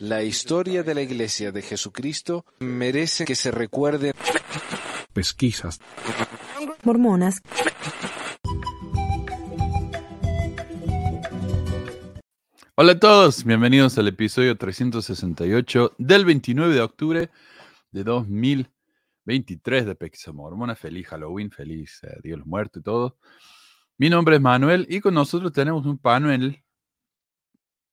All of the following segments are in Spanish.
La historia de la Iglesia de Jesucristo merece que se recuerde. Pesquisas. Mormonas. Hola a todos, bienvenidos al episodio 368 del 29 de octubre de 2023 de Pesquisa Mormona. Feliz Halloween, feliz eh, Día de los Muertos y todo. Mi nombre es Manuel y con nosotros tenemos un panel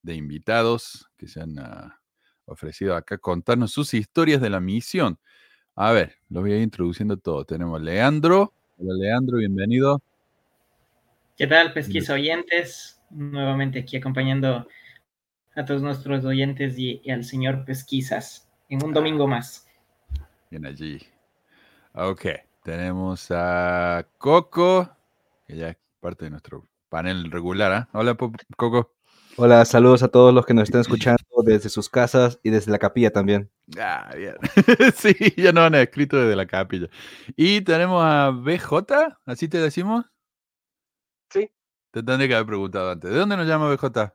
de invitados que se han ah, ofrecido acá contarnos sus historias de la misión. A ver, los voy a ir introduciendo todo. Tenemos a Leandro. Hola Leandro, bienvenido. ¿Qué tal, pesquisa oyentes? Nuevamente aquí acompañando a todos nuestros oyentes y, y al señor Pesquisas en un domingo más. Bien allí. Ok, tenemos a Coco, que ya es parte de nuestro panel regular. ¿ah? Hola, Coco. Hola, saludos a todos los que nos estén escuchando desde sus casas y desde la capilla también. Ah, bien. sí, ya nos han escrito desde la capilla. Y tenemos a BJ, ¿así te decimos? Sí. Te tendré que haber preguntado antes. ¿De dónde nos llama BJ?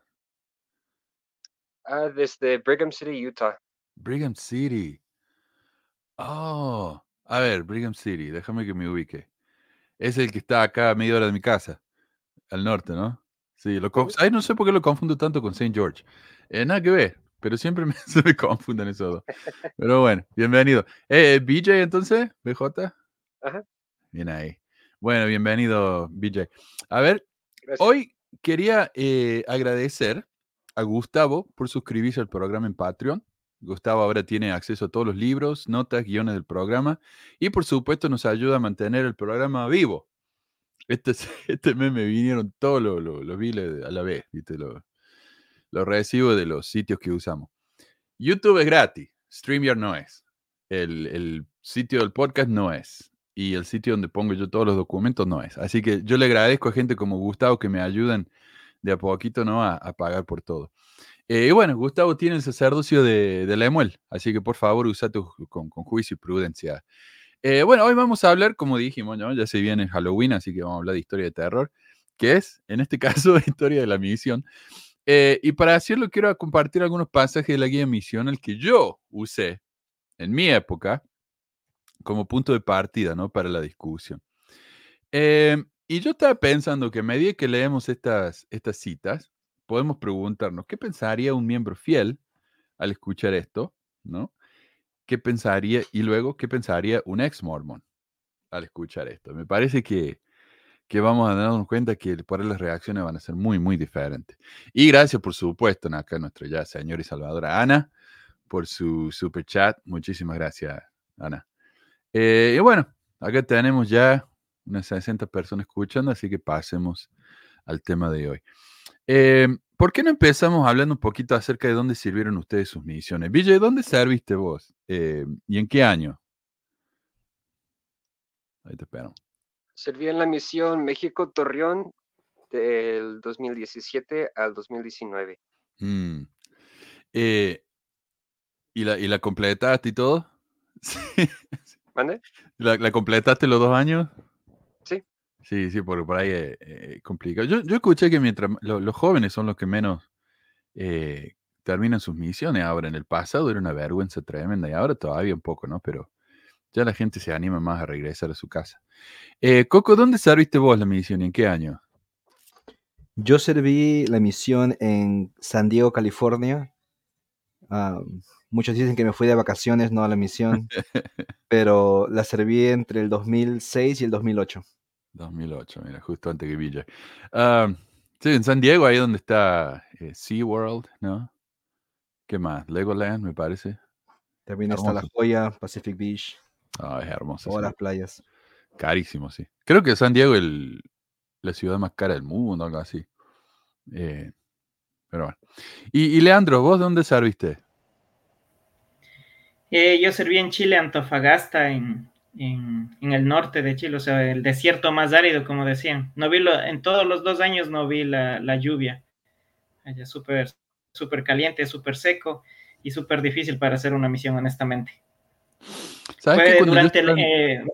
Ah, desde Brigham City, Utah. Brigham City. Oh, a ver, Brigham City, déjame que me ubique. Es el que está acá a media hora de mi casa, al norte, ¿no? Sí, lo Ay, no sé por qué lo confundo tanto con St. George. Eh, nada que ver, pero siempre me, se me confunden esos dos. Pero bueno, bienvenido. Eh, BJ entonces, BJ. Ajá. Bien ahí. Bueno, bienvenido, BJ. A ver, Gracias. Hoy quería eh, agradecer a Gustavo por suscribirse al programa en Patreon. Gustavo ahora tiene acceso a todos los libros, notas, guiones del programa y por supuesto nos ayuda a mantener el programa vivo. Este, este mes me vinieron todos los, los, los biles a la vez, ¿viste? Los, los de los sitios que usamos. YouTube es gratis, StreamYard no es. El, el sitio del podcast no es. Y el sitio donde pongo yo todos los documentos no es. Así que yo le agradezco a gente como Gustavo que me ayudan de a poquito ¿no? a, a pagar por todo. Eh, y bueno, Gustavo tiene el sacerdocio de, de Lemuel, así que por favor usa tu, con, con juicio y prudencia. Eh, bueno, hoy vamos a hablar, como dijimos, ¿no? ya se viene Halloween, así que vamos a hablar de historia de terror, que es, en este caso, historia de la misión. Eh, y para hacerlo quiero compartir algunos pasajes de la guía el que yo usé en mi época como punto de partida ¿no? para la discusión. Eh, y yo estaba pensando que a medida que leemos estas, estas citas, podemos preguntarnos, ¿qué pensaría un miembro fiel al escuchar esto? ¿No? ¿Qué pensaría? Y luego, ¿qué pensaría un ex mormon al escuchar esto? Me parece que, que vamos a darnos cuenta que por las reacciones van a ser muy, muy diferentes. Y gracias, por supuesto, acá nuestra ya señora y salvadora Ana, por su super chat. Muchísimas gracias, Ana. Eh, y bueno, acá tenemos ya unas 60 personas escuchando, así que pasemos al tema de hoy. Eh, ¿Por qué no empezamos hablando un poquito acerca de dónde sirvieron ustedes sus misiones? Villa, ¿dónde serviste vos? Eh, ¿Y en qué año? Ahí te espero. Serví en la misión México-Torreón del 2017 al 2019. Mm. Eh, ¿y, la, ¿Y la completaste y todo? Sí. ¿Mande? ¿La, la completaste los dos años? Sí. Sí, porque por ahí es eh, complicado. Yo, yo escuché que mientras lo- los jóvenes son los que menos eh, terminan sus misiones ahora. En el pasado era una vergüenza tremenda y ahora todavía un poco, ¿no? Pero ya la gente se anima más a regresar a su casa. Eh, Coco, ¿dónde serviste vos la misión y en qué año? Yo serví la misión en San Diego, California. Ah, muchos dicen que me fui de vacaciones, no a la misión, pero la serví entre el 2006 y el 2008. 2008, mira, justo antes que Villa. Ah, sí, en San Diego, ahí donde está eh, SeaWorld, ¿no? ¿Qué más? Legoland, me parece. También está La Hermoso. Joya, Pacific Beach, Ah, es hermoso. todas sí. las playas. Carísimo, sí. Creo que San Diego es la ciudad más cara del mundo, algo así. Eh, pero bueno. Y, y Leandro, ¿vos dónde serviste? Eh, yo serví en Chile, Antofagasta, en, en, en el norte de Chile, o sea, el desierto más árido, como decían. No vi lo, en todos los dos años no vi la, la lluvia. Allá súper súper caliente, súper seco y súper difícil para hacer una misión, honestamente. ¿Sabes que Fue yo durante el eh, en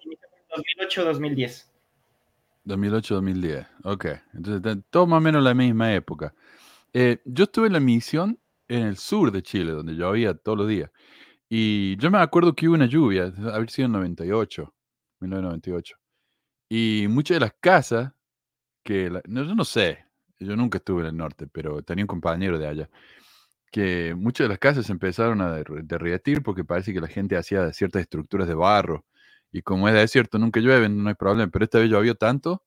2008-2010. 2008-2010, ok. Entonces, todo más o menos la misma época. Eh, yo estuve en la misión en el sur de Chile, donde llovía todos los días. Y yo me acuerdo que hubo una lluvia, haber sido en 98, 1998. Y muchas de las casas, que no, yo no sé, yo nunca estuve en el norte, pero tenía un compañero de allá, que muchas de las casas empezaron a derr- derretir porque parece que la gente hacía ciertas estructuras de barro. Y como es desierto, nunca llueve, no hay problema. Pero esta vez llovió tanto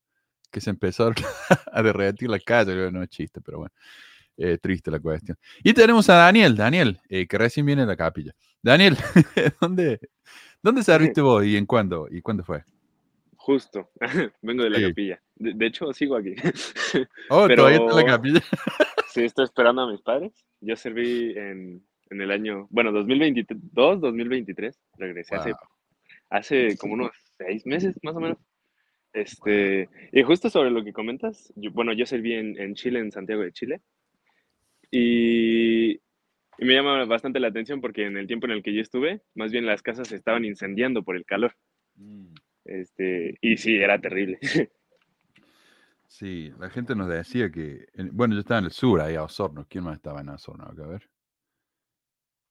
que se empezaron a derretir las casas. No es chiste, pero bueno. Eh, triste la cuestión. Y tenemos a Daniel, Daniel, eh, que recién viene de la capilla. Daniel, ¿dónde, ¿dónde serviste vos y en cuándo? ¿Y cuándo fue? Justo, vengo de la Sí. capilla. De, de hecho, sigo aquí. Oh, Pero- todavía está en la capilla. Sí, estoy esperando a mis padres. Yo serví en, en el año, bueno, 2022, 2023. Regresé hace, Wow. hace como unos seis meses, más o menos. Este, y justo sobre lo que comentas, yo- bueno, yo serví en, en Chile, en Santiago de Chile. Y, y me llama bastante la atención porque en el tiempo en el que yo estuve, más bien las casas se estaban incendiando por el calor. Mm. Este, y sí, era terrible. Sí, la gente nos decía que, en- bueno, yo estaba en el sur, ahí a Osorno. ¿Quién más estaba en Osorno? Acá, a ver.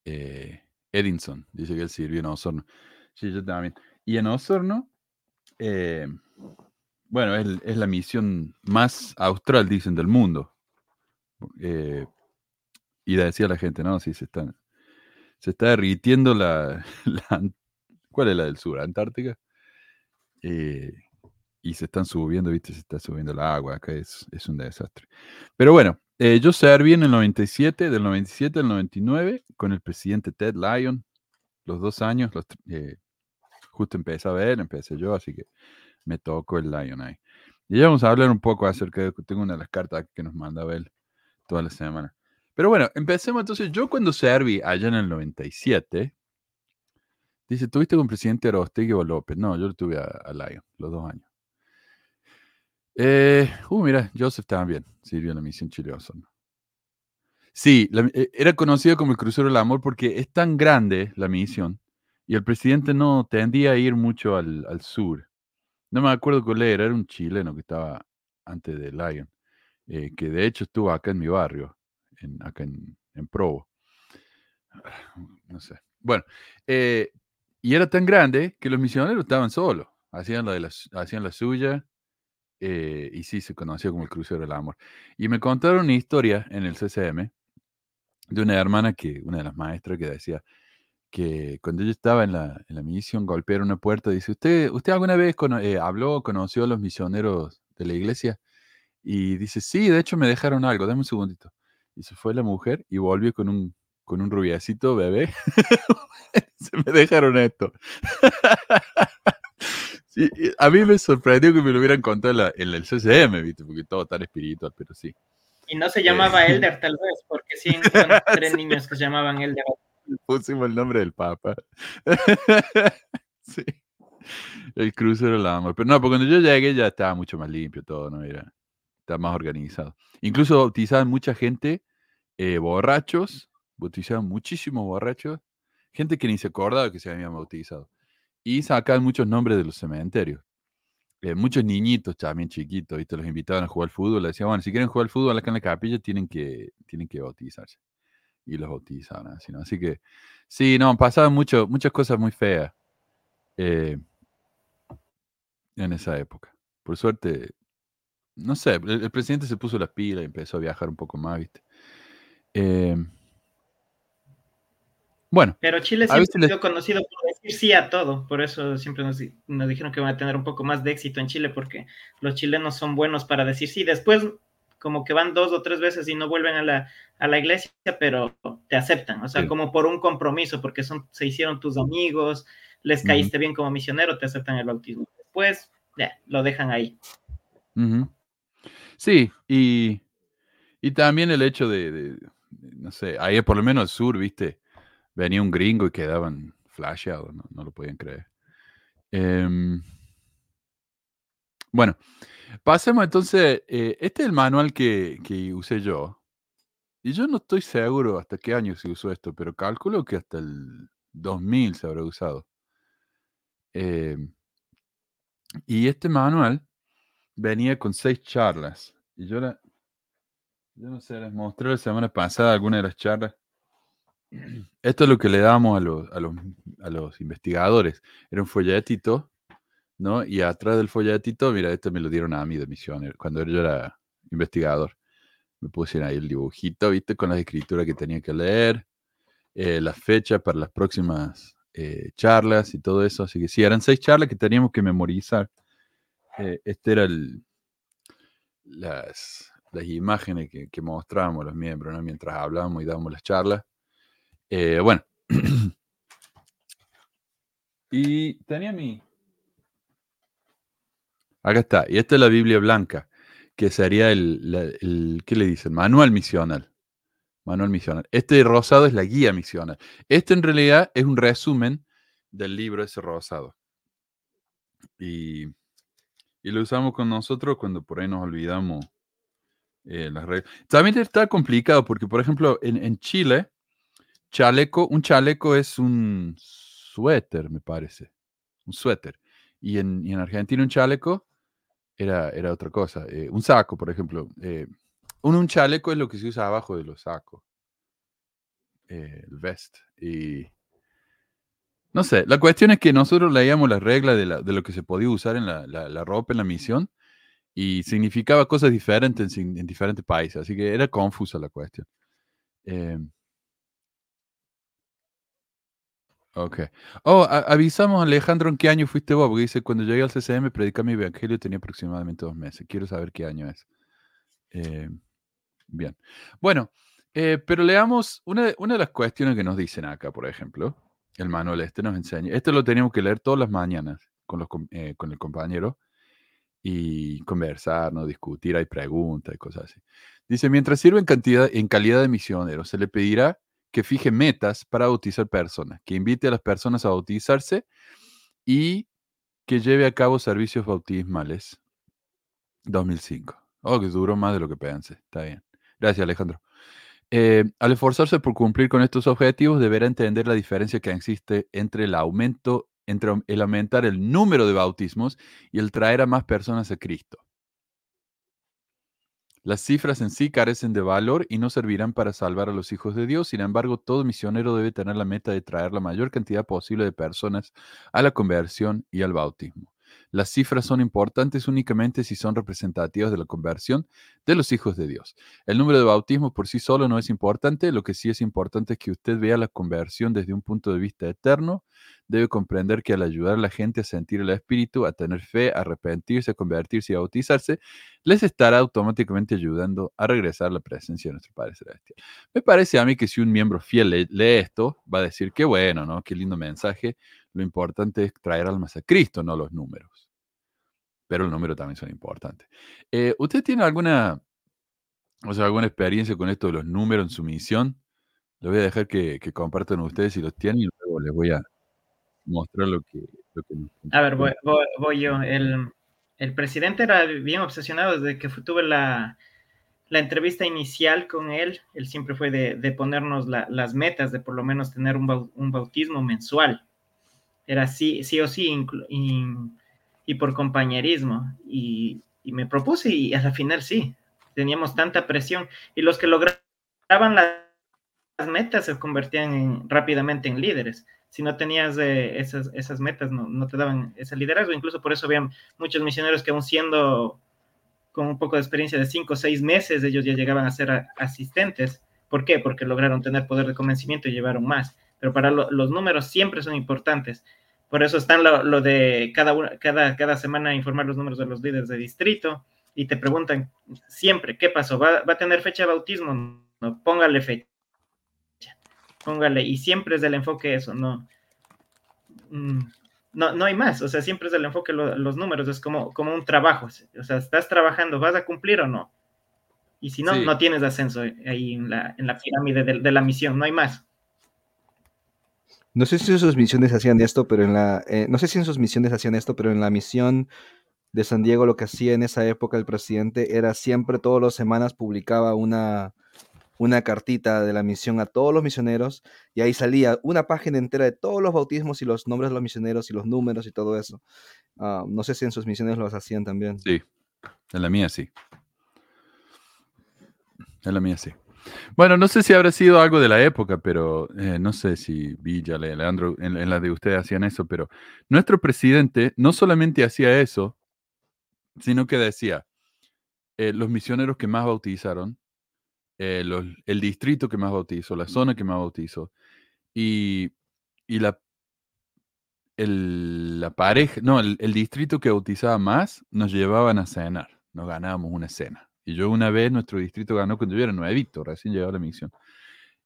Eh, Edinson, dice que él sirvió en Osorno. Sí, yo también. Y en Osorno, eh, bueno, es, es la misión más austral, dicen, del mundo. Eh, y decía la gente, no, sí, se está, se está derritiendo la, ¿Cuál es la del sur? ¿Antártica? Eh, y se están subiendo, ¿viste? Se está subiendo el agua, acá es, es un desastre. Pero bueno, eh, yo serví en el 97, del 97 al 99, con el presidente Ted Lyon, los dos años, los, eh, justo empezaba él, empecé yo, así que me tocó el Lyon ahí. Y ya vamos a hablar un poco acerca de, tengo una de las cartas que nos mandaba él toda la semana. Pero bueno, empecemos entonces, yo cuando serví allá en el 97, dice, ¿tuviste con presidente Arostegui o López? No, yo lo tuve a, a Lyon, los dos años. Eh, uh, mira, Joseph también sirvió en la misión Chile Osorno. Sí, la- eh, era conocido como el Crucero del Amor porque es tan grande la misión y el presidente no tendía a ir mucho al, al sur. No me acuerdo cuál era, era un chileno que estaba antes de Lyon, eh, que de hecho estuvo acá en mi barrio, en, acá en, en Provo. No sé. Bueno, eh, y era tan grande que los misioneros estaban solos, hacían la, de la hacían la suya eh, y sí se conoció como el Crucero del Amor. Y me contaron una historia en el CCM de una hermana que, una de las maestras que decía que cuando ella estaba en la, en la misión, golpearon una puerta, dice, ¿usted, usted alguna vez cono- eh, habló, conoció a los misioneros de la iglesia? Y dice, sí, de hecho me dejaron algo, dame un segundito. Y se fue la mujer y volvió con un, con un rubiacito bebé. se me dejaron esto. Sí, a mí me sorprendió que me lo hubieran contado en, la- en el CCM, ¿viste? Porque todo tan espiritual, pero sí. Y no se llamaba Eh. Elder, tal vez, porque sí encontré niños que se llamaban Elder. Pusimos el nombre del Papa. sí. El crucero del amor. Pero no, porque cuando yo llegué ya estaba mucho más limpio todo, ¿no? Era, estaba más organizado. Incluso bautizaban mucha gente, eh, borrachos, bautizaban muchísimos borrachos, gente que ni se acordaba que se habían bautizado. Y sacaban muchos nombres de los cementerios. Eh, muchos niñitos también chiquitos, ¿viste? Los invitaban a jugar al fútbol. Les decían, bueno, si quieren jugar al fútbol acá en la capilla, tienen que, tienen que bautizarse. Y los bautizaban así, ¿no? Así que, sí, no, pasaban mucho, muchas cosas muy feas eh, en esa época. Por suerte, no sé, el, el presidente se puso las pilas y empezó a viajar un poco más, ¿viste? Eh, bueno, Pero Chile siempre ha les- sido conocido por decir sí a todo. Por eso siempre nos, di- nos dijeron que van a tener un poco más de éxito en Chile, porque los chilenos son buenos para decir sí. Después, como que van dos o tres veces y no vuelven a la, a la iglesia, pero te aceptan. O sea, Sí. como por un compromiso, porque son, se hicieron tus amigos, les caíste bien como misionero, te aceptan el bautismo. Después, ya, lo dejan ahí. Sí, y, y también el hecho de- no sé, ahí por lo menos al sur, viste, venía un gringo y quedaban flasheados, no, no lo podían creer. Em, bueno, pasemos entonces, eh, este es el manual que, que usé yo, y yo no estoy seguro hasta qué año se usó esto, pero calculo que hasta el 2000 se habrá usado. Em, y este manual venía con seis charlas. Y yo la. Yo no sé, les mostré la semana pasada alguna de las charlas. Esto es lo que le damos a los, a los, a los investigadores. Era un folletito, ¿no? Y atrás del folletito, mira, este me lo dieron a mí de misiones, cuando yo era investigador. Me pusieron ahí el dibujito, ¿viste? Con las escrituras que tenía que leer, eh, las fechas para las próximas eh, charlas y todo eso. Así que sí, eran seis charlas que teníamos que memorizar. Eh, este era el, las, las imágenes que, que mostrábamos los miembros, ¿no? Mientras hablábamos y dábamos las charlas. Eh, bueno. y tenía mi... Acá está. Y esta es la Biblia blanca, que sería el, el- ¿qué le dicen? Manual misional. Manual misional. Este rosado es la guía misional. Este en realidad es un resumen del libro ese rosado. Y, y lo usamos con nosotros cuando por ahí nos olvidamos eh, las reglas. También está complicado porque, por ejemplo, en, en Chile, chaleco, un chaleco es un suéter, me parece. Un suéter. Y en, y en Argentina un chaleco era, era otra cosa. eh, un saco, por ejemplo. eh, un, un chaleco es lo que se usa abajo de los sacos. eh, el vest. Y no sé, la cuestión es que nosotros leíamos las reglas de, la- de lo que se podía usar en la, la- la ropa en la misión y significaba cosas diferentes en, en diferentes países, así que era confusa la cuestión. Eh, ok. Oh, a- avisamos a Alejandro en qué año fuiste vos, porque dice, cuando llegué al CCM, predicar mi evangelio tenía aproximadamente dos meses. Quiero saber qué año es. Eh, bien. Bueno, eh, pero leamos una, una de las cuestiones que nos dicen acá, por ejemplo. El manual este nos enseña. Este lo teníamos que leer todas las mañanas con, los, eh, con el compañero y conversar, no discutir, hay preguntas y cosas así. Dice, mientras sirve en, cantidad, en calidad de misionero, se le pedirá que fije metas para bautizar personas, que invite a las personas a bautizarse y que lleve a cabo servicios bautismales. 2005. Oh, que duró más de lo que pensé. Está bien. Gracias, Alejandro. Eh, al esforzarse por cumplir con estos objetivos, deberá entender la diferencia que existe entre el aumento, entre el aumentar el número de bautismos y el traer a más personas a Cristo. Las cifras en sí carecen de valor y no servirán para salvar a los hijos de Dios. Sin embargo, todo misionero debe tener la meta de traer la mayor cantidad posible de personas a la conversión y al bautismo. Las cifras son importantes únicamente si son representativas de la conversión de los hijos de Dios. El número de bautismos por sí solo no es importante, lo que sí es importante es que usted vea la conversión desde un punto de vista eterno. Debe comprender que al ayudar a la gente a sentir el Espíritu, a tener fe, a arrepentirse, a convertirse y a bautizarse, les estará automáticamente ayudando a regresar a la presencia de nuestro Padre Celestial. Me parece a mí que si un miembro fiel lee, esto, va a decir que bueno, ¿no? Qué lindo mensaje. Lo importante es traer almas a Cristo, no los números. Pero el número también son importantes. Eh, ¿Usted tiene alguna, o sea, alguna experiencia con esto de los números en su misión? Les voy a dejar que, que compartan ustedes si los tienen y luego les voy a mostrar lo que... Lo que nos A ver, voy, voy- voy yo. El, el presidente era bien obsesionado desde que tuve la, la entrevista inicial con él. Él siempre fue de, de ponernos la- las metas de por lo menos tener un, un bautismo mensual. Era sí, sí o sí y, por compañerismo. Y, me propuse y a la final sí. Teníamos tanta presión. Y los que lograban la- las metas se convertían en- rápidamente en líderes. Si no tenías eh, esas, esas metas, no, no te daban ese liderazgo. Incluso por eso había muchos misioneros que aún siendo con un poco de experiencia de cinco o seis meses, ellos ya llegaban a ser asistentes. ¿Por qué? Porque lograron tener poder de convencimiento y llevaron más. Pero para lo- los números siempre son importantes. Por eso están lo, lo de cada, una- cada, cada semana informar los números de los líderes de distrito y te preguntan siempre, ¿qué pasó? ¿Va, va a tener fecha de bautismo? No, póngale fecha. Póngale. Y siempre es del enfoque eso, no. mm, No, no hay más, o sea, siempre es el enfoque lo- los números, es como, como un trabajo, o sea, estás trabajando, ¿vas a cumplir o no? Y si no, Sí. no tienes ascenso ahí en la, en la pirámide de, de la misión, no hay más. No sé si en sus misiones hacían esto, pero en la. eh, no sé si en sus misiones hacían esto, pero en la misión de San Diego lo que hacía en esa época el presidente era siempre todas las semanas publicaba una, una cartita de la misión a todos los misioneros y ahí salía una página entera de todos los bautismos y los nombres de los misioneros y los números y todo eso. Ah, no sé si en sus misiones los hacían también. Sí, en la mía sí. En la mía sí. Bueno, no sé si habrá sido algo de la época, pero eh, no sé si Villa, Le- Leandro, en, la de ustedes hacían eso, pero nuestro presidente no solamente hacía eso, sino que decía, eh, los misioneros que más bautizaron, eh, el distrito que más bautizó, la zona que más bautizó, y, y la, el- la pareja, no, el, el distrito que bautizaba más, nos llevaban a cenar, nos ganábamos una cena. Y yo una vez, nuestro distrito ganó cuando yo era nuevito, recién llegaba a la misión,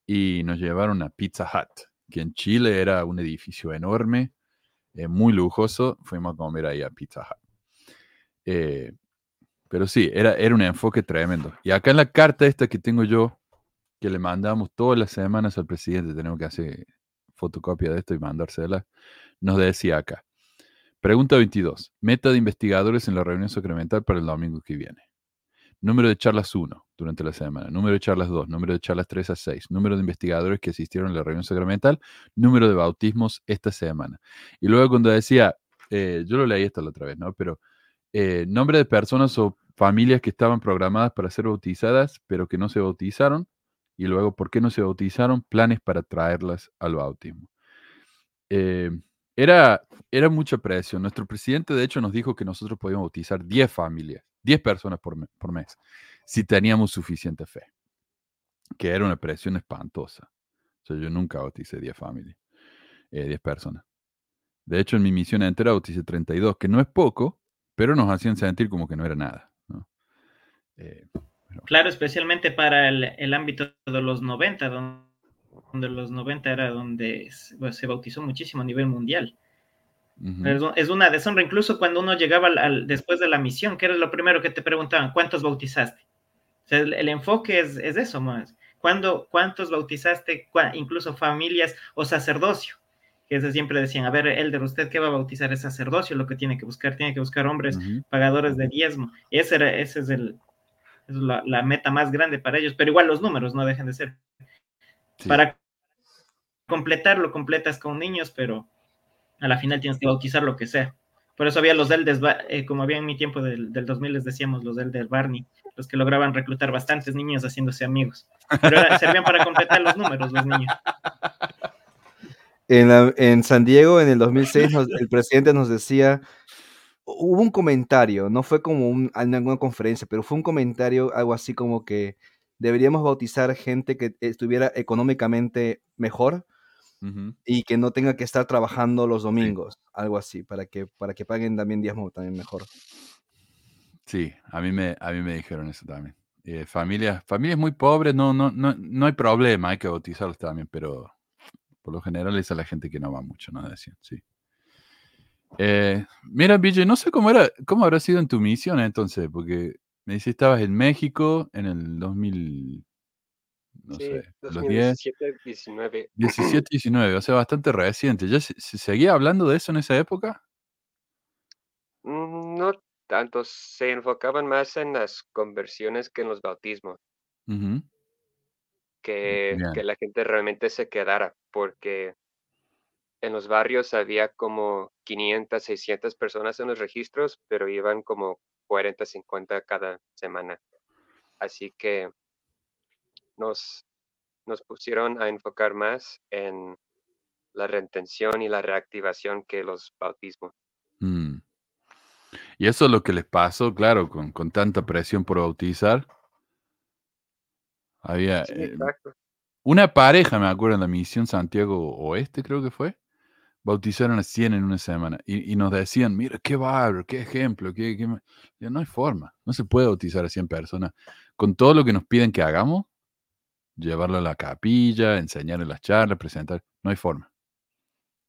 y nos llevaron a Pizza Hut, que en Chile era un edificio enorme, eh, muy lujoso, fuimos a comer ahí a Pizza Hut. Eh, pero sí, era, era un enfoque tremendo. Y acá en la carta esta que tengo yo, que le mandamos todas las semanas al presidente, tenemos que hacer fotocopia de esto y mandársela, nos decía acá. Pregunta 22. Meta de investigadores en la reunión sacramental para el domingo que viene. Número de charlas 1 durante la semana. Número de charlas 2. Número de charlas 3 a 6. Número de investigadores que asistieron a la reunión sacramental. Número de bautismos esta semana. Y luego cuando decía, eh, yo lo leí esta la otra vez, ¿no? Pero eh, nombre de personas o familias que estaban programadas para ser bautizadas, pero que no se bautizaron. Y luego, ¿por qué no se bautizaron? Planes para traerlas al bautismo. Eh, era, era mucha presión. Nuestro presidente, de hecho, nos dijo que nosotros podíamos bautizar 10 familias, 10 personas por, me- por mes, si teníamos suficiente fe. Que era una presión espantosa. O yo nunca bauticé 10 familias, eh, 10 personas. De hecho, en mi misión entera bauticé 32, que no es poco, pero nos hacían sentir como que no era nada. Eh, Claro, especialmente para el, el ámbito de los 90, don- donde los 90 era donde se, pues, se bautizó muchísimo a nivel mundial. Es, un- es una deshonra, incluso cuando uno llegaba al, al- después de la misión, que era lo primero que te preguntaban, ¿cuántos bautizaste? O sea, el, el enfoque es, es eso más. ¿Cuándo, ¿Cuántos bautizaste? Cua- incluso familias o sacerdocio. Que eso siempre decían, a ver, Elder, ¿usted qué va a bautizar? Es sacerdocio lo que tiene que buscar, tiene que buscar hombres pagadores de diezmo. Ese, era, ese es, el, es la, la meta más grande para ellos, pero igual los números no dejan de ser. Sí. Para completarlo, completas con niños, pero a la final tienes que bautizar lo que sea. Por eso había los Elders, eh, como había en mi tiempo del, del 2000, les decíamos los Elder Barney, los que lograban reclutar bastantes niños haciéndose amigos. Pero era- servían para completar los números, los niños. En, en San Diego, en el 2006, nos- el presidente nos decía, hubo un comentario, no fue como un, en alguna conferencia, pero fue un comentario, algo así como que deberíamos bautizar gente que estuviera económicamente mejor Y que no tenga que estar trabajando los domingos, algo así, para que, para que paguen también diezmo también mejor. Sí, a mí me, a mí me dijeron eso también. Eh, familias, familias muy pobres, no, no, no, no hay problema, hay que bautizarlos también, pero por lo general es a la gente que no va mucho, ¿no? Decían, sí. Eh, mira, Villa, no sé cómo era, cómo habrá sido en tu misión entonces, porque me dice estabas en México en el 2000, no Sí, sé, los 10, 2017, 19. 17, 19, o sea, bastante reciente. ¿Ya se, se seguía hablando de eso en esa época? Mm, No tanto, se enfocaban más en las conversiones que en los bautismos, Ujú, que, Bien. que la gente realmente se quedara, porque en los barrios había como 500, 600 personas en los registros, pero iban como 40, 50 cada semana. Así que nos, nos pusieron a enfocar más en la retención y la reactivación que los bautismos. Mm. Y eso es lo que les pasó, claro, con, con tanta presión por bautizar. Había Sí, eh, una pareja, me acuerdo, en la misión Santiago Oeste, creo que fue. Bautizaron a 100 en una semana y, y nos decían, mira, qué bárbaro, qué ejemplo, qué, qué ma-". Yo, no hay forma, no se puede bautizar a 100 personas. Con todo lo que nos piden que hagamos, llevarlo a la capilla, enseñarle las charlas, presentar, no hay forma.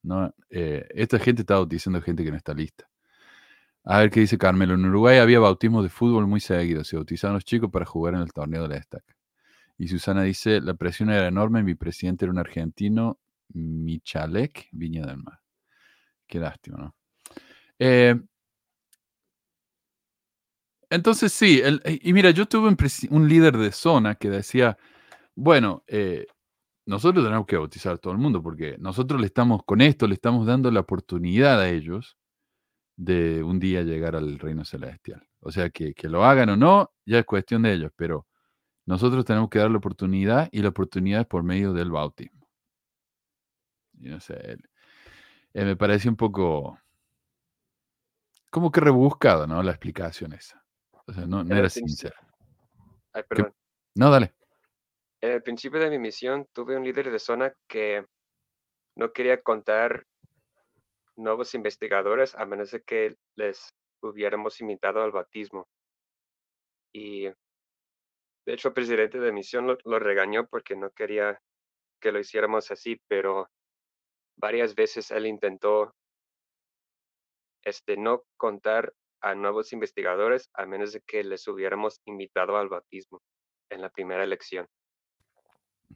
No, eh, esta gente está bautizando gente que no está lista. A ver qué dice Carmelo. En Uruguay había bautismos de fútbol muy seguidos. Se bautizaban los chicos para jugar en el torneo de la estaca. Y Susana dice, la presión era enorme. Mi presidente era un argentino, Michalek, Viña del Mar. Qué lástima, ¿no? Eh, entonces sí, el- y mira, yo tuve un, líder de zona que decía, bueno, eh, nosotros tenemos que bautizar a todo el mundo porque nosotros le estamos, con esto le estamos dando la oportunidad a ellos de un día llegar al reino celestial. O sea, que, que lo hagan o no, ya es cuestión de ellos, pero Nosotros tenemos que dar la oportunidad y la oportunidad es por medio del bautismo. Y no sé, él- eh, me parece un poco como que rebuscado, ¿no? La explicación esa. O sea, no, era sincera. Ay, perdón. No, dale. En el principio de mi misión tuve un líder de zona que no quería contar nuevos investigadores a menos de que les hubiéramos invitado al bautismo. Y de hecho el presidente de misión lo, lo regañó porque no quería que lo hiciéramos así, pero varias veces él intentó este, no contar a nuevos investigadores a menos de que les hubiéramos invitado al bautismo en la primera elección.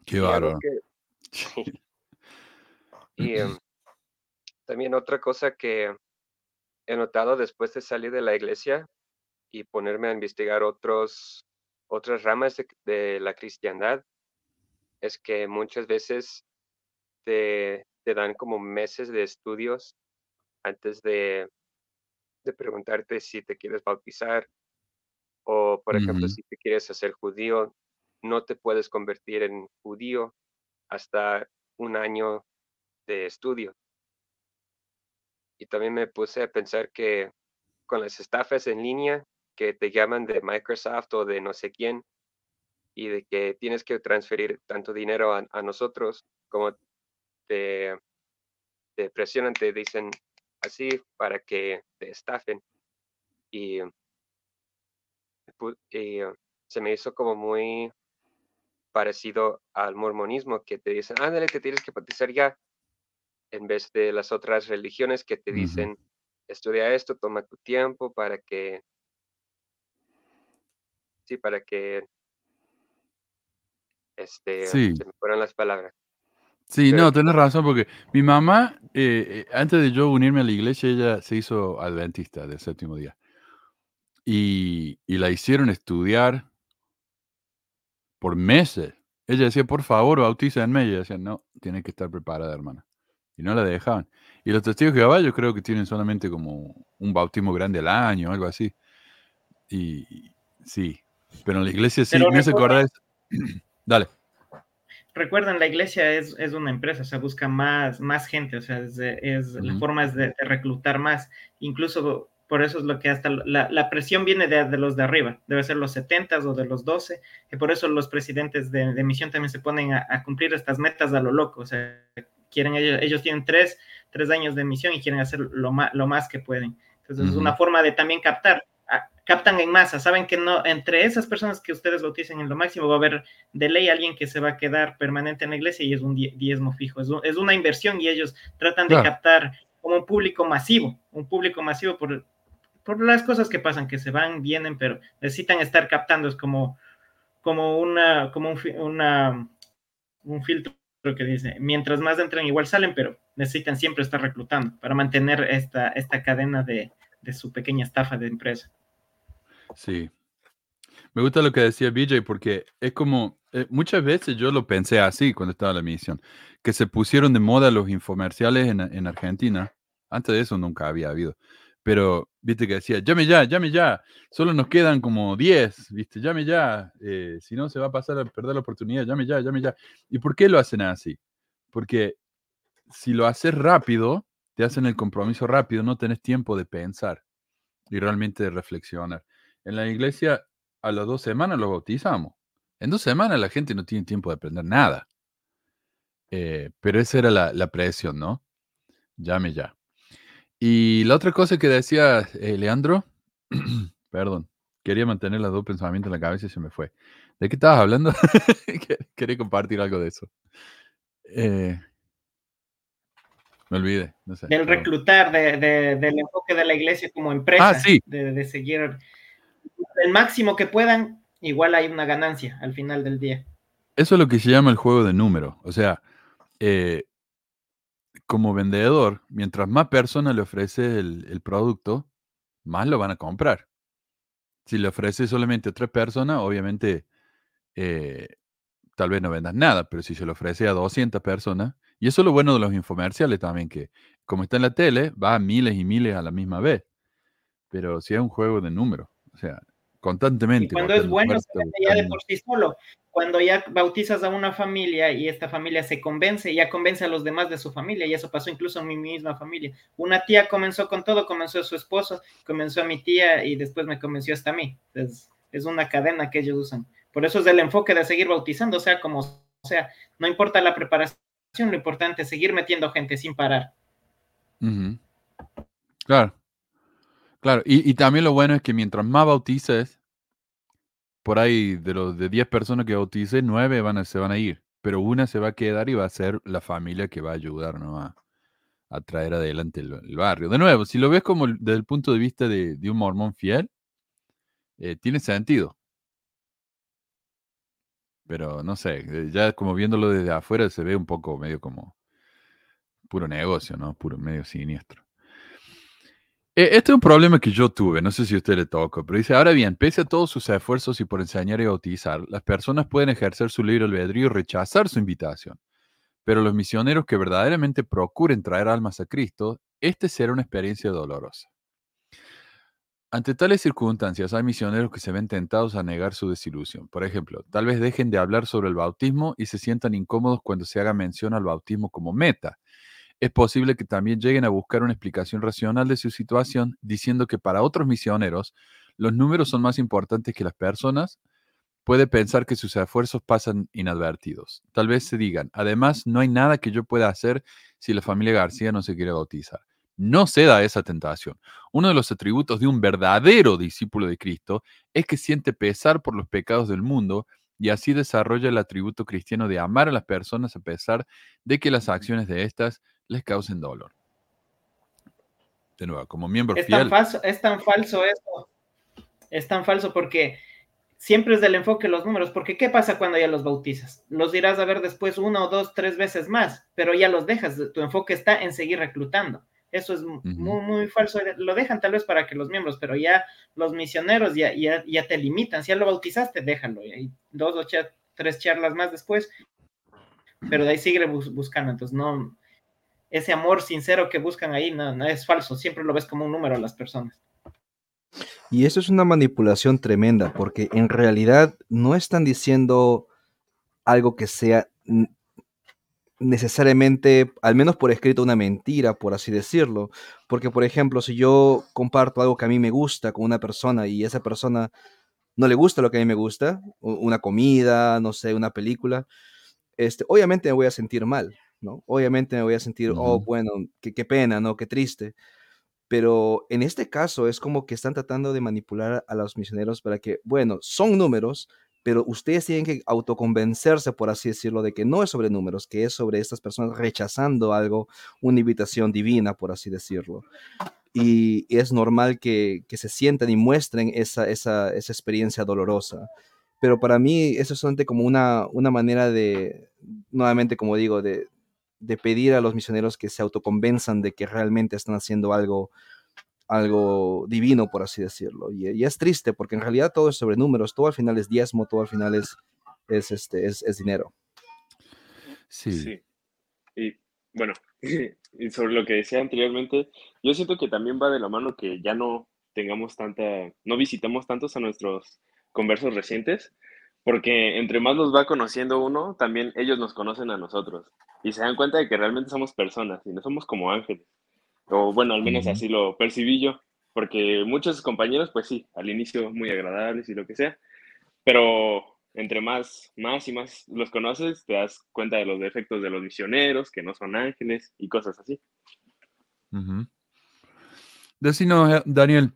Qué bárbaro. que-. Y em, también otra cosa que he notado después de salir de la iglesia y ponerme a investigar otros, otras ramas de, de la cristiandad es que muchas veces te, te dan como meses de estudios antes de, de preguntarte si te quieres bautizar o, por ejemplo, si te quieres hacer judío, no te puedes convertir en judío hasta un año de estudio. Y también me puse a pensar que con las estafas en línea que te llaman de Microsoft o de no sé quién y de que tienes que transferir tanto dinero a, nosotros como te, presionan, te dicen así para que te estafen. Y, se me hizo como muy parecido al mormonismo que te dicen, ándale, te tienes que bautizar ya, en vez de las otras religiones que te dicen, estudia esto, toma tu tiempo para que, sí, para que, este, Sí. se me fueron las palabras. Sí, Pero no, no- razón, porque mi mamá, eh, eh, antes de yo unirme a la iglesia, ella se hizo adventista del séptimo día. Y, y la hicieron estudiar por meses. Ella decía, por favor, bautícenme. Y ella decía, no, tiene que estar preparada, hermana. Y no la dejaban. Y los testigos de Jehová yo creo que tienen solamente como un bautismo grande al año, algo así. Y y sí, pero en la iglesia sí, Pero me hace recuerda- acordar. Dale. Recuerden, la iglesia es, es una empresa, o sea, busca más, más gente, o sea, es, es la forma es de, de reclutar más. Incluso por eso es lo que hasta la, la presión viene de, de los de arriba, debe ser los 70 o de los 12, que por eso los presidentes de, de misión también se ponen a, a cumplir estas metas a lo loco, o sea, quieren ellos, ellos tienen tres, tres años de misión y quieren hacer lo más, lo más que pueden. Entonces es Ujú. una forma de también captar, a- captan en masa, saben que no, entre esas personas que ustedes bauticen en lo máximo va a haber de ley alguien que se va a quedar permanente en la iglesia y es un die- diezmo fijo, es, un- es una inversión y ellos tratan de Claro. captar como un público masivo, un público masivo por, por las cosas que pasan, que se van, vienen, pero necesitan estar captando, es como, como, una, como un, una, un filtro que dice, mientras más entran igual salen, pero necesitan siempre estar reclutando para mantener esta, esta cadena de, de su pequeña estafa de empresa. Sí. Me gusta lo que decía BJ porque es como, eh, muchas veces yo lo pensé así cuando estaba en la misión, que se pusieron de moda los infomerciales en, en Argentina. Antes de eso nunca había habido. Pero, viste que decía, llame ya, llame ya, solo nos quedan como 10, viste, llame ya, eh, si no se va a pasar a perder la oportunidad, llame ya, llame ya. ¿Y por qué lo hacen así? Porque si lo haces rápido, te hacen el compromiso rápido, no tenés tiempo de pensar y realmente de reflexionar. En la iglesia, a las dos semanas lo bautizamos. En dos semanas la gente no tiene tiempo de aprender nada. Eh, pero esa era la, la presión, ¿no? Llame ya. Y la otra cosa que decía eh, Leandro, perdón, quería mantener los dos pensamientos en la cabeza y se me fue. ¿De qué estabas hablando? Que- Quería compartir algo de eso. Eh, me olvidé, no sé. Del perdón. reclutar, de, de- del enfoque de la iglesia como empresa, Ah, sí. de, de seguir el máximo que puedan, igual hay una ganancia al final del día. Eso es lo que se llama el juego de números. O sea, eh, como vendedor, mientras más personas le ofreces el, producto, más lo van a comprar. Si le ofreces solamente a tres personas, obviamente eh, tal vez no vendas nada, pero si se lo ofrece a 200 personas, y eso es lo bueno de los infomerciales también, que como está en la tele, va a miles y miles a la misma vez. Pero si es un juego de números, o sea, constantemente. Y cuando es bueno, se ya de por sí solo. Cuando ya bautizas a una familia y esta familia se convence, ya convence a los demás de su familia, y eso pasó incluso en mi misma familia. Una tía comenzó con todo, comenzó su esposo, comenzó a mi tía y después me convenció hasta a mí. Entonces, es una cadena que ellos usan. Por eso es el enfoque de seguir bautizando, sea como sea. No importa la preparación, lo importante es seguir metiendo gente sin parar. Claro. Claro. Y, y también lo bueno es que mientras más bautices, por ahí de los de 10 personas que bautices, 9 van a, se van a ir. Pero una se va a quedar y va a ser la familia que va a ayudar ¿no? a, a traer adelante el, barrio. De nuevo, si lo ves como desde el punto de vista de, de un mormón fiel, eh, tiene sentido. Pero no sé, eh, ya como viéndolo desde afuera se ve un poco medio como puro negocio, ¿no? Puro medio siniestro. Eh, Este es un problema que yo tuve, no sé si a usted le tocó, pero dice, ahora bien, pese a todos sus esfuerzos y por enseñar y bautizar, las personas pueden ejercer su libre albedrío y rechazar su invitación. Pero los misioneros que verdaderamente procuren traer almas a Cristo, este será una experiencia dolorosa. Ante tales circunstancias, hay misioneros que se ven tentados a negar su desilusión. Por ejemplo, tal vez dejen de hablar sobre el bautismo y se sientan incómodos cuando se haga mención al bautismo como meta. Es posible que también lleguen a buscar una explicación racional de su situación, diciendo que para otros misioneros los números son más importantes que las personas. Puede pensar que sus esfuerzos pasan inadvertidos. Tal vez se digan, además, no hay nada que yo pueda hacer si la familia García no se quiere bautizar. No ceda a esa tentación. Uno de los atributos de un verdadero discípulo de Cristo es que siente pesar por los pecados del mundo y así desarrolla el atributo cristiano de amar a las personas a pesar de que las acciones de éstas les causen dolor. De nuevo, como miembro Es tan, fiel. falso, es tan falso eso. Es tan falso porque siempre es del enfoque los números. Porque ¿qué pasa cuando ya los bautizas? Los irás a ver después una o dos, tres veces más, pero ya los dejas. Tu enfoque está en seguir reclutando. Eso es muy, muy falso. Lo dejan tal vez para que los miembros, pero ya los misioneros ya, ya, ya te limitan. Si ya lo bautizaste, déjalo. Y dos o tres charlas más después, pero de ahí sigue bus- buscando. Entonces, no, ese amor sincero que buscan ahí no, no es falso. Siempre lo ves como un número a las personas. Y eso es una manipulación tremenda, porque en realidad no están diciendo algo que sea necesariamente, al menos por escrito, una mentira, por así decirlo. Porque, por ejemplo, si yo comparto algo que a mí me gusta con una persona y esa persona no le gusta lo que a mí me gusta, una comida, no sé, una película, este, obviamente me voy a sentir mal, ¿no? Obviamente me voy a sentir, oh, Ujú. bueno, qué, qué pena, ¿no? Qué triste. Pero en este caso es como que están tratando de manipular a los misioneros para que, bueno, son números, pero ustedes tienen que autoconvencerse, por así decirlo, de que no es sobre números, que es sobre estas personas rechazando algo, una invitación divina, por así decirlo. Y, y es normal que, que se sientan y muestren esa, esa, esa experiencia dolorosa. Pero para mí eso es solamente como una, una manera de, nuevamente como digo, de, de pedir a los misioneros que se autoconvenzan de que realmente están haciendo algo, algo divino, por así decirlo. Y, y es triste porque en realidad todo es sobre números, todo al final es diezmo, todo al final es, es, este, es, es dinero. Sí. Sí. Y bueno, y sobre lo que decía anteriormente, yo siento que también va de la mano que ya no tengamos tanta, no visitemos tantos a nuestros conversos recientes, porque entre más los va conociendo uno, también ellos nos conocen a nosotros y se dan cuenta de que realmente somos personas y no somos como ángeles. O bueno, al menos así lo percibí yo, porque muchos compañeros, pues sí, al inicio muy agradables y lo que sea, pero entre más, más y más los conoces, te das cuenta de los defectos de los misioneros, que no son ángeles y cosas así. Decinos, eh, Daniel,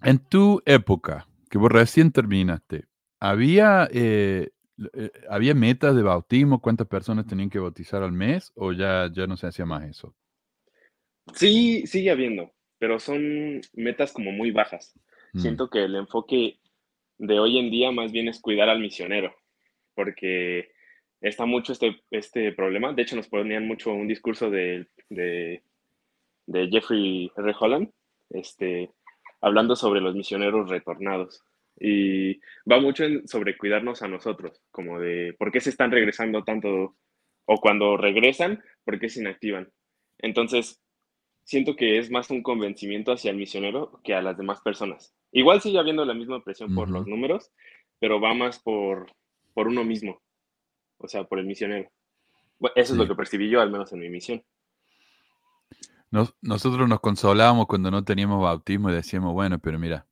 en tu época, que vos recién terminaste, ¿había, eh, eh, ¿había metas de bautismo? ¿Cuántas personas tenían que bautizar al mes? ¿O ya, ya no se hacía más eso? Sí, sigue habiendo, pero son metas como muy bajas. Mm, Siento que el enfoque de hoy en día más bien es cuidar al misionero, porque está mucho este, este problema. De hecho, nos ponían mucho un discurso de, de, de Jeffrey R. Holland, este, hablando sobre los misioneros retornados. Y va mucho en, sobre cuidarnos a nosotros, como de por qué se están regresando tanto, o cuando regresan, por qué se inactivan. Entonces, siento que es más un convencimiento hacia el misionero que a las demás personas. Igual sigue habiendo la misma presión por los números, pero va más por, por uno mismo, o sea, por el misionero. Bueno, eso es lo que percibí yo, al menos en mi misión. Nos- nosotros nos consolábamos cuando no teníamos bautismo y decíamos, bueno, pero mira,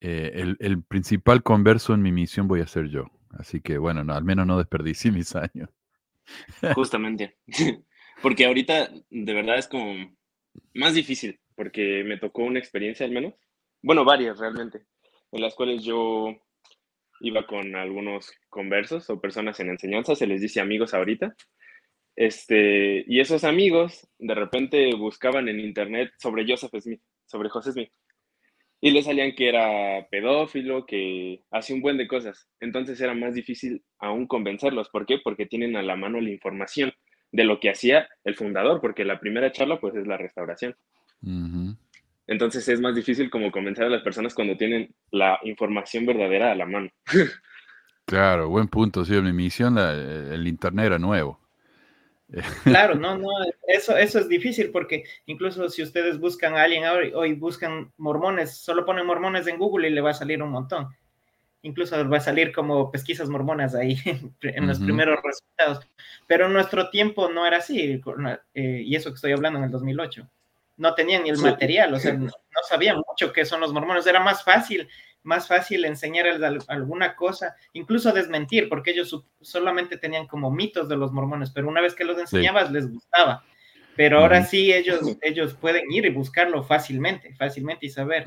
eh, el, principal converso en mi misión voy a ser yo. Así que bueno, no, al menos no desperdicié mis años. Justamente. Porque ahorita de verdad es como más difícil, porque me tocó una experiencia al menos, bueno, varias realmente, en las cuales yo iba con algunos conversos o personas en enseñanza, se les dice amigos ahorita, este, y esos amigos de repente buscaban en internet sobre Joseph Smith, sobre José Smith, y le salían que era pedófilo, que hacía un buen de cosas. Entonces era más difícil aún convencerlos. ¿Por qué? Porque tienen a la mano la información de lo que hacía el fundador, porque la primera charla pues es la restauración. Entonces es más difícil como convencer a las personas cuando tienen la información verdadera a la mano. Claro, buen punto. Sí, en mi misión la- el internet era nuevo. Claro, no, no, eso, eso es difícil porque incluso si ustedes buscan a alguien hoy buscan mormones, solo ponen mormones en Google y le va a salir un montón. Incluso va a salir como pesquisas mormonas ahí en los primeros resultados. Pero en nuestro tiempo no era así, eh, y eso que estoy hablando en el 2008. No tenían ni el Sí. material, o sea, no, no sabían mucho qué son los mormones. Era más fácil, más fácil enseñarles al- alguna cosa, incluso desmentir, porque ellos solamente tenían como mitos de los mormones, pero una vez que los enseñabas les gustaba. Pero ahora sí ellos, ellos pueden ir y buscarlo fácilmente, fácilmente y saber.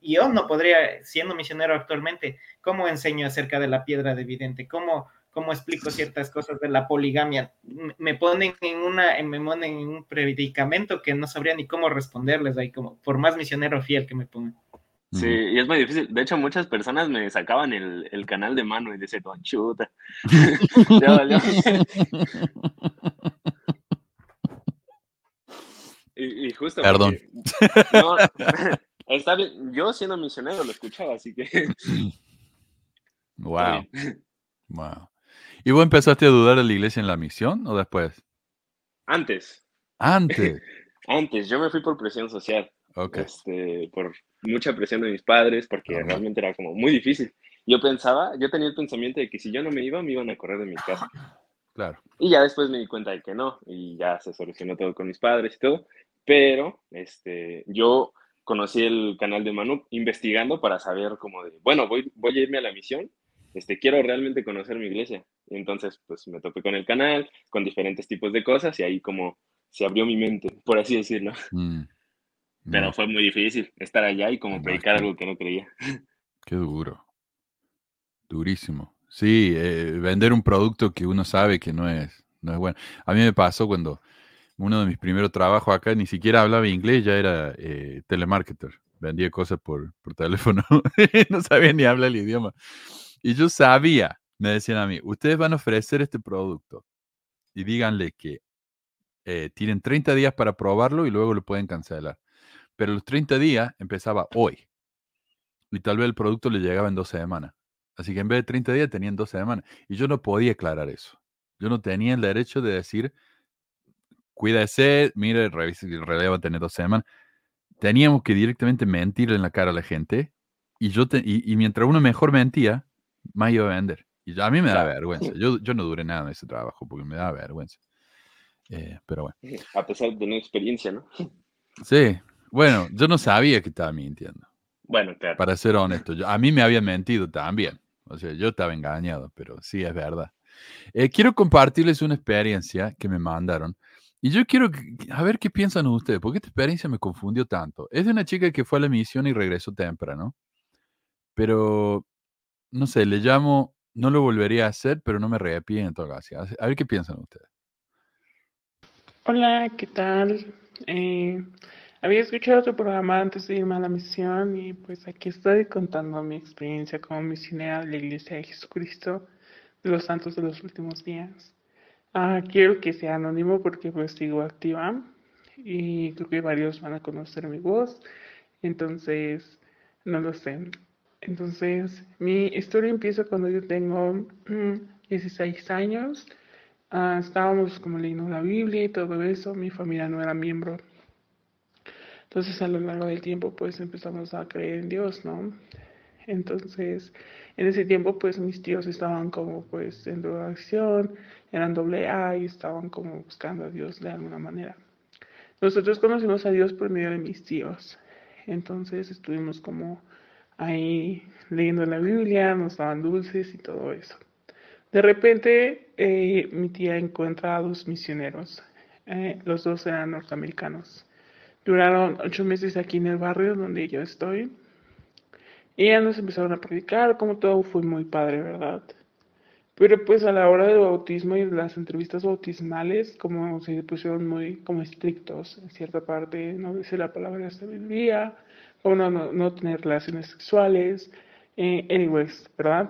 Y yo no podría, siendo misionero actualmente, ¿cómo enseño acerca de la piedra de vidente? ¿Cómo, cómo explico ciertas cosas de la poligamia? Me ponen en una, me ponen en un predicamento que no sabría ni cómo responderles ahí, como por más misionero fiel que me pongan. Sí, y es muy difícil. De hecho, muchas personas me sacaban el, el canal de mano y decían, "Oh, chuta. Ya valió". y, y justo. Perdón. porque- no, está bien. Yo siendo misionero lo escuchaba, así que. Wow, wow. ¿Y vos empezaste a dudar de la iglesia en la misión o después? Antes, Antes. antes, yo me fui por presión social. Ok. este, por mucha presión de mis padres, porque realmente era como muy difícil. Yo pensaba, yo tenía el pensamiento de que si yo no me iba, me iban a correr de mi casa. Claro. Y ya después me di cuenta de que no, y ya se solucionó todo con mis padres y todo. Pero este, yo conocí el canal de Manu investigando para saber como de, bueno, voy, voy a irme a la misión, este, quiero realmente conocer mi iglesia. Y entonces, pues me topé con el canal, con diferentes tipos de cosas, y ahí como se abrió mi mente, por así decirlo. Mm. Pero fue muy difícil estar allá y como predicar algo que no creía. Qué duro. Durísimo. Sí, eh, vender un producto que uno sabe que no es, no es bueno. A mí me pasó cuando uno de mis primeros trabajos acá ni siquiera hablaba inglés, ya era eh, telemarketer. Vendía cosas por, por teléfono. no sabía ni hablar el idioma. Y yo sabía, me decían a mí, ustedes van a ofrecer este producto y díganle que eh, tienen 30 días para probarlo y luego lo pueden cancelar. Pero los 30 días empezaba hoy. Y tal vez el producto le llegaba en dos semanas. Así que en vez de 30 días tenían dos semanas. Y yo no podía aclarar eso. Yo no tenía el derecho de decir, cuídese, mire, revise, en realidad va a tener dos semanas. Teníamos que directamente mentir en la cara a la gente. Y, yo te- y, y mientras uno mejor mentía, más iba a vender. Y yo- a mí me da vergüenza. Yo, yo no duré nada en ese trabajo porque me da vergüenza. Eh, pero bueno. A pesar de tener experiencia, ¿no? Sí, bueno, yo no sabía que estaba mintiendo. Bueno, claro. Para ser honesto, yo- a mí me habían mentido también. O sea, yo estaba engañado, pero sí es verdad. Eh, quiero compartirles una experiencia que me mandaron. Y yo quiero que- a ver qué piensan ustedes, porque esta experiencia me confundió tanto. Es de una chica que fue a la misión y regresó temprano. Pero, no sé, le llamo, no lo volvería a hacer, pero no me arrepiento. así. A ver qué piensan ustedes. Hola, ¿qué tal? Eh, había escuchado tu programa antes de irme a la misión y pues aquí estoy contando mi experiencia como misionera de la Iglesia de Jesucristo de los Santos de los Últimos Días. Ah, quiero que sea anónimo porque pues sigo activa y creo que varios van a conocer mi voz, entonces no lo sé. Entonces, mi historia empieza cuando yo tengo mm, 16 años. Ah, estábamos como leyendo la Biblia y todo eso. Mi familia no era miembro Entonces a lo largo del tiempo pues empezamos a creer en Dios, ¿no? Entonces en ese tiempo pues mis tíos estaban como pues en drogadicción, eran doble A y estaban como buscando a Dios de alguna manera. Nosotros conocimos a Dios por medio de mis tíos. Entonces estuvimos como ahí leyendo la Biblia, nos daban dulces y todo eso. De repente eh, mi tía encuentra a dos misioneros. Eh, los dos eran norteamericanos. Duraron ocho meses aquí en el barrio donde yo estoy. Y ya nos empezaron a predicar, como todo fue muy padre, ¿verdad? Pero pues a la hora del bautismo y las entrevistas bautismales, como se pusieron muy como estrictos en cierta parte, no dice la palabra sabiduría, como no, no, no tener relaciones sexuales, eh, anyways, ¿verdad?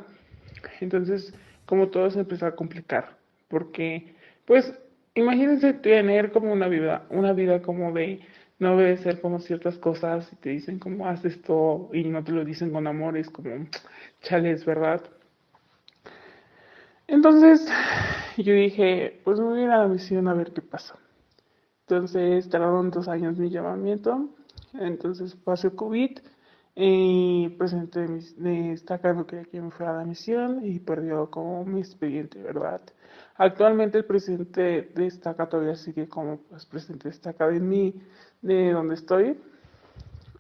Entonces, como todo se empezó a complicar, porque pues imagínense tener como una vida, una vida como de no obedecer como ciertas cosas y te dicen como haz esto y no te lo dicen con amor, es como chales, ¿verdad? Entonces yo dije, pues me voy a ir a la misión a ver qué pasa. Entonces tardaron dos años mi llamamiento. Entonces pasó COVID y presenté mi quería que me fuera a la misión y perdió como mi expediente, ¿verdad? Actualmente el presidente de estaca todavía sigue como pues, presidente de de mí, de donde estoy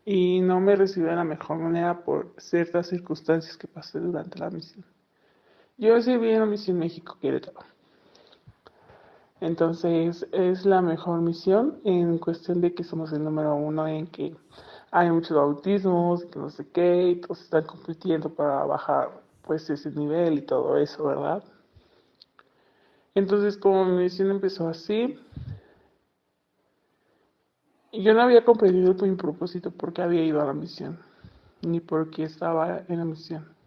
y no me recibió de la mejor manera por ciertas circunstancias que pasé durante la misión. Yo serví en la misión México Querétaro. Entonces es la mejor misión en cuestión de que somos el número uno en que hay muchos autismos, que no sé qué, y todos están compitiendo para bajar pues ese nivel y todo eso, ¿verdad? Entonces como mi misión empezó así, yo no había comprendido mi propósito porque había ido a la misión, ni porque estaba en la misión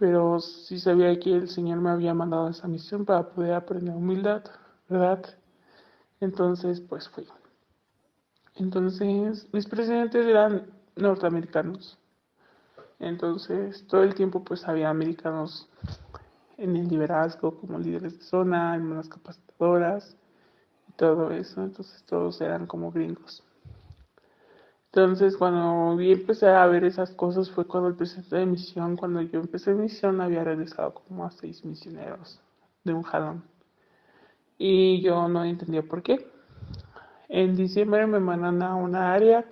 pero sí sabía que el Señor me había mandado esa misión para poder aprender humildad, ¿verdad? Entonces, pues fui. Entonces, mis presidentes eran norteamericanos. Entonces, todo el tiempo pues había americanos en el liderazgo como líderes de zona, hermanas capacitadoras y todo eso. Entonces, todos eran como gringos. Entonces, cuando vi empecé a ver esas cosas fue cuando el presidente de misión, cuando yo empecé misión, había regresado como a seis misioneros de un jalón. Y yo no entendía por qué. En diciembre me mandan a una área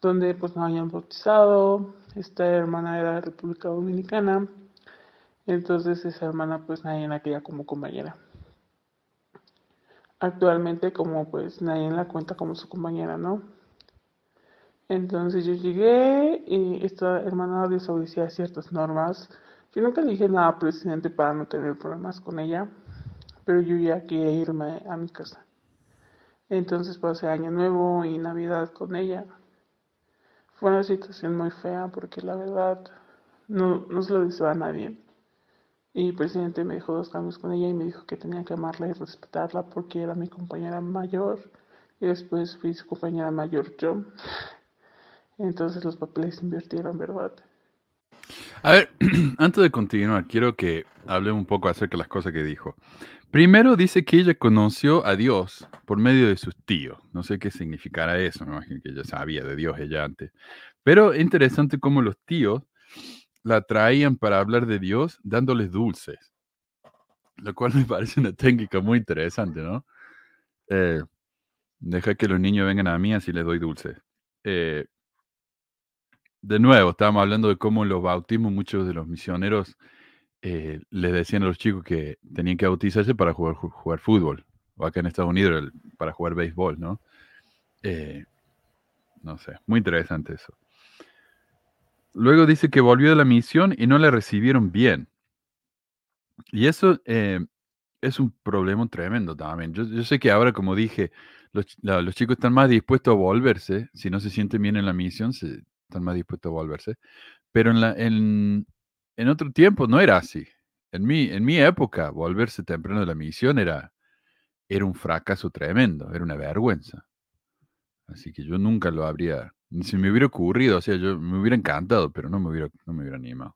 donde pues no habían bautizado. Esta hermana era de República Dominicana. Entonces esa hermana pues nadie la quería como compañera. Actualmente como pues nadie la cuenta como su compañera, ¿no? Entonces yo llegué y esta hermana desobedecía ciertas normas. Yo nunca dije nada al presidente para no tener problemas con ella, pero yo ya quería irme a mi casa. Entonces pasé Año Nuevo y Navidad con ella. Fue una situación muy fea porque la verdad no, se lo deseaba a nadie. Y el presidente me dejó dos cambios con ella y me dijo que tenía que amarla y respetarla porque era mi compañera mayor. Y después fui su compañera mayor yo. Entonces los papeles invirtieron, ¿verdad? A ver, antes de continuar, quiero que hable un poco acerca de las cosas que dijo. Primero dice que ella conoció a Dios por medio de sus tíos. No sé qué significará eso, me imagino que ella sabía de Dios ella antes. Pero interesante cómo los tíos la traían para hablar de Dios dándoles dulces. Lo cual me parece una técnica muy interesante, ¿no? Eh, deja que los niños vengan a mí así les doy dulces. Eh, de nuevo, estábamos hablando de cómo los bautismos, muchos de los misioneros eh, les decían a los chicos que tenían que bautizarse para jugar, jugar fútbol, o acá en Estados Unidos para jugar béisbol, ¿no? No sé, muy interesante eso. Luego dice que volvió de la misión y no le recibieron bien. Y eso eh, es un problema tremendo también. Yo, sé que ahora, como dije, los, chicos están más dispuestos a volverse, si no se sienten bien en la misión, se, están más dispuestos a volverse. Pero en, otro tiempo no era así. En mi, época, volverse temprano de la misión era un fracaso tremendo, era una vergüenza. Así que yo nunca lo habría, ni si me hubiera ocurrido, o sea, yo me hubiera encantado, pero no me hubiera, no me hubiera animado.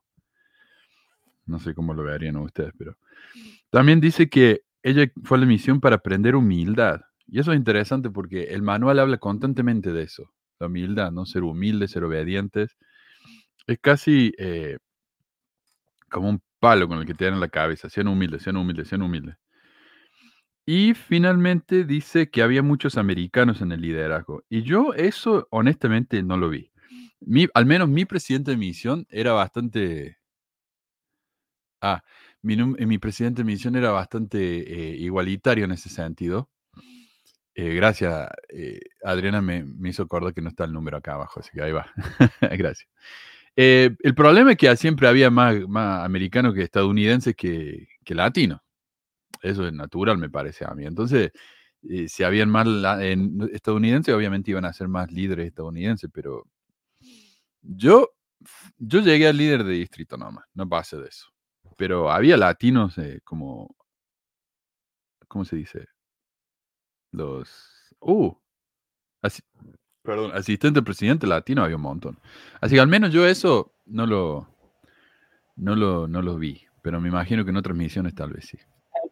No sé cómo lo verían ustedes, pero también dice que ella fue a la misión para aprender humildad. Y eso es interesante porque el manual habla constantemente de eso la humildad, ¿no? Ser humildes, ser obedientes. Es casi eh, como un palo con el que te dan en la cabeza. Sean humildes, sean humildes, sean humildes. Y finalmente dice que había muchos americanos en el liderazgo. Y yo eso honestamente no lo vi. al menos mi presidente de misión era bastante... Ah, mi, mi presidente de misión era bastante eh, igualitario en ese sentido. Eh, gracias, eh, Adriana me, hizo acordar que no está el número acá abajo, así que ahí va. gracias. el problema es que siempre había más, más americanos que estadounidenses que, que latinos. Eso es natural, me parece a mí. Entonces, si habían más estadounidenses, obviamente iban a ser más líderes estadounidenses, pero yo, yo llegué al líder de distrito nomás, no pase de eso pero había latinos eh, como, ¿cómo se dice? Los, uh, perdón, asistente presidente latino había un montón. Así que al menos yo eso no lo, no lo, no lo vi, pero me imagino que en otras misiones tal vez sí.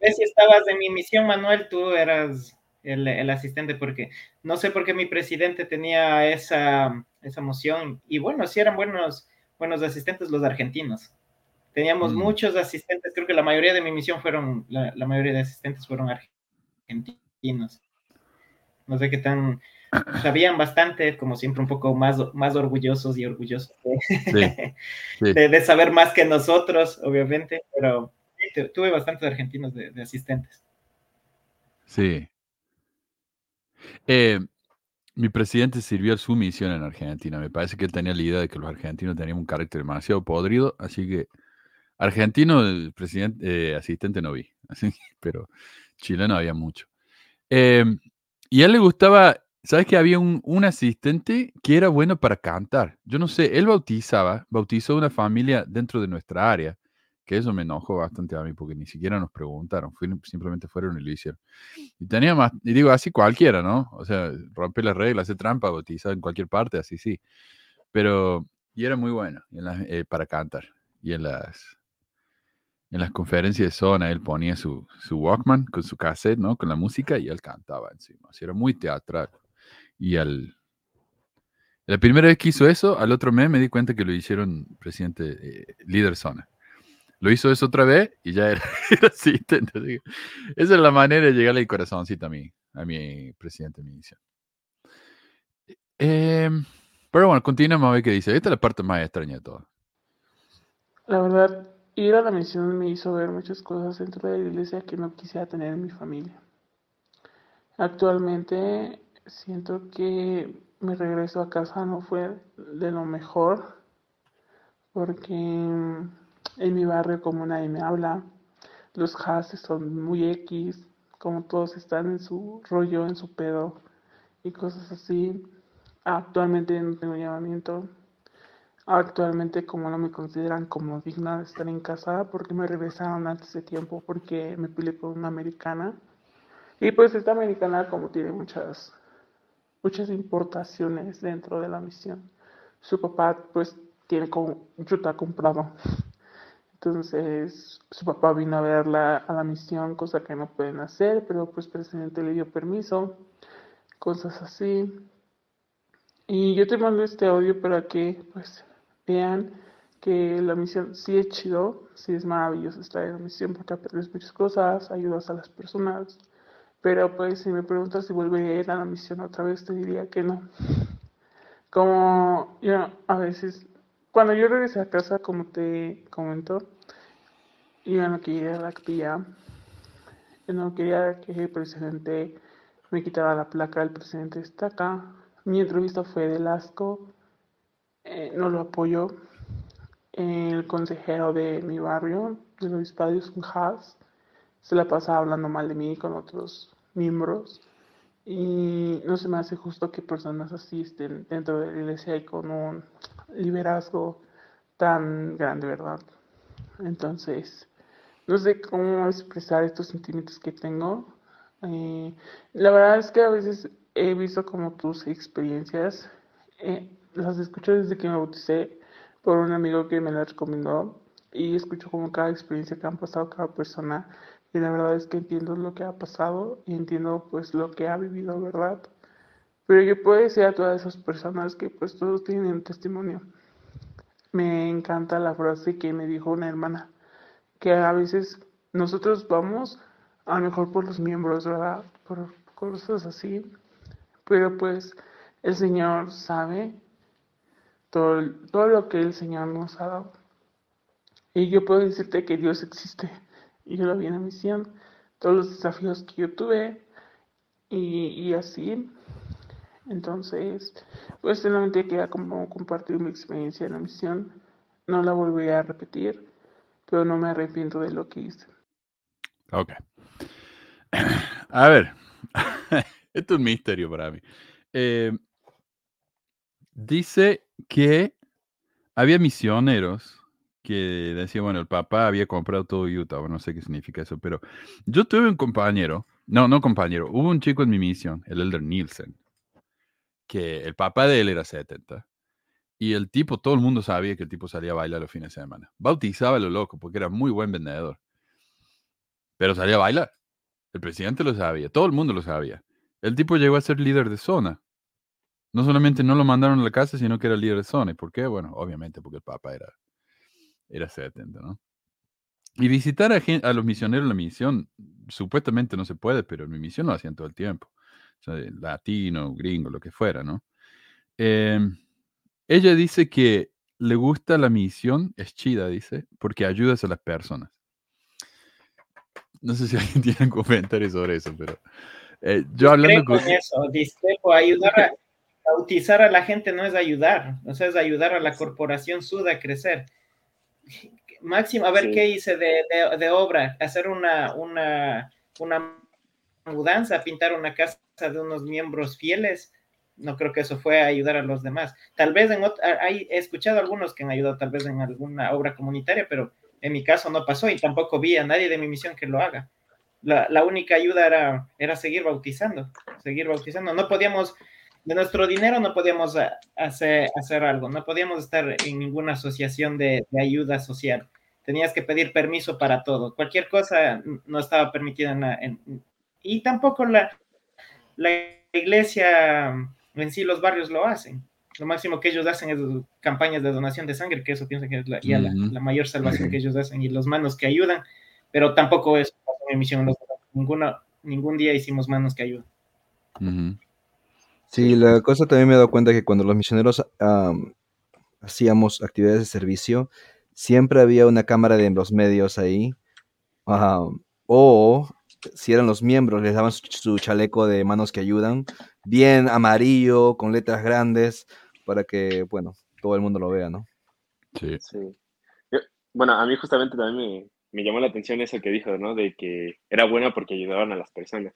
Vez si estabas en mi misión, Manuel, tú eras el, el, asistente, porque no sé por qué mi presidente tenía esa, esa moción. Y bueno, sí eran buenos, buenos asistentes los argentinos. Teníamos mm. muchos asistentes, creo que la mayoría de mi misión fueron, la, mayoría de asistentes fueron argentinos. No sé qué tan, sabían bastante, como siempre, un poco más, más orgullosos y orgullosos de, saber más que nosotros, obviamente, pero tuve bastantes argentinos de, asistentes. Sí. Eh, mi presidente sirvió su misión en Argentina. Me parece que él tenía la idea de que los argentinos tenían un carácter demasiado podrido, así que Argentino, el presidente, eh, asistente no vi, así, pero chileno había mucho. Em, y a él le gustaba, ¿sabes que había un, asistente que era bueno para cantar? Yo no sé, él bautizaba, bautizó una familia dentro de nuestra área, que eso me enojó bastante a mí porque ni siquiera nos preguntaron, simplemente fueron y lo hicieron. Y tenía más, y digo, así cualquiera, ¿no? O sea, rompe las reglas, hace trampa, bautizar en cualquier parte, así sí. Pero, y era muy bueno eh, para cantar. Y en las, en las conferencias de zona él ponía su, su, Walkman con su cassette, ¿no? Con la música y él cantaba encima. Así era muy teatral. Y al... La primera vez que hizo eso, al otro mes me di cuenta que lo hicieron presidente, eh, líder zona. Lo hizo eso otra vez y ya era, asistente. esa es la manera de llegarle al corazoncito a mí, a mi presidente de mi em, pero bueno, continuamos a ver qué dice. Esta es la parte más extraña de todo. La verdad, Ir a la misión me hizo ver muchas cosas dentro de la iglesia que no quisiera tener en mi familia. Actualmente siento que mi regreso a casa no fue de lo mejor porque en mi barrio como nadie me habla, los hases son muy X, como todos están en su rollo, en su pedo y cosas así. Actualmente no tengo llamamiento, Actualmente, como no me consideran como digna de estar en casa, porque me regresaron antes de tiempo, porque me peleé con una americana. Y pues esta americana, como tiene muchas, muchas importaciones dentro de la misión, su papá pues tiene como yuta comprado. Entonces, su papá vino a verla a la misión, cosa que no pueden hacer, pero pues el presidente le dio permiso, cosas así. Y yo te mando este audio para que pues vean que la misión sí es chido, sí es maravilloso estar en la misión porque aprendes muchas cosas, ayudas a las personas, pero pues si me preguntas si volvería a ir a la misión otra vez, te diría que no. Como yo a veces, cuando yo regresé a casa, como te comento, yo no quería la capilla, yo no quería que el presidente me quitara la placa, el presidente está acá. Mi entrevista fue de asco eh, no lo apoyó. El consejero de mi barrio, de los estadios, un Haas, se la pasaba hablando mal de mí con otros miembros. Y no se me hace justo que personas asisten dentro de la iglesia y con un liderazgo tan grande, ¿verdad? Entonces, no sé cómo expresar estos sentimientos que tengo. Eh, la verdad es que a veces he visto como tus experiencias. Eh, las escucho desde que me bauticé por un amigo que me las recomendó y escucho como cada experiencia que han pasado cada persona y la verdad es que entiendo lo que ha pasado y entiendo pues lo que ha vivido, ¿verdad? Pero yo puedo decir a todas esas personas que pues todos tienen testimonio. Me encanta la frase que me dijo una hermana, que a veces nosotros vamos a lo mejor por los miembros, ¿verdad? Por cosas así. Pero pues el Señor sabe todo, todo lo que el Señor nos ha dado. Y yo puedo decirte que Dios existe. Y yo lo vi en la misión. Todos los desafíos que yo tuve. Y, y así. Entonces, pues solamente queda como compartir mi experiencia en la misión. No la volveré a repetir. Pero no me arrepiento de lo que hice. Ok. A ver. Esto es un misterio para mí. Eh, dice que había misioneros que decían, bueno, el papá había comprado todo Utah, no sé qué significa eso, pero yo tuve un compañero, no, no compañero, hubo un chico en mi misión, el Elder Nielsen, que el papá de él era 70. Y el tipo, todo el mundo sabía que el tipo salía a bailar los fines de semana. Bautizaba a lo loco porque era muy buen vendedor. Pero salía a bailar. El presidente lo sabía, todo el mundo lo sabía. El tipo llegó a ser líder de zona. No solamente no lo mandaron a la casa, sino que era líder de zona. ¿Y por qué? Bueno, obviamente porque el Papa era, era 70, ¿no? Y visitar a, los misioneros en la misión, supuestamente no se puede, pero en mi misión lo hacían todo el tiempo. Sea, latino, gringo, lo que fuera, ¿no? Em, ella dice que le gusta la misión, es chida, dice, porque ayudas a las personas. No sé si alguien tiene un comentario sobre eso, pero eh, yo hablando con, eso, ayudar a bautizar a la gente no es ayudar, o sea, es ayudar a la corporación suda a crecer. Máximo, a ver qué hice de, de, obra, hacer una, una, una mudanza, pintar una casa de unos miembros fieles. No creo que eso fue ayudar a los demás. Tal vez en hay, he escuchado algunos que han ayudado tal vez en alguna obra comunitaria, pero en mi caso no pasó y tampoco vi a nadie de mi misión que lo haga. La, la única ayuda era, era seguir bautizando, seguir bautizando. No podíamos, de nuestro dinero no podíamos hacer, hacer algo, no podíamos estar en ninguna asociación de, ayuda social. Tenías que pedir permiso para todo. Cualquier cosa no estaba permitida en, y tampoco la, la iglesia en sí, los barrios lo hacen. Lo máximo que ellos hacen es campañas de donación de sangre, que eso pienso que es la, la, mayor salvación que ellos hacen y los manos que ayudan, pero tampoco es mi misión. Ninguna, ningún día hicimos manos que ayudan. Sí, la cosa también me he dado cuenta que cuando los misioneros hacíamos actividades de servicio, siempre había una cámara de los medios ahí. o si eran los miembros, les daban su, chaleco de manos que ayudan, bien amarillo, con letras grandes, para que, bueno, todo el mundo lo vea, ¿no? Sí. bueno, a mí justamente también me, llamó la atención eso que dijo, ¿no? De que era buena porque ayudaban a las personas.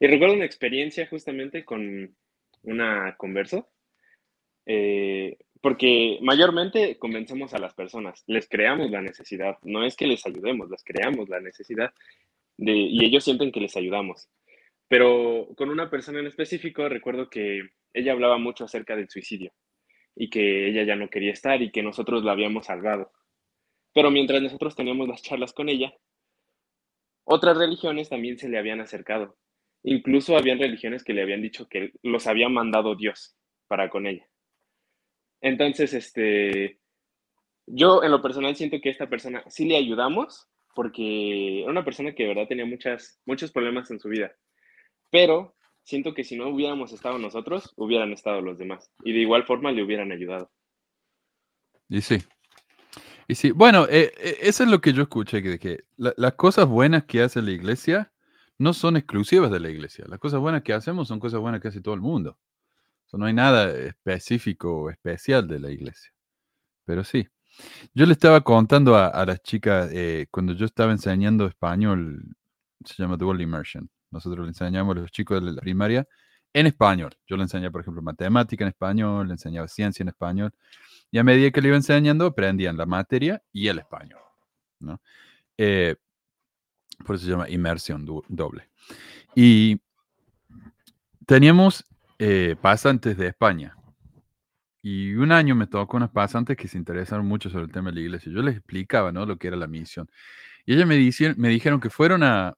Y recuerdo una experiencia justamente con una converso, eh, porque mayormente convencemos a las personas, les creamos la necesidad, no es que les ayudemos, les creamos la necesidad y ellos sienten que les ayudamos. Pero con una persona en específico recuerdo que ella hablaba mucho acerca del suicidio y que ella ya no quería estar y que nosotros la habíamos salvado. Pero mientras nosotros teníamos las charlas con ella, otras religiones también se le habían acercado. Incluso habían religiones que le habían dicho que los había mandado Dios para con ella. Entonces, este, yo en lo personal siento que esta persona sí le ayudamos, porque era una persona que de verdad tenía muchas, muchos problemas en su vida. Pero siento que si no hubiéramos estado nosotros, hubieran estado los demás. Y de igual forma le hubieran ayudado. Y sí. Y sí, bueno, eh, eh, eso es lo que yo escuché, que, que las cosas buenas que hace la iglesia no son exclusivas de la iglesia. Las cosas buenas que hacemos son cosas buenas que hace todo el mundo. no hay nada específico o especial de la iglesia. Pero sí. Yo le estaba contando a, las chicas, eh, cuando yo estaba enseñando español, se llama Dual Immersion. Nosotros le enseñamos a los chicos de la primaria en español. Yo le enseñaba, por ejemplo, matemática en español, le enseñaba ciencia en español. Y a medida que le iba enseñando, aprendían la materia y el español. ¿no? Eh, por eso se llama inmersión doble. Y teníamos eh, pasantes de España. Y un año me tocó unas pasantes que se interesaron mucho sobre el tema de la iglesia. Yo les explicaba, ¿no? Lo que era la misión. Y ellas me, dijeron que fueron a,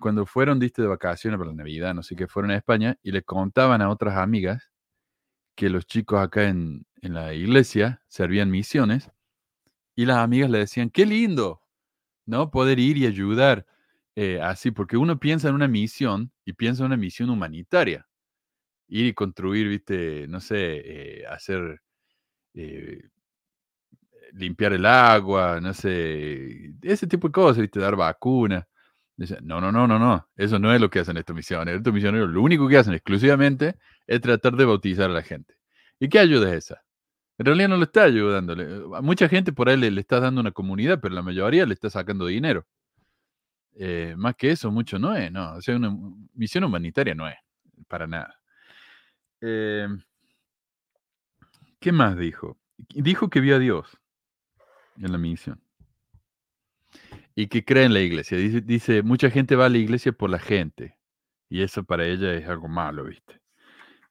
cuando fueron, diste de vacaciones para la Navidad, no sé qué, fueron a España y le contaban a otras amigas que los chicos acá en, en la iglesia servían misiones y las amigas le decían, qué lindo, ¿no? Poder ir y ayudar eh, así, porque uno piensa en una misión y piensa en una misión humanitaria. Ir y construir, viste, no sé, eh, hacer, eh, limpiar el agua, no sé, ese tipo de cosas, viste, dar vacunas. No, no, no, no, no. Eso no es lo que hacen estos misioneros. Estos misioneros lo único que hacen exclusivamente es tratar de bautizar a la gente. ¿Y qué ayuda es esa? En realidad no le está ayudando. Mucha gente por ahí le, está dando una comunidad, pero la mayoría le está sacando dinero. Eh, más que eso, mucho no es, no. O sea, una misión humanitaria no es, para nada. Eh, ¿Qué más dijo? Dijo que vio a Dios en la misión. Y que cree en la iglesia. Dice, dice, mucha gente va a la iglesia por la gente. Y eso para ella es algo malo, ¿viste?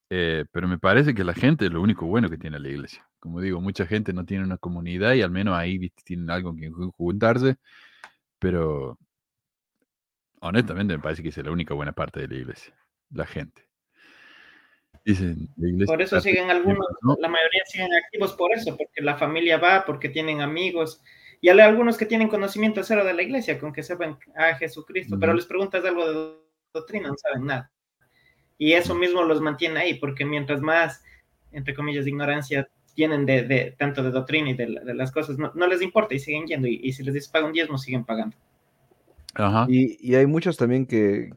Eh, pero me parece que la gente es lo único bueno que tiene la iglesia. Como digo, mucha gente no tiene una comunidad y al menos ahí tienen algo que juntarse, pero honestamente me parece que es la única buena parte de la iglesia, la gente. Dicen, por eso siguen algunos, la mayoría siguen activos por eso, porque la familia va, porque tienen amigos, y hay algunos que tienen conocimiento cero de la iglesia, con que sepan a Jesucristo, pero les preguntas algo de doctrina, no saben nada. Y eso mismo los mantiene ahí, porque mientras más, entre comillas, ignorancia tienen de, tanto de doctrina y de, las cosas, no, les importa y siguen yendo. Y, si les dices pagan un diezmo, siguen pagando. Y, hay muchos también que,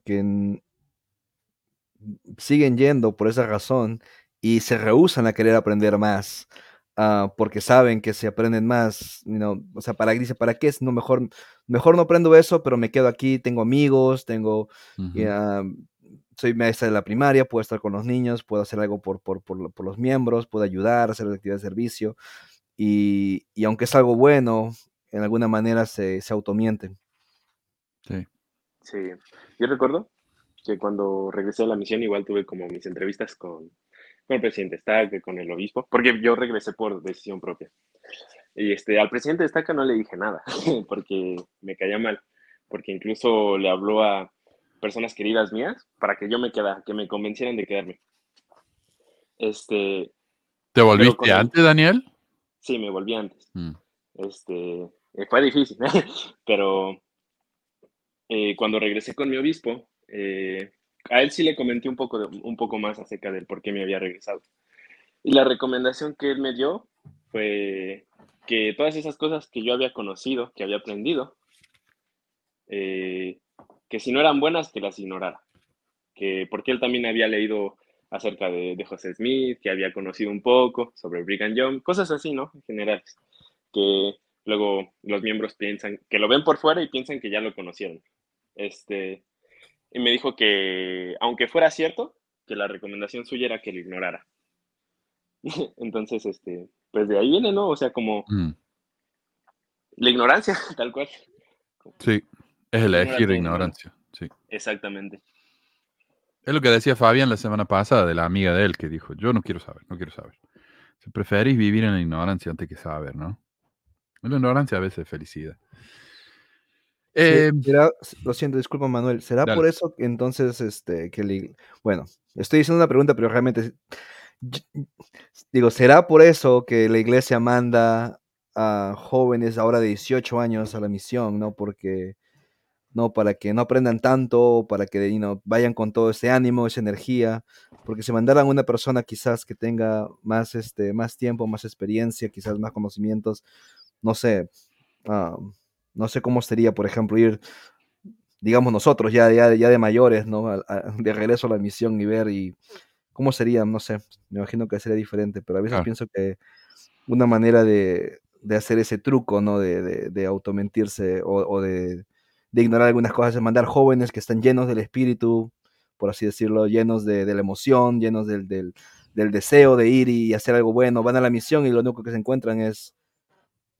siguen yendo por esa razón y se rehusan a querer aprender más. Ah, porque saben que si aprenden más, o sea, para, dice, ¿para qué? No, mejor, mejor no aprendo eso, pero me quedo aquí, tengo amigos, tengo, soy maestra de la primaria, puedo estar con los niños, puedo hacer algo por, por, por, los miembros, puedo ayudar, hacer actividad de servicio. Y, y, aunque es algo bueno, en alguna manera se, se automienten. Sí. Sí. Yo recuerdo que cuando regresé a la misión igual tuve como mis entrevistas con, con el presidente Staca, con el obispo, porque yo regresé por decisión propia. Y este, al presidente Staca no le dije nada, porque me caía mal, porque incluso le habló a personas queridas mías para que yo me quedara, que me convencieran de quedarme. Este. ¿Te volviste antes, Daniel? Sí, me volví antes. Mm. Este, fue difícil, pero eh, cuando regresé con mi obispo, eh, a él sí le comenté un poco, un poco más acerca del por qué me había regresado. Y la recomendación que él me dio fue que todas esas cosas que yo había conocido, que había aprendido, eh, que si no eran buenas, que las ignorara. Que, porque él también había leído acerca de, de José Smith, que había conocido un poco sobre Brigham Young, cosas así, ¿no? En general. Que luego los miembros piensan, que lo ven por fuera y piensan que ya lo conocieron. Este, y me dijo que, aunque fuera cierto, que la recomendación suya era que lo ignorara. Entonces, este, pues de ahí viene, ¿no? O sea, como mm. la ignorancia, tal cual. Sí. Es elegir ignorancia, sí. Exactamente. Es lo que decía Fabián la semana pasada de la amiga de él que dijo, yo no quiero saber, no quiero saber. Si preferís vivir en la ignorancia antes que saber, ¿no? La ignorancia a veces es felicidad. Eh, lo siento, disculpa Manuel, ¿será por eso que entonces, este, que bueno, estoy diciendo una pregunta, pero realmente, digo, ¿será por eso que la iglesia manda a jóvenes ahora de 18 años a la misión, ¿no? Porque ¿no? Para que no aprendan tanto, para que vayan con todo ese ánimo, esa energía, porque si mandaran una persona quizás que tenga más, este, más tiempo, más experiencia, quizás más conocimientos, no sé, ah, no sé cómo sería, por ejemplo, ir, digamos nosotros ya, ya, ya de mayores, ¿no? de regreso a la misión y ver y cómo sería, no sé, me imagino que sería diferente, pero a veces pienso que una manera de, hacer ese truco, ¿no? De, de, de automentirse o de de ignorar algunas cosas, de mandar jóvenes que están llenos del espíritu, por así decirlo, llenos de, la emoción, llenos del, deseo de ir y hacer algo bueno, van a la misión y lo único que se encuentran es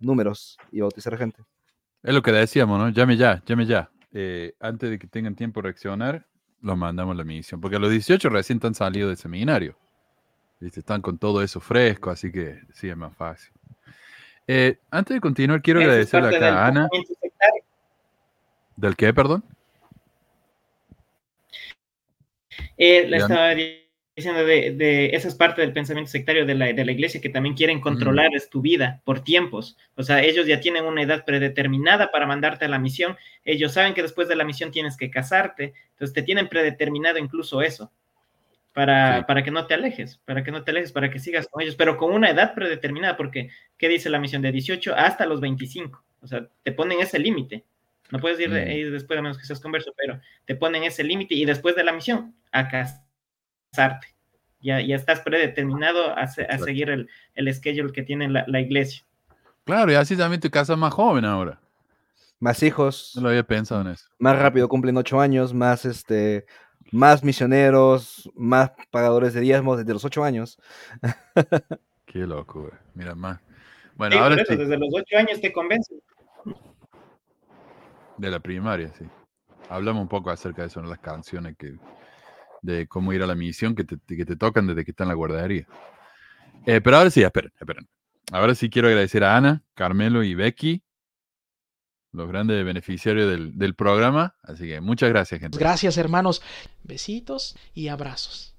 números y bautizar gente. Es lo que decíamos, ¿no? Llame ya, llame ya. Eh, antes de que tengan tiempo de reaccionar, los mandamos la misión. Porque a los 18 recién están salidos del seminario. Están con todo eso fresco, así que sí, es más fácil. Eh, antes de continuar, quiero agradecerle acá a Ana. ¿Del qué, perdón? La estaba diciendo de, de esa es parte del pensamiento sectario de la, de la iglesia que también quieren controlar es tu vida por tiempos. O sea, ellos ya tienen una edad predeterminada para mandarte a la misión. Ellos saben que después de la misión tienes que casarte. Entonces te tienen predeterminado incluso eso. Para, Sí. para que no te alejes, para que no te alejes, para que sigas con ellos, pero con una edad predeterminada, porque ¿qué dice la misión? De 18 hasta los 25. O sea, te ponen ese límite. No puedes ir, Mm. ir después a menos que seas converso, pero te ponen ese límite y después de la misión a casarte. Ya, ya estás predeterminado a, seguir el, el schedule que tiene la, la iglesia. Claro, y así también te casas más joven ahora. Más hijos, No lo había pensado en eso. más rápido cumplen ocho años, más este, más misioneros, más pagadores de diezmos desde los ocho años. Qué loco, güey. Mira más. Bueno, Sí, ahora eso, sí, desde los ocho años te convencen. de la primaria, sí. Hablamos un poco acerca de eso en las canciones que de cómo ir a la misión que te, que te tocan desde que está en la guardería. Eh, pero ahora sí, esperen, esperen. Ahora sí quiero agradecer a Ana, Carmelo y Becky, los grandes beneficiarios del, del programa. Así que muchas gracias, gente. Gracias, hermanos. Besitos y abrazos.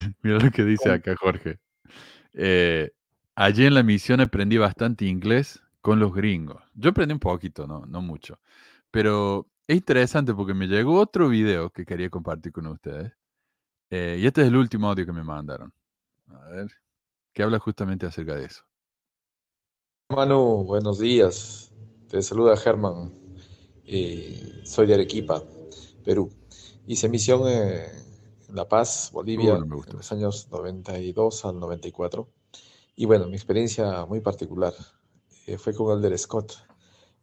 Mira lo que dice acá Jorge. Eh, allí en la misión aprendí bastante inglés con los gringos. Yo aprendí un poquito, no, no mucho. Pero es interesante porque me llegó otro video que quería compartir con ustedes. Eh, y este es el último audio que me mandaron. A ver, que habla justamente acerca de eso. Manu, buenos días. Te saluda Germán. Eh, soy de Arequipa, Perú. Hice misión en La Paz, Bolivia, Uh, en los años 92 al 94. Y bueno, mi experiencia muy particular eh, fue con Elder Scott.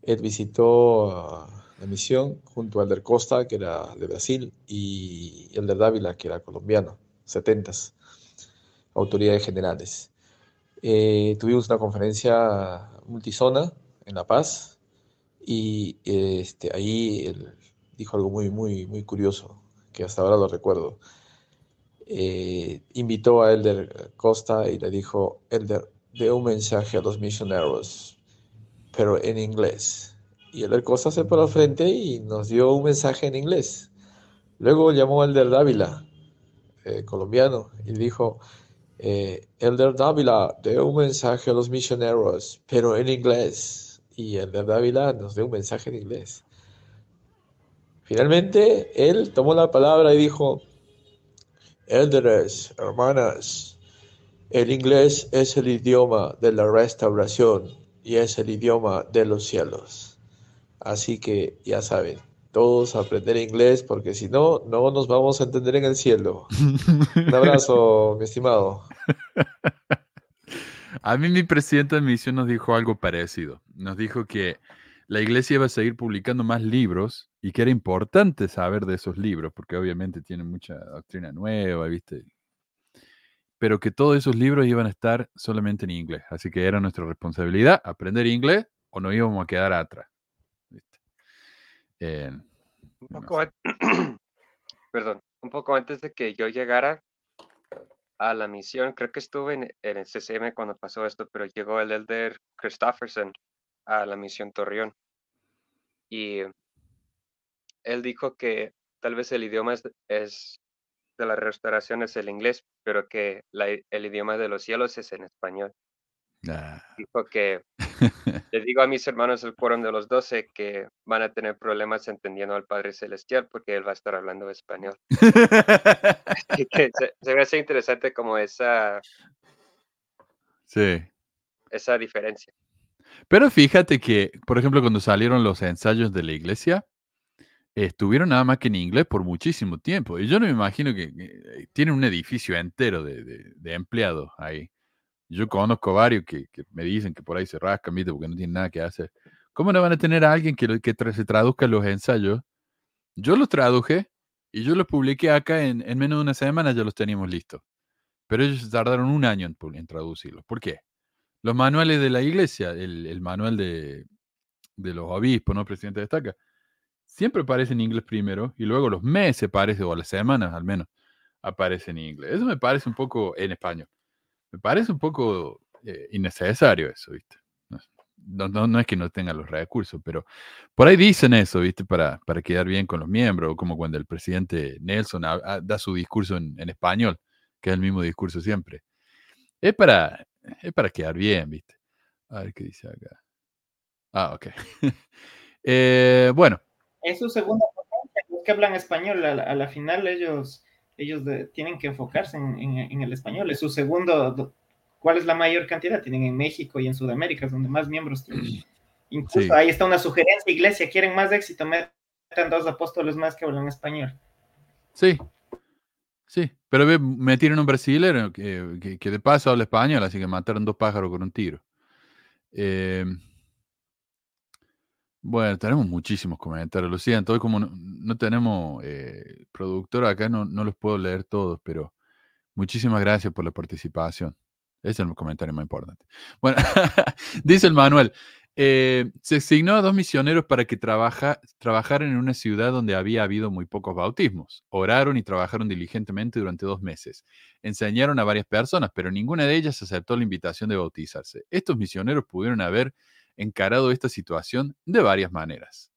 Él visitó ah, la misión junto a Elder Costa, que era de Brasil, y Elder Dávila, que era colombiano, 70s, autoridades generales. Eh, tuvimos una conferencia multizona en La Paz y este, ahí él dijo algo muy, muy, muy curioso, que hasta ahora lo recuerdo. Eh, invitó a Elder Costa y le dijo, Elder, dé un mensaje a los misioneros, pero en inglés. Y Elder Costa se paró al frente y nos dio un mensaje en inglés. Luego llamó a Elder Dávila, eh, colombiano, y dijo, eh, Elder Dávila dio un mensaje a los misioneros, pero en inglés. Y Elder Dávila nos dio un mensaje en inglés. Finalmente, él tomó la palabra y dijo, Elders, hermanas, el inglés es el idioma de la restauración y es el idioma de los cielos. Así que ya saben, todos aprender inglés porque si no, no nos vamos a entender en el cielo. Un abrazo, mi estimado. A mí mi presidente de misión nos dijo algo parecido. Nos dijo que la iglesia iba a seguir publicando más libros y que era importante saber de esos libros, porque obviamente tienen mucha doctrina nueva, ¿viste? Pero que todos esos libros iban a estar solamente en inglés. Así que era nuestra responsabilidad aprender inglés o nos íbamos a quedar atrás. Eh, Un no poco, sé. perdón, un poco antes de que yo llegara a la misión, creo que estuve en, en el CCM cuando pasó esto, pero llegó el Elder Christofferson a la misión Torreón. Y él dijo que tal vez el idioma es, es de la restauración es el inglés, pero que la el idioma de los cielos es en español. Ah, Dijo que le digo a mis hermanos del quórum de los doce que van a tener problemas entendiendo al Padre Celestial porque él va a estar hablando español. Que se, se me hace interesante como esa, sí. esa diferencia. Pero fíjate que, por ejemplo, cuando salieron los ensayos de la iglesia, estuvieron nada más que en inglés por muchísimo tiempo. Y yo no me imagino que, que tienen un edificio entero de, de- de empleados ahí. Yo conozco varios que, que me dicen que por ahí se rascan, ¿viste? Porque no tienen nada que hacer. ¿Cómo no van a tener a alguien que, que se traduzca los ensayos? Yo los traduje y yo los publiqué acá en, en menos de una semana, ya los teníamos listos. Pero ellos tardaron un año en, en traducirlos. ¿Por qué? Los manuales de la iglesia, el, el manual de, de los obispos, ¿no? Presidente destaca, siempre aparece en inglés primero y luego los meses aparece, o las semanas al menos, aparece en inglés. Eso me parece un poco en español. Me parece un poco eh, innecesario eso, ¿viste? No no, no, es que no tengan los recursos, pero por ahí dicen eso, ¿viste? Para, para quedar bien con los miembros, como cuando el presidente Nelson da su discurso en, en español, que es el mismo discurso siempre. Es para, es para quedar bien, ¿viste? A ver qué dice acá. Ah, ok. Eh, bueno, Es su segunda potencia, los que hablan español, a la, a la final ellos, ellos de- tienen que enfocarse en, en- en el español. Es su segundo, do- ¿cuál es la mayor cantidad? Tienen en México y en Sudamérica, es donde más miembros tienen. Incluso Sí. ahí está una sugerencia, iglesia, quieren más éxito, metan dos apóstoles más que hablan español. sí. Sí, pero ve, metieron un brasileño que, que- que de paso habla español, así que mataron dos pájaros con un tiro. Eh, bueno, tenemos muchísimos comentarios, lo siento, hoy como no, tenemos eh, productor acá, no, no los puedo leer todos, pero muchísimas gracias por la participación. Ese es el comentario más importante. Bueno, dice el Manuel, eh, se asignó a dos misioneros para que trabaja, trabajaran en una ciudad donde había habido muy pocos bautismos. Oraron y trabajaron diligentemente durante dos meses. Enseñaron a varias personas, pero ninguna de ellas aceptó la invitación de bautizarse. Estos misioneros pudieron haber encarado esta situación de varias maneras.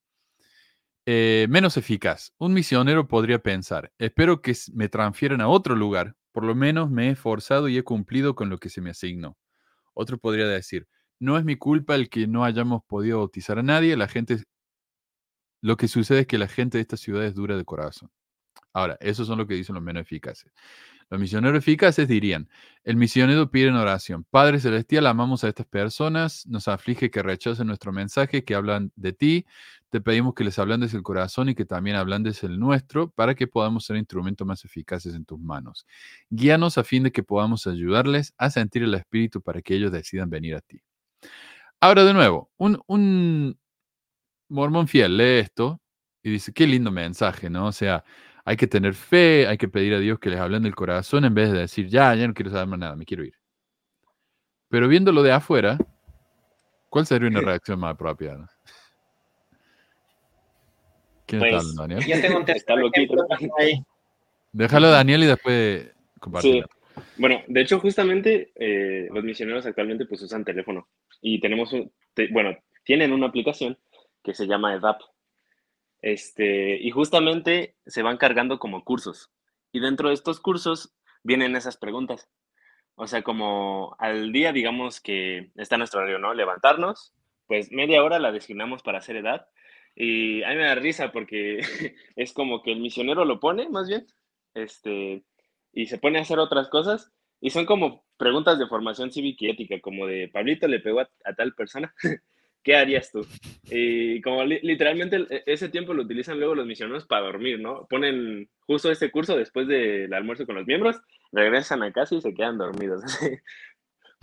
Eh, menos eficaz. Un misionero podría pensar, espero que me transfieran a otro lugar, por lo menos me he esforzado y he cumplido con lo que se me asignó. Otro podría decir, no es mi culpa el que no hayamos podido bautizar a nadie, la gente, lo que sucede es que la gente de esta ciudad es dura de corazón. Ahora, esos son lo que dicen los menos eficaces. Los misioneros eficaces dirían, el misionero pide en oración, Padre Celestial, amamos a estas personas, nos aflige que rechacen nuestro mensaje, que hablan de ti, te pedimos que les ablandes el corazón y que también ablandes el nuestro para que podamos ser instrumentos más eficaces en tus manos. Guíanos a fin de que podamos ayudarles a sentir el Espíritu para que ellos decidan venir a ti. Ahora, de nuevo, un, un mormón fiel lee esto y dice, qué lindo mensaje, ¿no? O sea, hay que tener fe, hay que pedir a Dios que les hablen del corazón en vez de decir, ya, ya no quiero saber más nada, me quiero ir. Pero viéndolo de afuera, ¿cuál sería una reacción más apropiada? ¿Quién está Pues, hablando, Daniel? Yo tengo un Está loquito. Déjalo a Daniel y después Sí. compártelo. Bueno, de hecho, justamente eh, los misioneros actualmente pues usan teléfono y tenemos, un, te- bueno, tienen una aplicación que se llama EDAP. Este, y justamente se van cargando como cursos. Y dentro de estos cursos vienen esas preguntas. O sea, como al día, digamos que está nuestro horario, ¿no? Levantarnos, pues media hora la designamos para hacer edad. Y a mí me da risa porque es como que el misionero lo pone, más bien, este, y se pone a hacer otras cosas. Y son como preguntas de formación cívica y ética, como de Pablito le pegó a, a tal persona, ¿qué harías tú? Y como li- literalmente e- ese tiempo lo utilizan luego los misioneros para dormir, ¿no? Ponen justo este curso después del almuerzo con los miembros, regresan a casa y se quedan dormidos.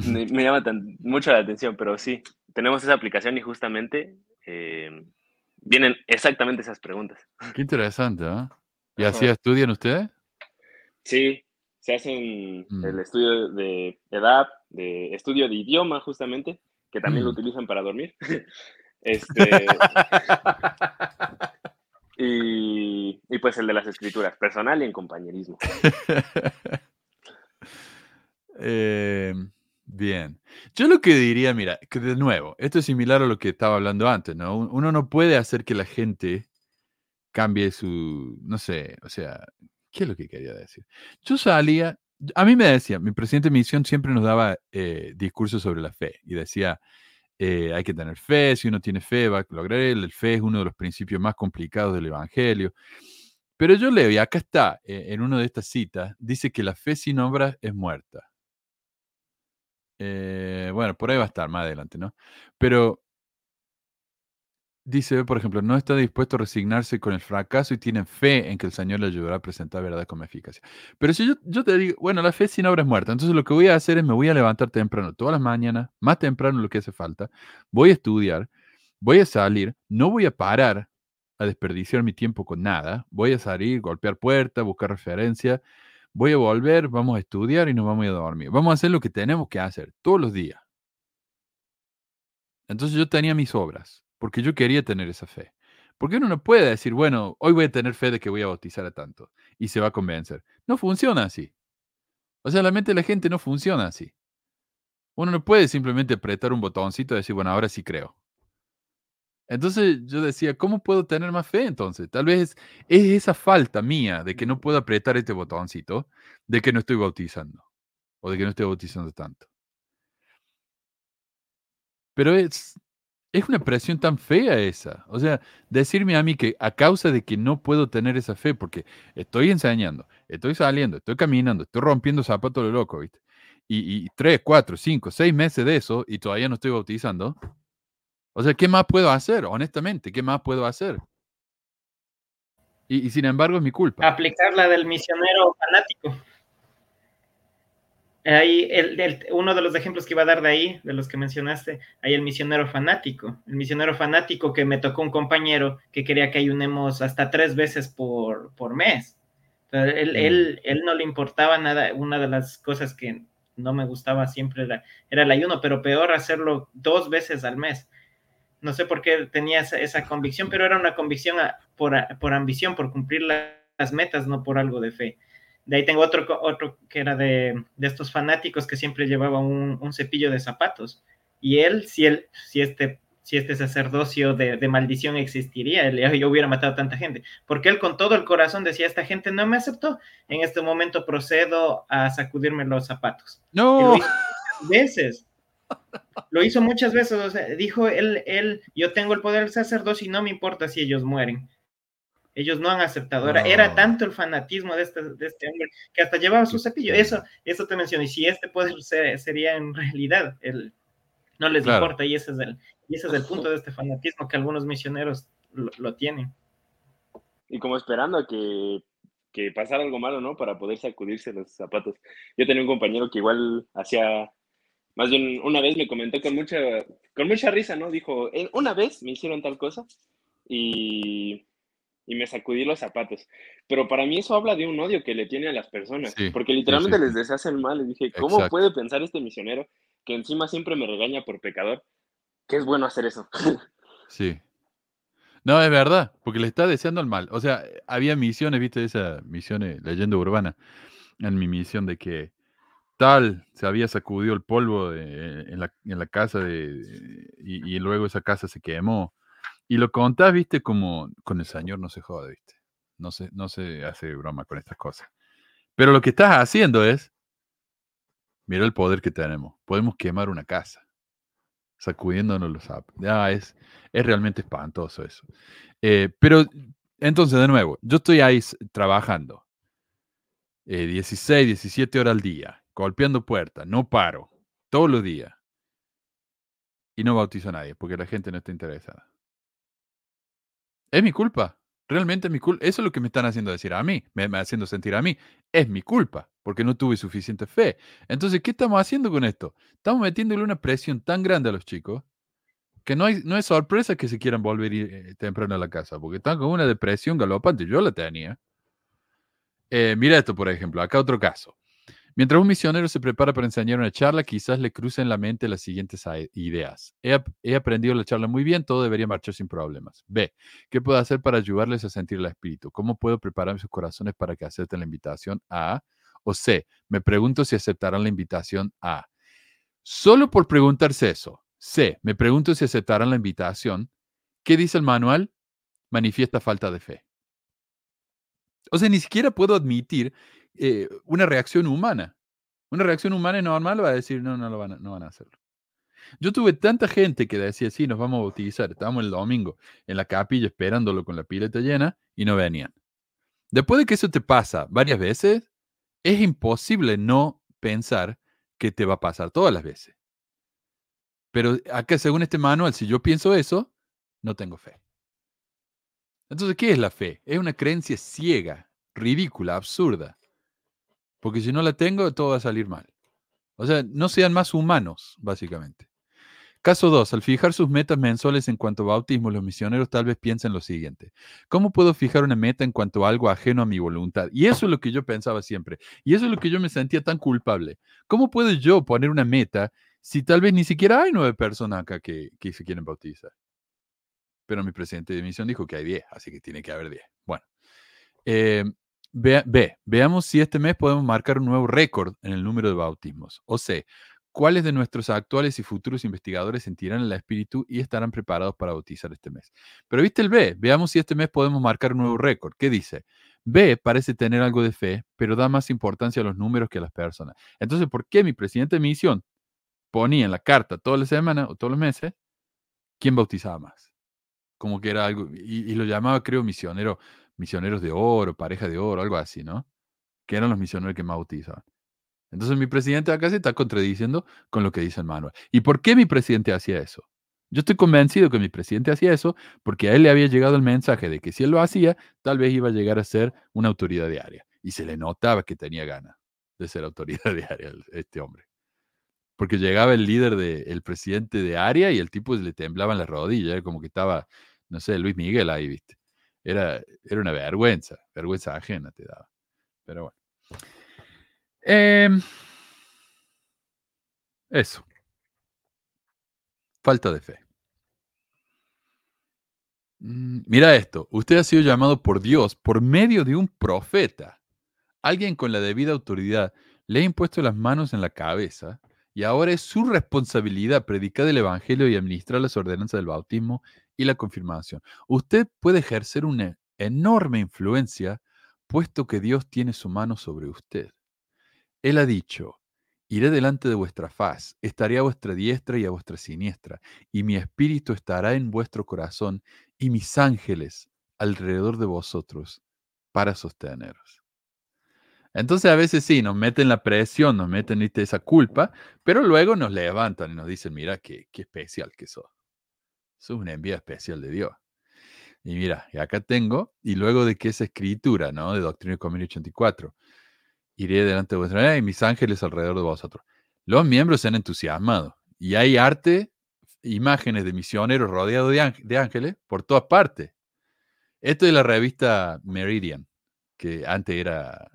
me, me llama tan- mucho la atención, pero sí, tenemos esa aplicación y justamente eh, vienen exactamente esas preguntas. Qué interesante, ¿ah? ¿Y Ajá. así estudian ustedes? Sí, se hacen Mm. el estudio de edad, de estudio de idioma justamente, que también lo Mm. utilizan para dormir. Este, y, y pues el de las escrituras, personal y en compañerismo. Eh, bien. Yo lo que diría, mira, que de nuevo, esto es similar a lo que estaba hablando antes, ¿no? Un- Uno no puede hacer que la gente cambie su, no sé, o sea, ¿qué es lo que quería decir? Yo salía, a mí me decía, mi presidente de misión siempre nos daba eh, discursos sobre la fe y decía, eh, hay que tener fe, si uno tiene fe va a lograr, el fe es uno de los principios más complicados del Evangelio. Pero yo leo, y acá está, eh, en una de estas citas, dice que la fe sin obras es muerta. Bueno, por ahí va a estar más adelante, ¿no? Pero dice, por ejemplo, no está dispuesto a resignarse con el fracaso y tiene fe en que el Señor le ayudará a presentar verdad con eficacia. Pero si yo, te digo, bueno, la fe sin obra es muerta, entonces lo que voy a hacer es me voy a levantar temprano todas las mañanas, más temprano lo que hace falta, voy a estudiar, voy a salir, no voy a parar a desperdiciar mi tiempo con nada, voy a salir, golpear puertas, buscar referencia, voy a volver, vamos a estudiar y nos vamos a dormir. Vamos a hacer lo que tenemos que hacer todos los días. Entonces yo tenía mis obras, porque yo quería tener esa fe. Porque uno no puede decir, bueno, hoy voy a tener fe de que voy a bautizar a tanto y se va a convencer. No funciona así. O sea, la mente de la gente no funciona así. Uno no puede simplemente apretar un botoncito y decir, bueno, ahora sí creo. Entonces yo decía, ¿cómo puedo tener más fe entonces? Tal vez es esa falta mía de que no puedo apretar este botoncito, de que no estoy bautizando o de que no estoy bautizando tanto. Pero es, es una presión tan fea esa. O sea, decirme a mí que a causa de que no puedo tener esa fe, porque estoy enseñando, estoy saliendo, estoy caminando, estoy rompiendo zapatos de loco, ¿viste? Y, tres, cuatro, cinco, seis meses de eso y todavía no estoy bautizando. O sea, ¿qué más puedo hacer? Honestamente, ¿qué más puedo hacer? Y, y sin embargo es mi culpa. Aplicar la del misionero fanático. Ahí, el, el- uno de los ejemplos que iba a dar de ahí, de los que mencionaste, hay el misionero fanático. El misionero fanático que me tocó un compañero que quería que ayunemos hasta tres veces por, por mes. Él, Mm. él, él no le importaba nada. Una de las cosas que no me gustaba siempre era, era el ayuno, pero peor hacerlo dos veces al mes. No sé por qué tenía esa, esa convicción, pero era una convicción a- por, a- por ambición, por cumplir la- las metas, no por algo de fe. De ahí tengo otro, otro que era de, de estos fanáticos que siempre llevaba un, un cepillo de zapatos. Y él, si él, si este, si este sacerdocio de, de maldición existiría, él, yo hubiera matado a tanta gente. Porque él con todo el corazón decía, esta gente no me aceptó, en este momento procedo a sacudirme los zapatos. No, veces. Lo hizo muchas veces. o sea, dijo él, él, yo tengo el poder del sacerdocio y no me importa si ellos mueren. Ellos no han aceptado. Era, tanto el fanatismo de este, de este hombre que hasta llevaba su cepillo. Eso, eso te menciono. Y si este poder ser- sería en realidad, el, no les Claro. importa. Y ese, es el, y ese es el punto de este fanatismo que algunos misioneros lo, lo tienen. Y como esperando a que, que pasara algo malo, ¿no? Para poder sacudirse los zapatos. Yo tenía un compañero que igual hacía, más bien una vez me comentó con mucha, con mucha risa, ¿no? Dijo, "Eh, una vez me hicieron tal cosa y, y me sacudí los zapatos. Pero para mí eso habla de un odio que le tiene a las personas, Sí, porque literalmente sí, les sí. deshace el mal. Y dije, ¿cómo Exacto. puede pensar este misionero que encima siempre me regaña por pecador? Que es bueno hacer eso. Sí. No, es verdad, porque le está deseando el mal. O sea, había misiones, viste, esa misiones, leyenda urbana, en mi misión de que tal se había sacudido el polvo de- en, la, en la casa de, y, y luego esa casa se quemó. Y lo contás, viste, como con el Señor no se jode, viste. No se, no se hace broma con estas cosas. Pero lo que estás haciendo es, mira el poder que tenemos. Podemos quemar una casa, sacudiéndonos los zapatos. Ah, es, es realmente espantoso eso. Eh, pero entonces, de nuevo, yo estoy ahí trabajando eh, 16, 17 horas al día, golpeando puertas, no paro, todos los días. Y no bautizo a nadie porque la gente no está interesada. Es mi culpa. Realmente es mi culpa. Eso es lo que me están haciendo decir a mí, me, me haciendo sentir a mí. Es mi culpa porque no tuve suficiente fe. Entonces, ¿qué estamos haciendo con esto? Estamos metiéndole una presión tan grande a los chicos que no, hay, no es sorpresa que se quieran volver eh, temprano a la casa, porque están con una depresión galopante. Yo la tenía. Eh, mira esto, por ejemplo, acá otro caso. Mientras un misionero se prepara para enseñar una charla, quizás le crucen en la mente las siguientes ideas. He aprendido la charla muy bien, todo debería marchar sin problemas. B. ¿Qué puedo hacer para ayudarles a sentir el espíritu? ¿Cómo puedo preparar sus corazones para que acepten la invitación A? O C. Me pregunto si aceptarán la invitación A. Solo por preguntarse eso. C. Me pregunto si aceptarán la invitación. ¿Qué dice el manual? Manifiesta falta de fe. O sea, ni siquiera puedo admitir eh, una reacción humana. Una reacción humana y normal va a decir, no, no, lo van a, no van a hacerlo. Yo tuve tanta gente que decía, sí, nos vamos a bautizar. Estábamos el domingo en la capilla esperándolo con la pileta llena y no venían. Después de que eso te pasa varias veces, es imposible no pensar que te va a pasar todas las veces. Pero acá, según este manual, si yo pienso eso, no tengo fe. Entonces, ¿qué es la fe? Es una creencia ciega, ridícula, absurda. Porque si no la tengo, todo va a salir mal. O sea, no sean más humanos, básicamente. Caso 2. Al fijar sus metas mensuales en cuanto a bautismo, los misioneros tal vez piensen lo siguiente. ¿Cómo puedo fijar una meta en cuanto a algo ajeno a mi voluntad? Y eso es lo que yo pensaba siempre. Y eso es lo que yo me sentía tan culpable. ¿Cómo puedo yo poner una meta si tal vez ni siquiera hay nueve personas acá que, que se quieren bautizar? Pero mi presidente de misión dijo que hay 10, así que tiene que haber 10. Bueno. Eh, ve, ve, veamos si este mes podemos marcar un nuevo récord en el número de bautismos. O C, ¿Cuáles de nuestros actuales y futuros investigadores sentirán el espíritu y estarán preparados para bautizar este mes? Pero viste el B, veamos si este mes podemos marcar un nuevo récord. ¿Qué dice? B parece tener algo de fe, pero da más importancia a los números que a las personas. Entonces, ¿por qué mi presidente de misión ponía en la carta todas las semanas o todos los meses quién bautizaba más? Como que era algo, y, y lo llamaba, creo, misionero, misioneros de oro, pareja de oro, algo así, ¿no? Que eran los misioneros que bautizaban. Entonces mi presidente acá se está contradiciendo con lo que dice el manual. ¿Y por qué mi presidente hacía eso? Yo estoy convencido que mi presidente hacía eso porque a él le había llegado el mensaje de que si él lo hacía, tal vez iba a llegar a ser una autoridad diaria. Y se le notaba que tenía ganas de ser autoridad diaria este hombre. Porque llegaba el líder, de, el presidente de área y el tipo le temblaban las rodillas, como que estaba, no sé, Luis Miguel ahí, ¿viste? Era, era una vergüenza, vergüenza ajena te daba. Pero bueno. Em, eso. Falta de fe. Mm, mira esto, usted ha sido llamado por Dios por medio de un profeta. Alguien con la debida autoridad le ha impuesto las manos en la cabeza y ahora es su responsabilidad predicar el Evangelio y administrar las ordenanzas del bautismo y la confirmación. Usted puede ejercer una enorme influencia puesto que Dios tiene su mano sobre usted. Él ha dicho, iré delante de vuestra faz, estaré a vuestra diestra y a vuestra siniestra, y mi espíritu estará en vuestro corazón y mis ángeles alrededor de vosotros para sosteneros. Entonces a veces sí, nos meten la presión, nos meten esa culpa, pero luego nos levantan y nos dicen, mira, qué, qué especial que sos. Sos una envía especial de Dios. Y mira, acá tengo, y luego de que esa escritura, ¿no? De Doctrina y Comedia 84, iré delante de vuestra y mis ángeles alrededor de vosotros. Los miembros se han entusiasmado y hay arte, imágenes de misioneros rodeados de, ángeles por todas partes. Esto es la revista Meridian, que antes era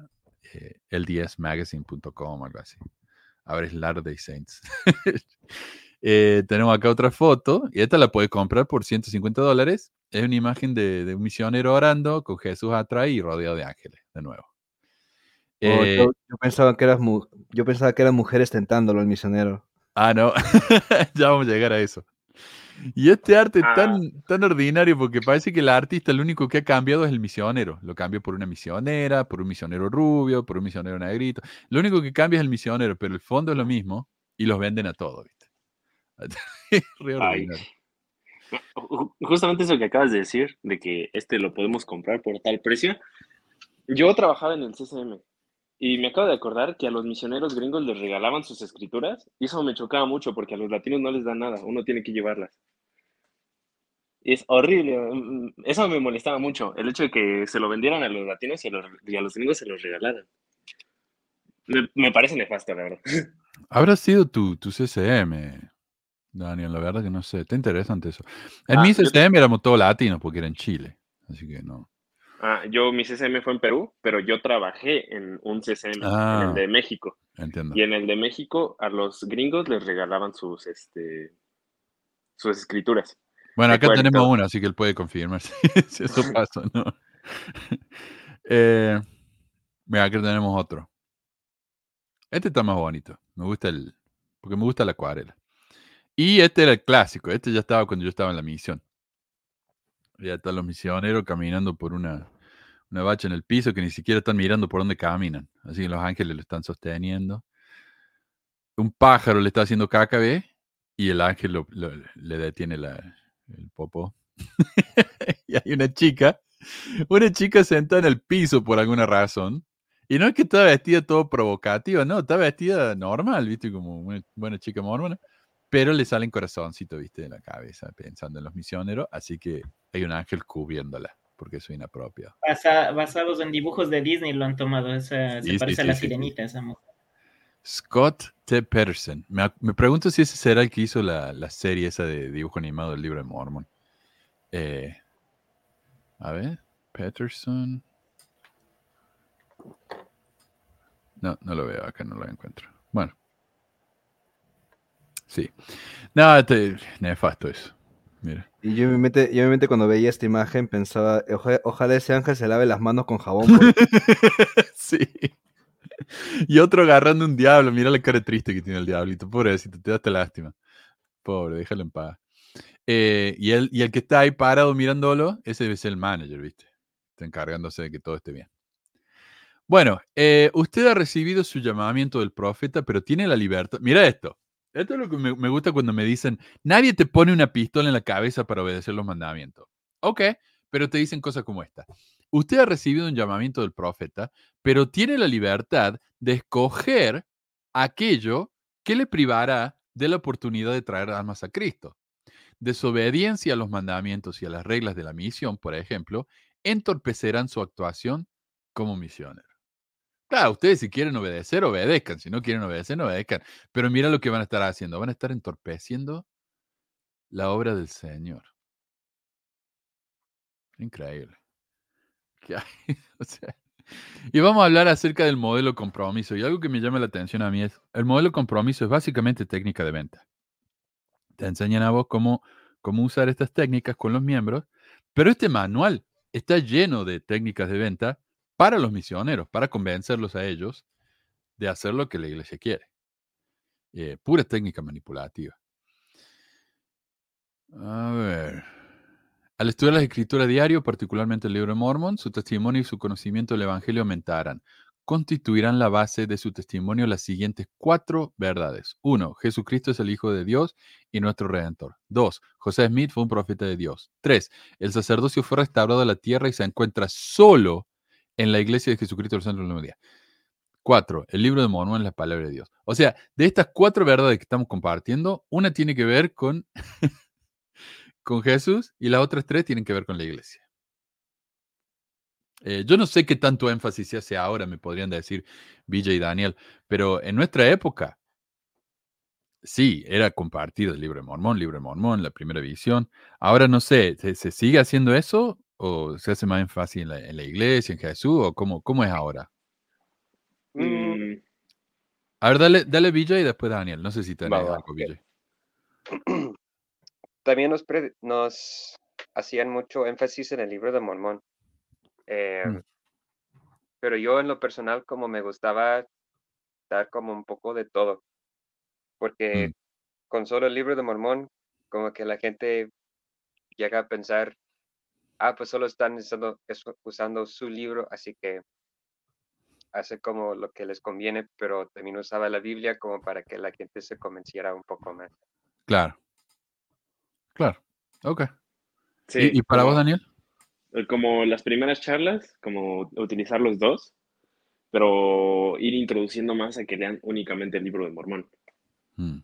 eh, ldsmagazine.com, algo así. Ahora es Latter-day Saints. Eh, tenemos acá otra foto, y esta la puedes comprar por 150 dólares. Es una imagen de, de un misionero orando con Jesús atrás y rodeado de ángeles, de nuevo. Oh, eh, yo, pensaba que eras yo pensaba que eran mujeres tentándolo al misionero. Ah, no. ya vamos a llegar a eso. Y este arte es tan, ah. tan ordinario porque parece que el artista lo único que ha cambiado es el misionero. Lo cambia por una misionera, por un misionero rubio, por un misionero negrito. Lo único que cambia es el misionero, pero el fondo es lo mismo y los venden a todos, Justamente eso que acabas de decir, de que este lo podemos comprar por tal precio. Yo trabajaba en el CCM y me acabo de acordar que a los misioneros gringos les regalaban sus escrituras y eso me chocaba mucho porque a los latinos no les dan nada, uno tiene que llevarlas. Es horrible, mm, mm, eso me molestaba mucho, el hecho de que se lo vendieran a los latinos y a los, gringos se los regalaran. Me, parece nefasto, la verdad. Habrá sido tu, tu CCM, Daniel, la verdad que no sé, está interesante eso. En ah, mi CCM éramos todos latinos porque era en Chile, así que no. Ah, yo, mi CCM fue en Perú, pero yo trabajé en un CCM, en el ah, de México. Entiendo. Y en el de México, a los gringos les regalaban sus, este, sus escrituras. Bueno, acá tenemos una, así que él puede confirmar si, eso pasa, ¿no? eh, mira, aquí tenemos otro. Este está más bonito. Me gusta el. Porque me gusta la acuarela. Y este era el clásico. Este ya estaba cuando yo estaba en la misión. Ya están los misioneros caminando por una, una bacha en el piso que ni siquiera están mirando por dónde caminan. Así que los ángeles lo están sosteniendo. Un pájaro le está haciendo caca, ¿ve? Y el ángel le detiene el popo. y hay una chica, una chica sentada en el piso por alguna razón. Y no es que está vestida todo provocativa, no, está vestida normal, ¿viste? Como una buena chica mormona pero le salen corazoncito, viste, de la cabeza, pensando en los misioneros, así que hay un ángel cubriéndola, porque es inapropiado. basados en dibujos de Disney lo han tomado, esa, se parece a la sirenita esa mujer. Scott T. Peterson. Me, pregunto si ese será el que hizo la, la, serie esa de dibujo animado del libro de Mormon. Eh, a ver, Peterson. No, no lo veo acá, no lo encuentro. Sí. No, este, nefasto eso. Mira. Y yo me mente, yo me cuando veía esta imagen pensaba, ojalá, ese ángel se lave las manos con jabón. sí. y otro agarrando un diablo. Mira la cara triste que tiene el diablito. Pobrecito, te daste lástima. Pobre, déjalo en paz. Eh, y, el, y el que está ahí parado mirándolo, ese debe ser el manager, ¿viste? Está encargándose de que todo esté bien. Bueno, eh, usted ha recibido su llamamiento del profeta, pero tiene la libertad. Mira esto. Esto es lo que me, gusta cuando me dicen, nadie te pone una pistola en la cabeza para obedecer los mandamientos. Ok, pero te dicen cosas como esta. Usted ha recibido un llamamiento del profeta, pero tiene la libertad de escoger aquello que le privará de la oportunidad de traer almas a Cristo. Desobediencia a los mandamientos y a las reglas de la misión, por ejemplo, entorpecerán su actuación como misionero. Ustedes si quieren obedecer, obedezcan. Si no quieren obedecer, no obedezcan. Pero mira lo que van a estar haciendo. Van a estar entorpeciendo la obra del Señor. Increíble. ¿Qué y vamos a hablar acerca del modelo compromiso. Y algo que me llama la atención a mí es, el modelo compromiso es básicamente técnica de venta. Te enseñan a vos cómo, cómo usar estas técnicas con los miembros, pero este manual está lleno de técnicas de venta para los misioneros, para convencerlos a ellos de hacer lo que la iglesia quiere. Eh, pura técnica manipulativa. A ver. Al estudiar las escrituras diario, particularmente el libro de Mormon, su testimonio y su conocimiento del Evangelio aumentarán. Constituirán la base de su testimonio las siguientes cuatro verdades. Uno, Jesucristo es el Hijo de Dios y nuestro Redentor. Dos, José Smith fue un profeta de Dios. Tres, el sacerdocio fue restaurado a la tierra y se encuentra solo en la iglesia de Jesucristo del Santo de la Día. Cuatro, el libro de Mormón es la palabra de Dios. O sea, de estas cuatro verdades que estamos compartiendo, una tiene que ver con, con Jesús y las otras tres tienen que ver con la iglesia. Eh, yo no sé qué tanto énfasis se hace ahora, me podrían decir Villa y Daniel, pero en nuestra época, sí, era compartido el libro de Mormón, libro de Mormón, la primera visión. Ahora no sé, ¿se, se sigue haciendo eso o se hace más énfasis en la, en la iglesia, en Jesús, o cómo, cómo es ahora? Mm, A ver, dale, dale Villa y después Daniel. No sé si tenés Va, va, algo. Villa. También nos, pre- nos hacían mucho énfasis en el libro de Mormón. Eh, Mm. Pero yo en lo personal como me gustaba dar como un poco de todo. Porque Mm. con solo el libro de Mormón, como que la gente llega a pensar, ah, pues solo están usando, su libro, así que hace como lo que les conviene, pero también usaba la Biblia como para que la gente se convenciera un poco más. Claro. Claro. Ok. sí, ¿Y, y para como- vos, Daniel? eh, Como las primeras charlas, como utilizar los dos, pero ir introduciendo más a que lean únicamente el libro de Mormón. Mm.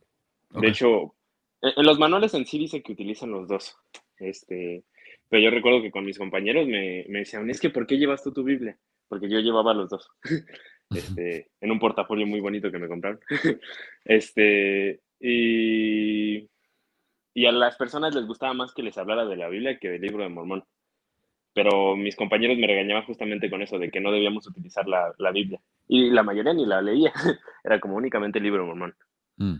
De hecho, en, en los manuales en sí dice que utilizan los dos. Este, pero yo recuerdo que con mis compañeros me, me decían, es que ¿por qué llevas tú tu Biblia? Porque yo llevaba los dos. Este, en un portafolio muy bonito que me compraron. Este, y, y a las personas les gustaba más que les hablara de la Biblia que del libro de Mormón. Pero mis compañeros me regañaban justamente con eso, de que no debíamos utilizar la, la Biblia. Y la mayoría ni la leía. Era como únicamente el libro de Mormón. Mm.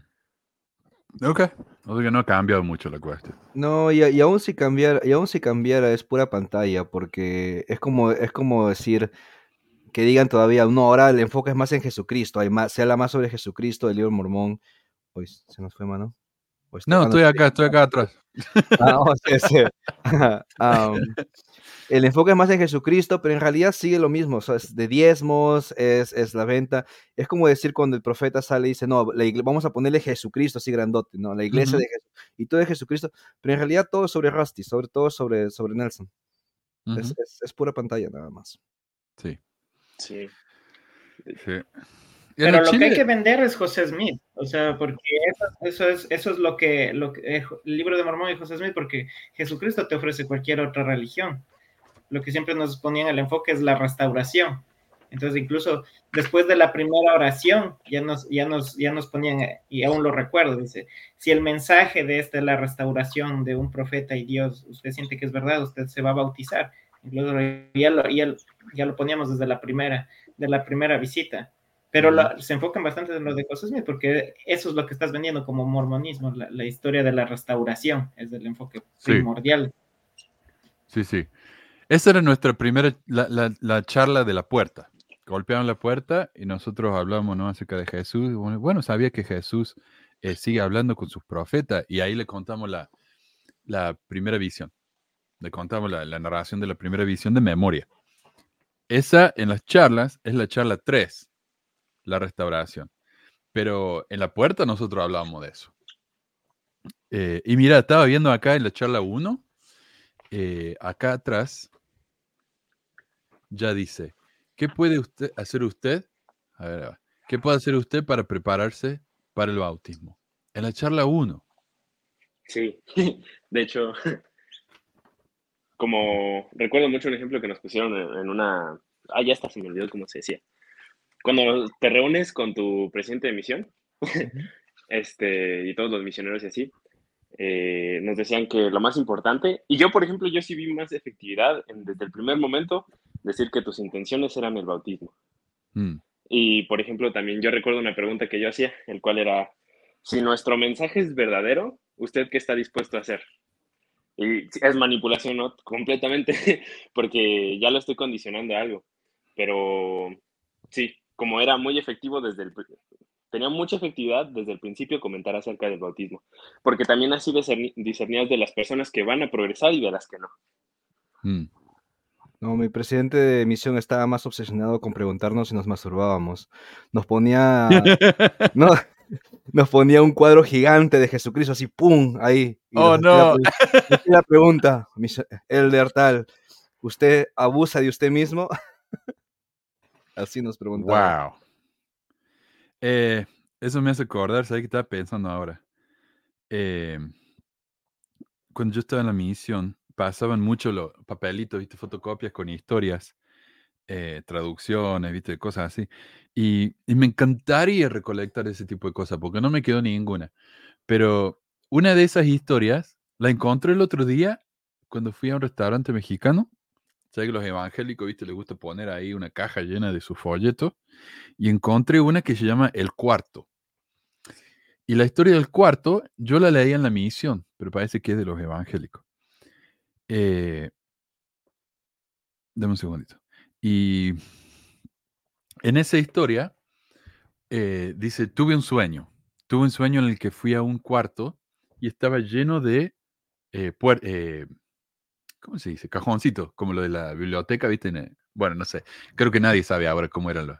Ok. O sea que no ha cambiado mucho la cuestión. No, y, y aún si cambiara, y aún si cambiara es pura pantalla, porque es como, es como decir que digan todavía, no, ahora el enfoque es más en Jesucristo, hay más, se habla más sobre Jesucristo, el libro mormón. Pues se nos fue mano. ¿O está- No, estoy acá, estoy acá atrás. Ah, oh, sí, sí. Am, el enfoque es más en Jesucristo, pero en realidad sigue lo mismo, o sea, es de diezmos, es, es la venta. Es como decir cuando el profeta sale y dice, no, la vamos a ponerle Jesucristo así grandote, ¿no? La iglesia Ujú. de Jesús. Y todo es Jesucristo, pero en realidad todo es sobre Rusty, sobre todo sobre, sobre Nelson. Es, Ujú. es- es pura pantalla nada más. Sí. Sí. sí. Pero lo que hay que vender es José Smith, o sea, porque eso, eso es, eso es lo que, lo que eh, el libro de Mormón y José Smith, porque Jesucristo te ofrece cualquier otra religión. Lo que siempre nos ponían el enfoque es la restauración. Entonces, incluso después de la primera oración, ya nos, ya nos, ya nos ponían, y aún lo recuerdo, dice, si el mensaje de esta es la restauración de un profeta y Dios, usted siente que es verdad, usted se va a bautizar. Incluso ya lo, ya, ya lo poníamos desde la primera, de la primera visita. Pero la- se enfocan bastante en lo de José Smith, porque eso es lo que estás vendiendo como mormonismo, la, la historia de la restauración, es el enfoque Sí. primordial. Sí, sí. Esa era nuestra primera, la, la- la charla de la puerta, golpearon la puerta y nosotros hablamos ¿no? acerca de Jesús. Bueno, sabía que Jesús eh, sigue hablando con sus profetas y ahí le contamos la, la primera visión. Le contamos la, la, narración de la primera visión de memoria. Esa en las charlas es la charla 3, la restauración. Pero en la puerta nosotros hablábamos de eso. Eh, y mira, estaba viendo acá en la charla 1, eh, acá atrás, ya dice, ¿qué puede usted hacer usted? ¿qué puede hacer usted para prepararse para el bautismo? En la charla 1. Sí, de hecho, como recuerdo mucho un ejemplo que nos pusieron en una, ah, ya está, se me olvidó cómo se decía. Cuando te reúnes con tu presidente de misión, este, y todos los misioneros y así, eh, nos decían que lo más importante, y yo, por ejemplo, yo sí vi más efectividad en, desde el primer momento, decir que tus intenciones eran el bautismo. Mm. Y, por ejemplo, también yo recuerdo una pregunta que yo hacía, el cual era, si nuestro mensaje es verdadero, ¿usted qué está dispuesto a hacer? Y es manipulación, ¿no? Completamente, porque ya lo estoy condicionando a algo. Pero sí, como era muy efectivo desde el... Tenía mucha efectividad desde el principio comentar acerca del bautismo, porque también así discernías de las personas que van a progresar y de las que no. Mm. No, mi presidente de misión estaba más obsesionado con preguntarnos si nos masturbábamos. Nos ponía... no, nos ponía un cuadro gigante de Jesucristo, así, ¡pum! Ahí. Y oh, nos no. La, la pregunta, mis- Elder tal, ¿usted abusa de usted mismo? así nos preguntaba. Wow. Eh, eso me hace acordar, ¿sabes qué estaba pensando ahora? Eh, cuando yo estaba en la misión, pasaban mucho los papelitos, ¿viste? Fotocopias con historias, eh, traducciones, ¿viste? Cosas así. Y, y me encantaría recolectar ese tipo de cosas, porque no me quedó ninguna. Pero una de esas historias la encontré el otro día cuando fui a un restaurante mexicano. Sabes que los evangélicos, viste, les gusta poner ahí una caja llena de sus folletos. Y encontré una que se llama El Cuarto. Y la historia del cuarto, yo la leí en la misión, pero parece que es de los evangélicos. Eh, dame un segundito. Y en esa historia eh, dice, tuve un sueño. Tuve un sueño en el que fui a un cuarto y estaba lleno de, eh, eh, ¿cómo se dice? Cajoncitos, como lo de la biblioteca, ¿viste? En, Bueno, no sé. Creo que nadie sabe ahora cómo eran los.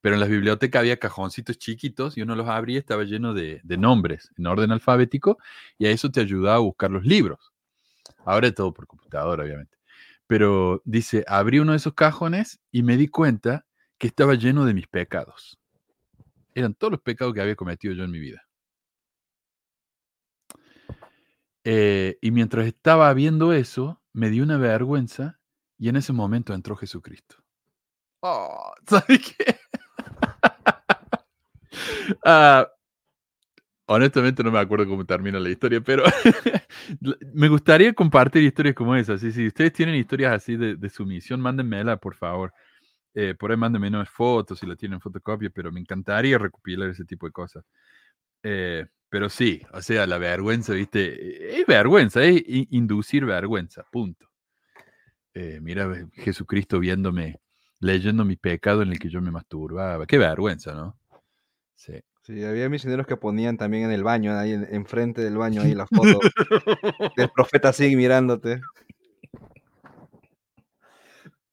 Pero en las bibliotecas había cajoncitos chiquitos y uno los abría y estaba lleno de, de nombres en orden alfabético y a eso te ayudaba a buscar los libros. Ahora es todo por computadora, obviamente. Pero dice, abrí uno de esos cajones y me di cuenta que estaba lleno de mis pecados. Eran todos los pecados que había cometido yo en mi vida. Eh, y mientras estaba viendo eso, me dio una vergüenza y en ese momento entró Jesucristo. Oh, ¿sabes qué? Ah, honestamente no me acuerdo cómo termina la historia, pero me gustaría compartir historias como esas. Sí, si ustedes tienen historias así de, de su misión, mándenmela, por favor. Eh, por ahí mándenme unas fotos si la tienen fotocopia, pero me encantaría recopilar ese tipo de cosas. Eh, pero sí, o sea, la vergüenza, ¿viste? Es vergüenza, es inducir vergüenza, punto. Eh, mira, Jesucristo viéndome, leyendo mi pecado en el que yo me masturbaba. Qué vergüenza, ¿no? Sí. Sí, había misioneros que ponían también en el baño, ahí en- enfrente del baño, ahí la foto del profeta así mirándote.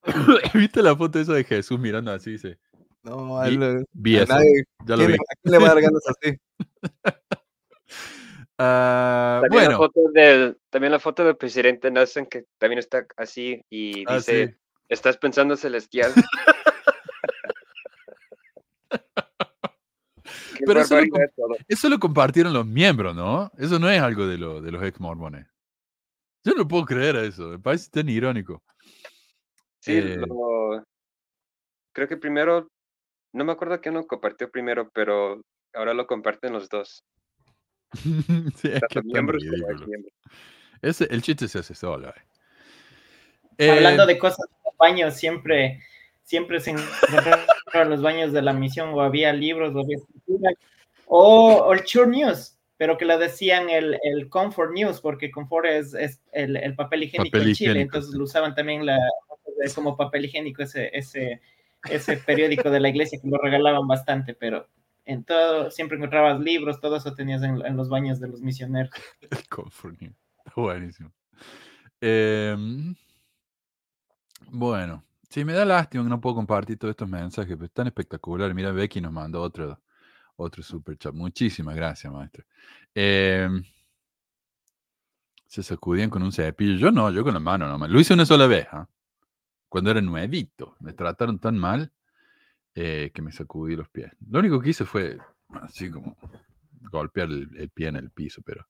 ¿Viste la foto esa de Jesús mirando así? Dice, No, a él vi a nadie- ya lo ¿quién, vi. a quién le va a dar ganas así? Ah, También, la foto del, también la foto del presidente Nelson, que también está así y Ah, dice, sí. ¿estás pensando celestial? Pero eso lo, eso lo compartieron los miembros, ¿no? Eso no es algo de, lo, de los ex mormones. Yo no puedo creer a eso, me parece tan irónico. Sí, Eh, lo- creo que primero, no me acuerdo quién lo compartió primero, pero ahora lo comparten los dos. sí, es que es. Ese, el chiste se hace solo. eh. Hablando Eh, de cosas de los baños, siempre, siempre se encontraban los baños de la misión, o había libros, o había escritura, o, o el Sure News, pero que lo decían el, el Comfort News, porque Comfort es, es el, el papel higiénico Papel en Chile, higiénico, entonces lo usaban también la, como papel higiénico ese, ese, ese periódico de la iglesia que lo regalaban bastante, pero en todo, siempre encontrabas libros, todo eso tenías en, en los baños de los misioneros. El buenísimo. Em, bueno, sí, me da lástima que no puedo compartir todos estos mensajes, pero están espectaculares. Mira, Becky nos mandó otro, otro super chat. Muchísimas gracias, maestro. Em, se sacudían con un cepillo. Yo no, yo con la mano nomás. Lo hice una sola vez, ¿ah? cuando era nuevito. Me trataron tan mal eh, que me sacudí los pies. Lo único que hice fue así como golpear el, pie en el piso, pero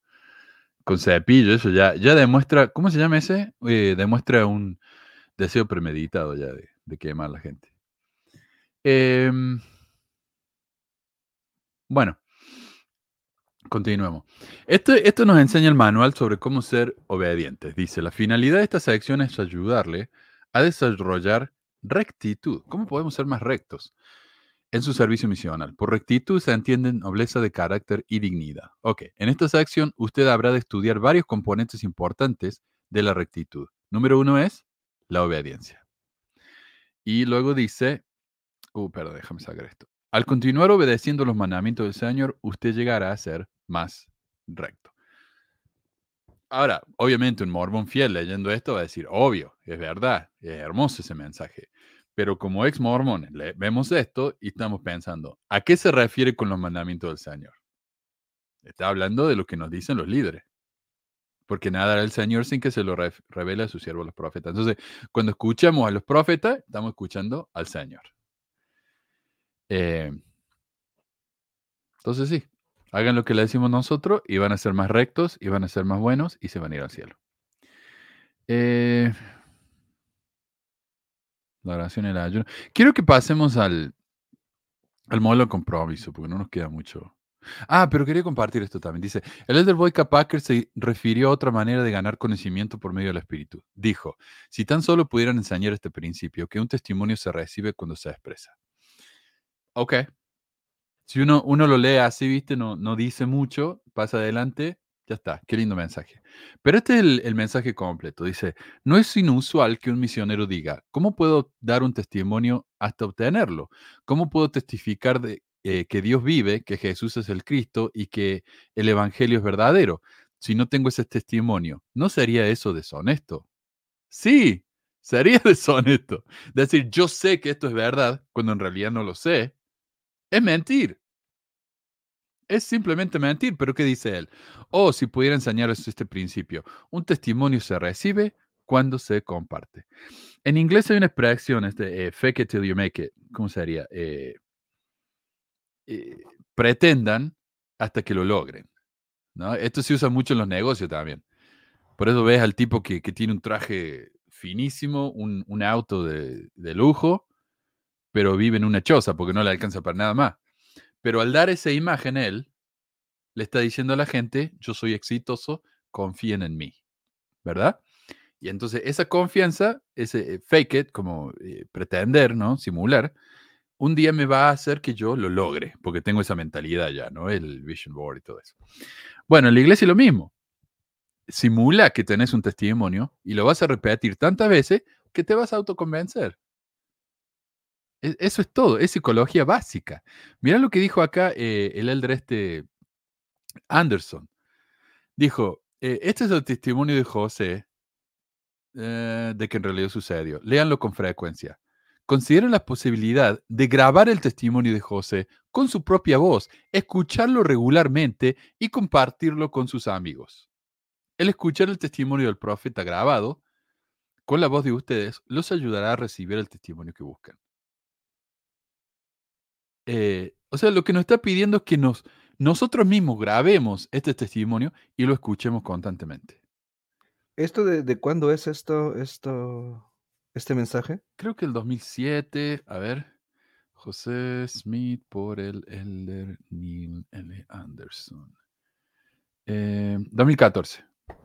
con cepillo, eso ya, ya demuestra, ¿cómo se llama ese? Eh, demuestra un deseo premeditado ya de, de quemar a la gente. Em, bueno, continuemos. Esto, esto nos enseña el manual sobre cómo ser obedientes. Dice, la finalidad de esta sección es ayudarle a desarrollar rectitud. ¿Cómo podemos ser más rectos? en su servicio misional. Por rectitud se entienden nobleza de carácter y dignidad. Ok, en esta sección usted habrá de estudiar varios componentes importantes de la rectitud. Número uno es la obediencia. Y luego dice, uh, perdón, déjame sacar esto. Al continuar obedeciendo los mandamientos del Señor, usted llegará a ser más recto. Ahora, obviamente un mormón fiel leyendo esto va a decir, obvio, es verdad, es hermoso ese mensaje. Pero como ex mormón, vemos esto y estamos pensando, ¿a qué se refiere con los mandamientos del Señor? Está hablando de lo que nos dicen los líderes. Porque nada hará el Señor sin que se lo revele a sus siervos los profetas. Entonces, cuando escuchamos a los profetas, estamos escuchando al Señor. Eh, entonces sí, hagan lo que le decimos nosotros y van a ser más rectos y van a ser más buenos y se van a ir al cielo. Eh, la oración y el ayuno. Quiero que pasemos al, al modelo de compromiso, porque no nos queda mucho. Ah, pero quería compartir esto también. Dice, el Elder Boy Packer se refirió a otra manera de ganar conocimiento por medio del Espíritu. Dijo, si tan solo pudieran enseñar este principio, que un testimonio se recibe cuando se expresa. Ok. Si uno, uno lo lee así, viste, no, no dice mucho, pasa adelante, ya está, qué lindo mensaje. Pero este es el, mensaje completo. Dice, no es inusual que un misionero diga, ¿cómo puedo dar un testimonio hasta obtenerlo? ¿Cómo puedo testificar de eh, que Dios vive, que Jesús es el Cristo y que el Evangelio es verdadero? Si no tengo ese testimonio, ¿no sería eso deshonesto? Sí, sería deshonesto. Decir, yo sé que esto es verdad cuando en realidad no lo sé, es mentir. Es simplemente mentir, pero ¿qué dice él? Oh, si pudiera enseñaros este principio, un testimonio se recibe cuando se comparte. En inglés hay una expresión, este, eh, fake it till you make it, ¿cómo sería? Eh, eh, pretendan hasta que lo logren. ¿no? Esto se usa mucho en los negocios también. Por eso ves al tipo que, tiene un traje finísimo, un, auto de, de, lujo, pero vive en una choza porque no le alcanza para nada más. Pero al dar esa imagen, él le está diciendo a la gente, yo soy exitoso, confíen en mí, ¿verdad? Y entonces esa confianza, ese eh, fake it, como eh, pretender, ¿no? Simular, un día me va a hacer que yo lo logre, porque tengo esa mentalidad ya, ¿no? El vision board y todo eso. Bueno, en la iglesia es lo mismo. Simula que tenés un testimonio y lo vas a repetir tantas veces que te vas a autoconvencer. E-, eso es todo, es psicología básica. Mira lo que dijo acá eh, el elder este Anderson. Dijo, eh, este es el testimonio de José eh, de que en realidad sucedió. Léanlo con frecuencia. Consideren la posibilidad de grabar el testimonio de José con su propia voz, escucharlo regularmente y compartirlo con sus amigos. El escuchar el testimonio del profeta grabado con la voz de ustedes los ayudará a recibir el testimonio que buscan. Eh, o sea, lo que nos está pidiendo es que nos, nosotros mismos grabemos este testimonio y lo escuchemos constantemente. ¿Esto de, de cuándo es esto, esto, este mensaje? Creo que el 2007, a ver, José Smith por el Elder Neil L. Anderson. 2014, eh,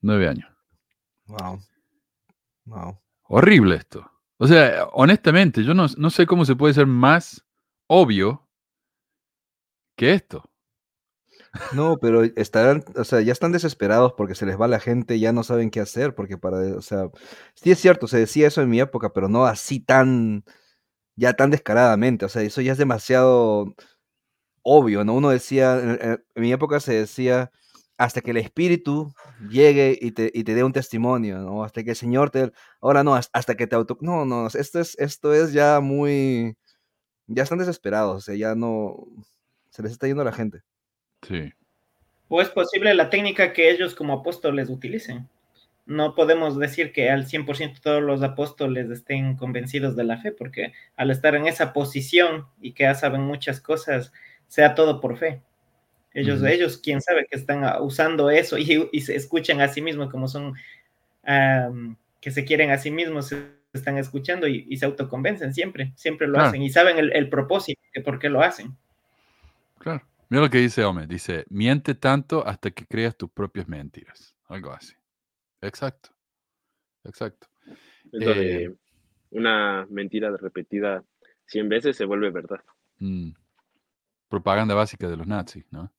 nueve años. Wow. Wow. Horrible esto. O sea, honestamente, yo no, no sé cómo se puede ser más obvio que esto. No, pero estarán, o sea, ya están desesperados porque se les va la gente, ya no saben qué hacer, porque para, o sea, sí es cierto, se decía eso en mi época, pero no así tan, ya tan descaradamente, o sea, eso ya es demasiado obvio, ¿no? Uno decía, en, mi época se decía, hasta que el espíritu llegue y te, y te dé un testimonio, ¿no? Hasta que el Señor te... Ahora no, has- hasta que te auto... No, no, esto es, esto es ya muy... Ya están desesperados, o sea, ya no... Se les está yendo la gente. Sí. ¿O es posible la técnica que ellos como apóstoles utilicen? No podemos decir que al 100% todos los apóstoles estén convencidos de la fe, porque al estar en esa posición y que ya saben muchas cosas, sea todo por fe. Ellos, ellos quién sabe que están ah, usando eso y, y se escuchan a sí mismos como son, que se quieren a sí mismos, se están escuchando y, y se autoconvencen siempre, siempre lo Claro. hacen y saben el, el propósito, de por qué lo hacen. Claro. Mira lo que dice Ome. Dice, miente tanto hasta que creas tus propias mentiras. Algo así. Exacto. Exacto. Eh, una mentira repetida 100 veces se vuelve verdad. Mm. Propaganda básica de los nazis, ¿no?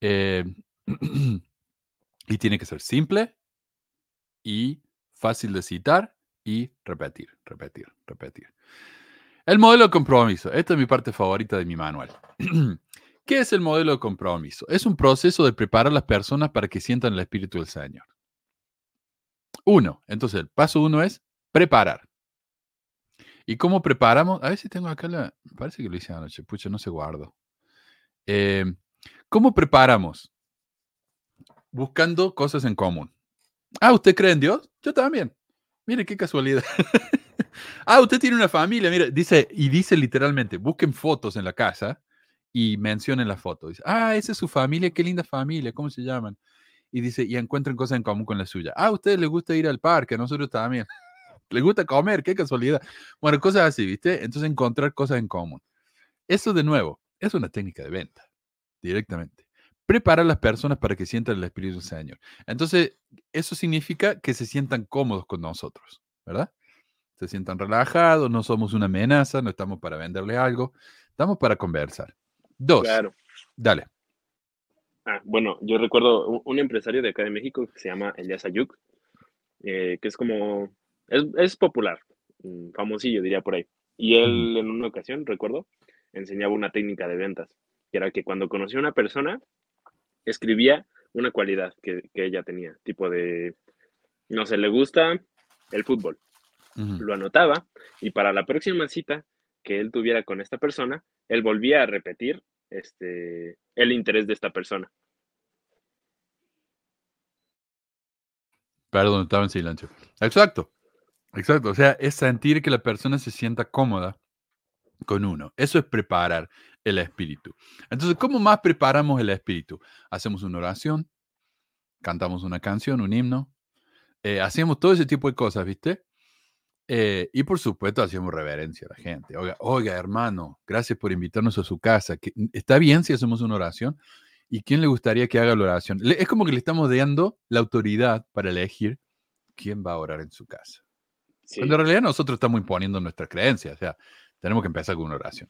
Eh, y tiene que ser simple y fácil de citar y repetir, repetir, repetir. El modelo de compromiso. Esta es mi parte favorita de mi manual. ¿Qué es el modelo de compromiso? Es un proceso de preparar a las personas para que sientan el Espíritu del Señor. Uno. Entonces, el paso uno es preparar. ¿Y cómo preparamos? A ver si tengo acá la... Parece que lo hice anoche. Pucha, no se guardo. Eh, ¿Cómo preparamos? Buscando cosas en común. Ah, ¿usted cree en Dios? Yo también. Mire qué casualidad. ah, usted tiene una familia. Mire, dice, y dice literalmente, busquen fotos en la casa y mencionen la foto. Dice, ah, esa es su familia, qué linda familia, ¿cómo se llaman? Y dice, y encuentren cosas en común con la suya. Ah, a ustedes les gusta ir al parque, a nosotros también. les gusta comer, qué casualidad. Bueno, cosas así, ¿viste? Entonces encontrar cosas en común. Eso de nuevo, es una técnica de venta, directamente. Preparar a las personas para que sientan el Espíritu del Señor. Entonces, eso significa que se sientan cómodos con nosotros, ¿verdad? Se sientan relajados, no somos una amenaza, no estamos para venderle algo, estamos para conversar. Dos, Claro. dale. Ah, bueno, yo recuerdo un, un empresario de acá de México que se llama Elias Ayuk, eh, que es como, es, es popular, mm, famosillo diría por ahí. Y él en una ocasión, recuerdo, enseñaba una técnica de ventas, que era que cuando conocía a una persona, escribía una cualidad que, que ella tenía, tipo de, no sé, le gusta el fútbol, lo anotaba y para la próxima cita que él tuviera con esta persona, él volvía a repetir este, el interés de esta persona. Perdón, estaba en silencio. Exacto, exacto. O sea, es sentir que la persona se sienta cómoda con uno. Eso es preparar el espíritu. Entonces, ¿cómo más preparamos el espíritu? Hacemos una oración, cantamos una canción, un himno, eh, hacemos todo ese tipo de cosas, ¿viste? Eh, y por supuesto, hacemos reverencia a la gente. Oiga, oiga, hermano, gracias por invitarnos a su casa. que- ¿Está bien si hacemos una oración? ¿Y quién le gustaría que haga la oración? Le- Es como que le estamos dando la autoridad para elegir quién va a orar en su casa. Sí, Cuando en realidad nosotros estamos imponiendo nuestras creencias. O sea, tenemos que empezar con una oración.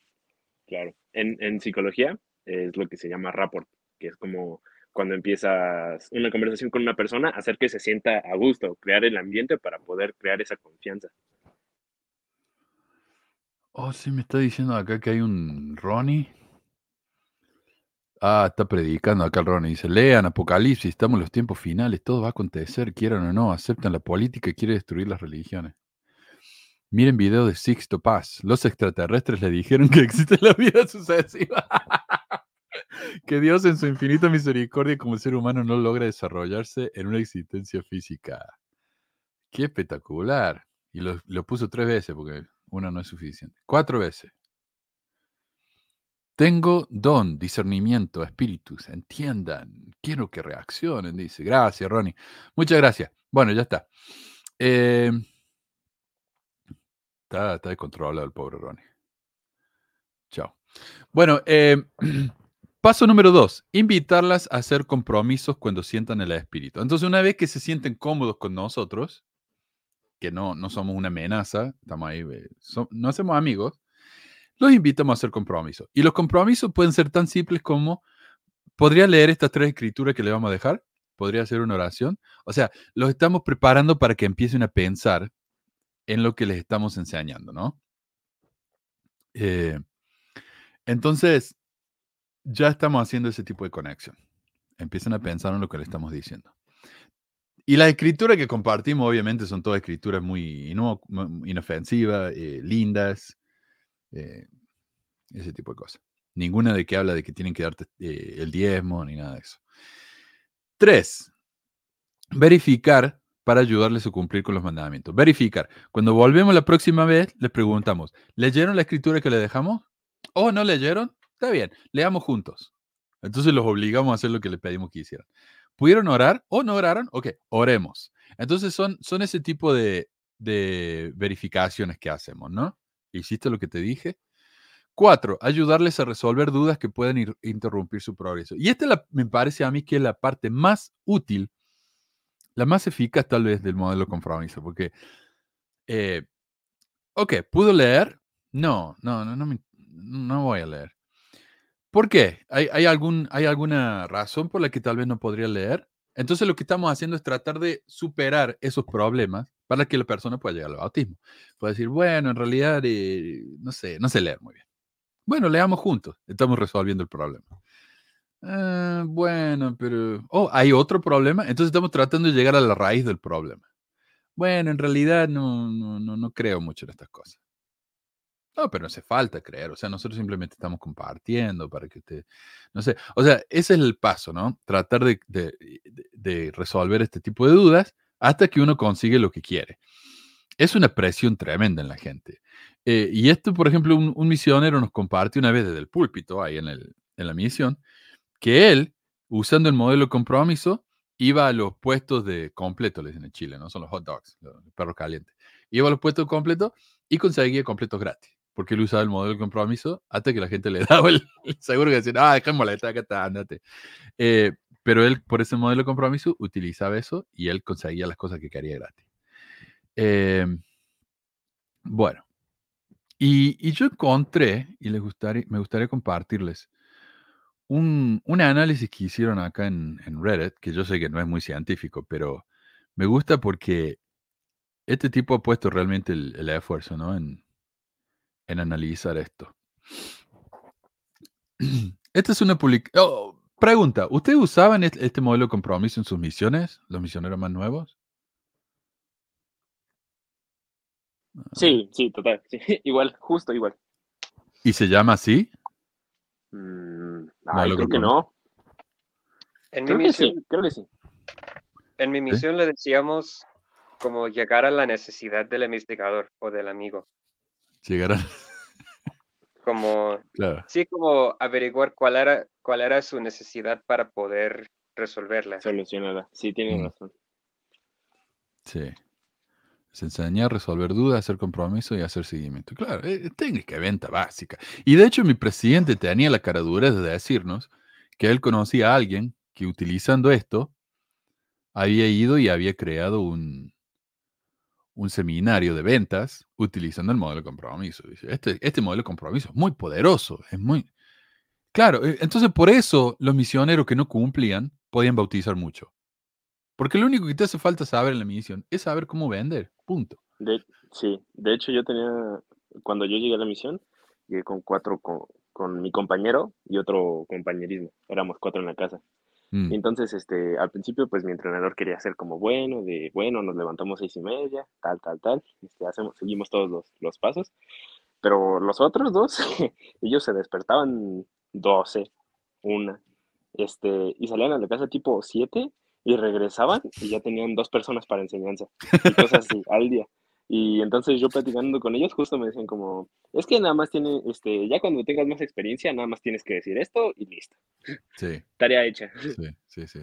Claro. En, en psicología es lo que se llama rapport, que es como cuando empiezas una conversación con una persona, hacer que se sienta a gusto, crear el ambiente para poder crear esa confianza. Oh, sí, me está diciendo acá que hay un Ronnie. Ah, está predicando acá el Ronnie. Dice, lean Apocalipsis, estamos en los tiempos finales, todo va a acontecer, quieran o no, aceptan la política y quiere destruir las religiones. Miren video de Sixto Paz. Los extraterrestres le dijeron que existe la vida sucesiva. que Dios en su infinita misericordia como ser humano no logra desarrollarse en una existencia física. Qué espectacular. Y lo, lo puso tres veces porque una no es suficiente. Cuatro veces. Tengo don, discernimiento, espíritus, entiendan. Quiero que reaccionen, dice. Gracias, Ronnie. Muchas gracias. Bueno, ya está. Eh, está, está descontrolado el pobre Ronnie. Chao. Bueno, eh, paso número dos, invitarlas a hacer compromisos cuando sientan el espíritu. Entonces, una vez que se sienten cómodos con nosotros, que no, no somos una amenaza, estamos ahí, eh, no hacemos amigos, los invitamos a hacer compromisos. Y los compromisos pueden ser tan simples como, ¿podría leer estas tres escrituras que le vamos a dejar? ¿Podría hacer una oración? O sea, los estamos preparando para que empiecen a pensar en lo que les estamos enseñando, ¿no? Eh, entonces, ya estamos haciendo ese tipo de conexión. Empiezan a pensar en lo que le estamos diciendo. Y las escrituras que compartimos, obviamente, son todas escrituras muy ino- mu- inofensivas, eh, lindas, eh, ese tipo de cosas. Ninguna de que habla de que tienen que darte eh, el diezmo ni nada de eso. Tres, verificar para ayudarles a cumplir con los mandamientos. Verificar. Cuando volvemos la próxima vez, les preguntamos, ¿leyeron la escritura que le dejamos? ¿O no leyeron? Está bien, leamos juntos. Entonces los obligamos a hacer lo que les pedimos que hicieran. ¿Pudieron orar o no oraron? Ok, oremos. Entonces son, son ese tipo de, de verificaciones que hacemos, ¿no? ¿Hiciste lo que te dije? Cuatro, ayudarles a resolver dudas que pueden ir- interrumpir su progreso. Y esta me parece a mí que es la parte más útil, la más eficaz tal vez del modelo compromiso, porque, eh, ok, ¿pudo leer? No, no, no, no, me- no voy a leer. ¿Por qué? ¿Hay, hay, algún, ¿Hay alguna razón por la que tal vez no podría leer? Entonces lo que estamos haciendo es tratar de superar esos problemas para que la persona pueda llegar al bautismo. Puede decir, bueno, en realidad, eh, no sé, no sé leer muy bien. Bueno, leamos juntos, estamos resolviendo el problema. "Ah, bueno, pero... Oh, hay otro problema. Entonces estamos tratando de llegar a la raíz del problema. Bueno, en realidad no, no, no, no creo mucho en estas cosas. No, pero no hace falta creer. O sea, nosotros simplemente estamos compartiendo para que usted, no sé. O sea, ese es el paso, ¿no? Tratar de, resolver este tipo de dudas hasta que uno consigue lo que quiere. Es una presión tremenda en la gente. Eh, y esto, por ejemplo, un, misionero nos comparte una vez desde el púlpito, ahí en, el- en la misión, que él, usando el modelo compromiso, iba a los puestos de completo, les dicen en Chile, ¿no? Son los hot dogs, los perros calientes. Iba a los puestos completos y conseguía completos gratis, porque él usaba el modelo de compromiso hasta que la gente le daba el, el seguro que decía, ah, déjame molestar, acá está, andate. Eh, pero él, por ese modelo de compromiso, utilizaba eso y él conseguía las cosas que quería gratis. Eh, bueno, y, y yo encontré, y les gustaría, me gustaría compartirles, un, un análisis que hicieron acá en, en Reddit, que yo sé que no es muy científico, pero me gusta porque este tipo ha puesto realmente el, el esfuerzo ¿no? en, en analizar esto. Esta es una publicación. pregunta, ¿ustedes usaban este, este modelo de compromiso en sus misiones, los misioneros más nuevos? Sí, sí, total. sí, Igual, justo igual. ¿Y se llama así? Mm, No, ay, creo que que no. En mi Creo que misión, sí, creo que sí. en mi misión le decíamos como llegar a la necesidad del investigador o del amigo. Llegarán. Como, Claro. sí, como averiguar cuál era, cuál era su necesidad para poder resolverla. Solucionada. Sí, tienes Mm. razón. Sí. Se enseña a resolver dudas, hacer compromiso y hacer seguimiento. Claro, es es técnica venta básica. Y de hecho mi presidente tenía la caradura de decirnos que él conocía a alguien que utilizando esto había ido y había creado un, un seminario de ventas utilizando el modelo de compromiso. Este, este modelo de compromiso es muy poderoso, es muy... Claro, eh, entonces por eso los misioneros que no cumplían podían bautizar mucho. Porque lo único que te hace falta saber en la misión es saber cómo vender. Punto. De, sí, de hecho yo tenía, cuando yo llegué a la misión, llegué con cuatro, con, con mi compañero y otro compañerismo. Éramos cuatro en la casa. Mm, entonces, este, al principio, pues mi entrenador quería hacer como bueno, de bueno, nos levantamos seis y media, tal, tal, tal, este, hacemos, seguimos todos los, los pasos, pero los otros dos, ellos se despertaban 12, una, este, y salían a la casa tipo 7 y regresaban y ya tenían dos personas para enseñanza y cosas así al día. Y entonces yo platicando con ellos justo me decían como, es que nada más tiene, este, ya cuando tengas más experiencia, nada más tienes que decir esto y listo. Sí, Tarea hecha. sí, sí, sí.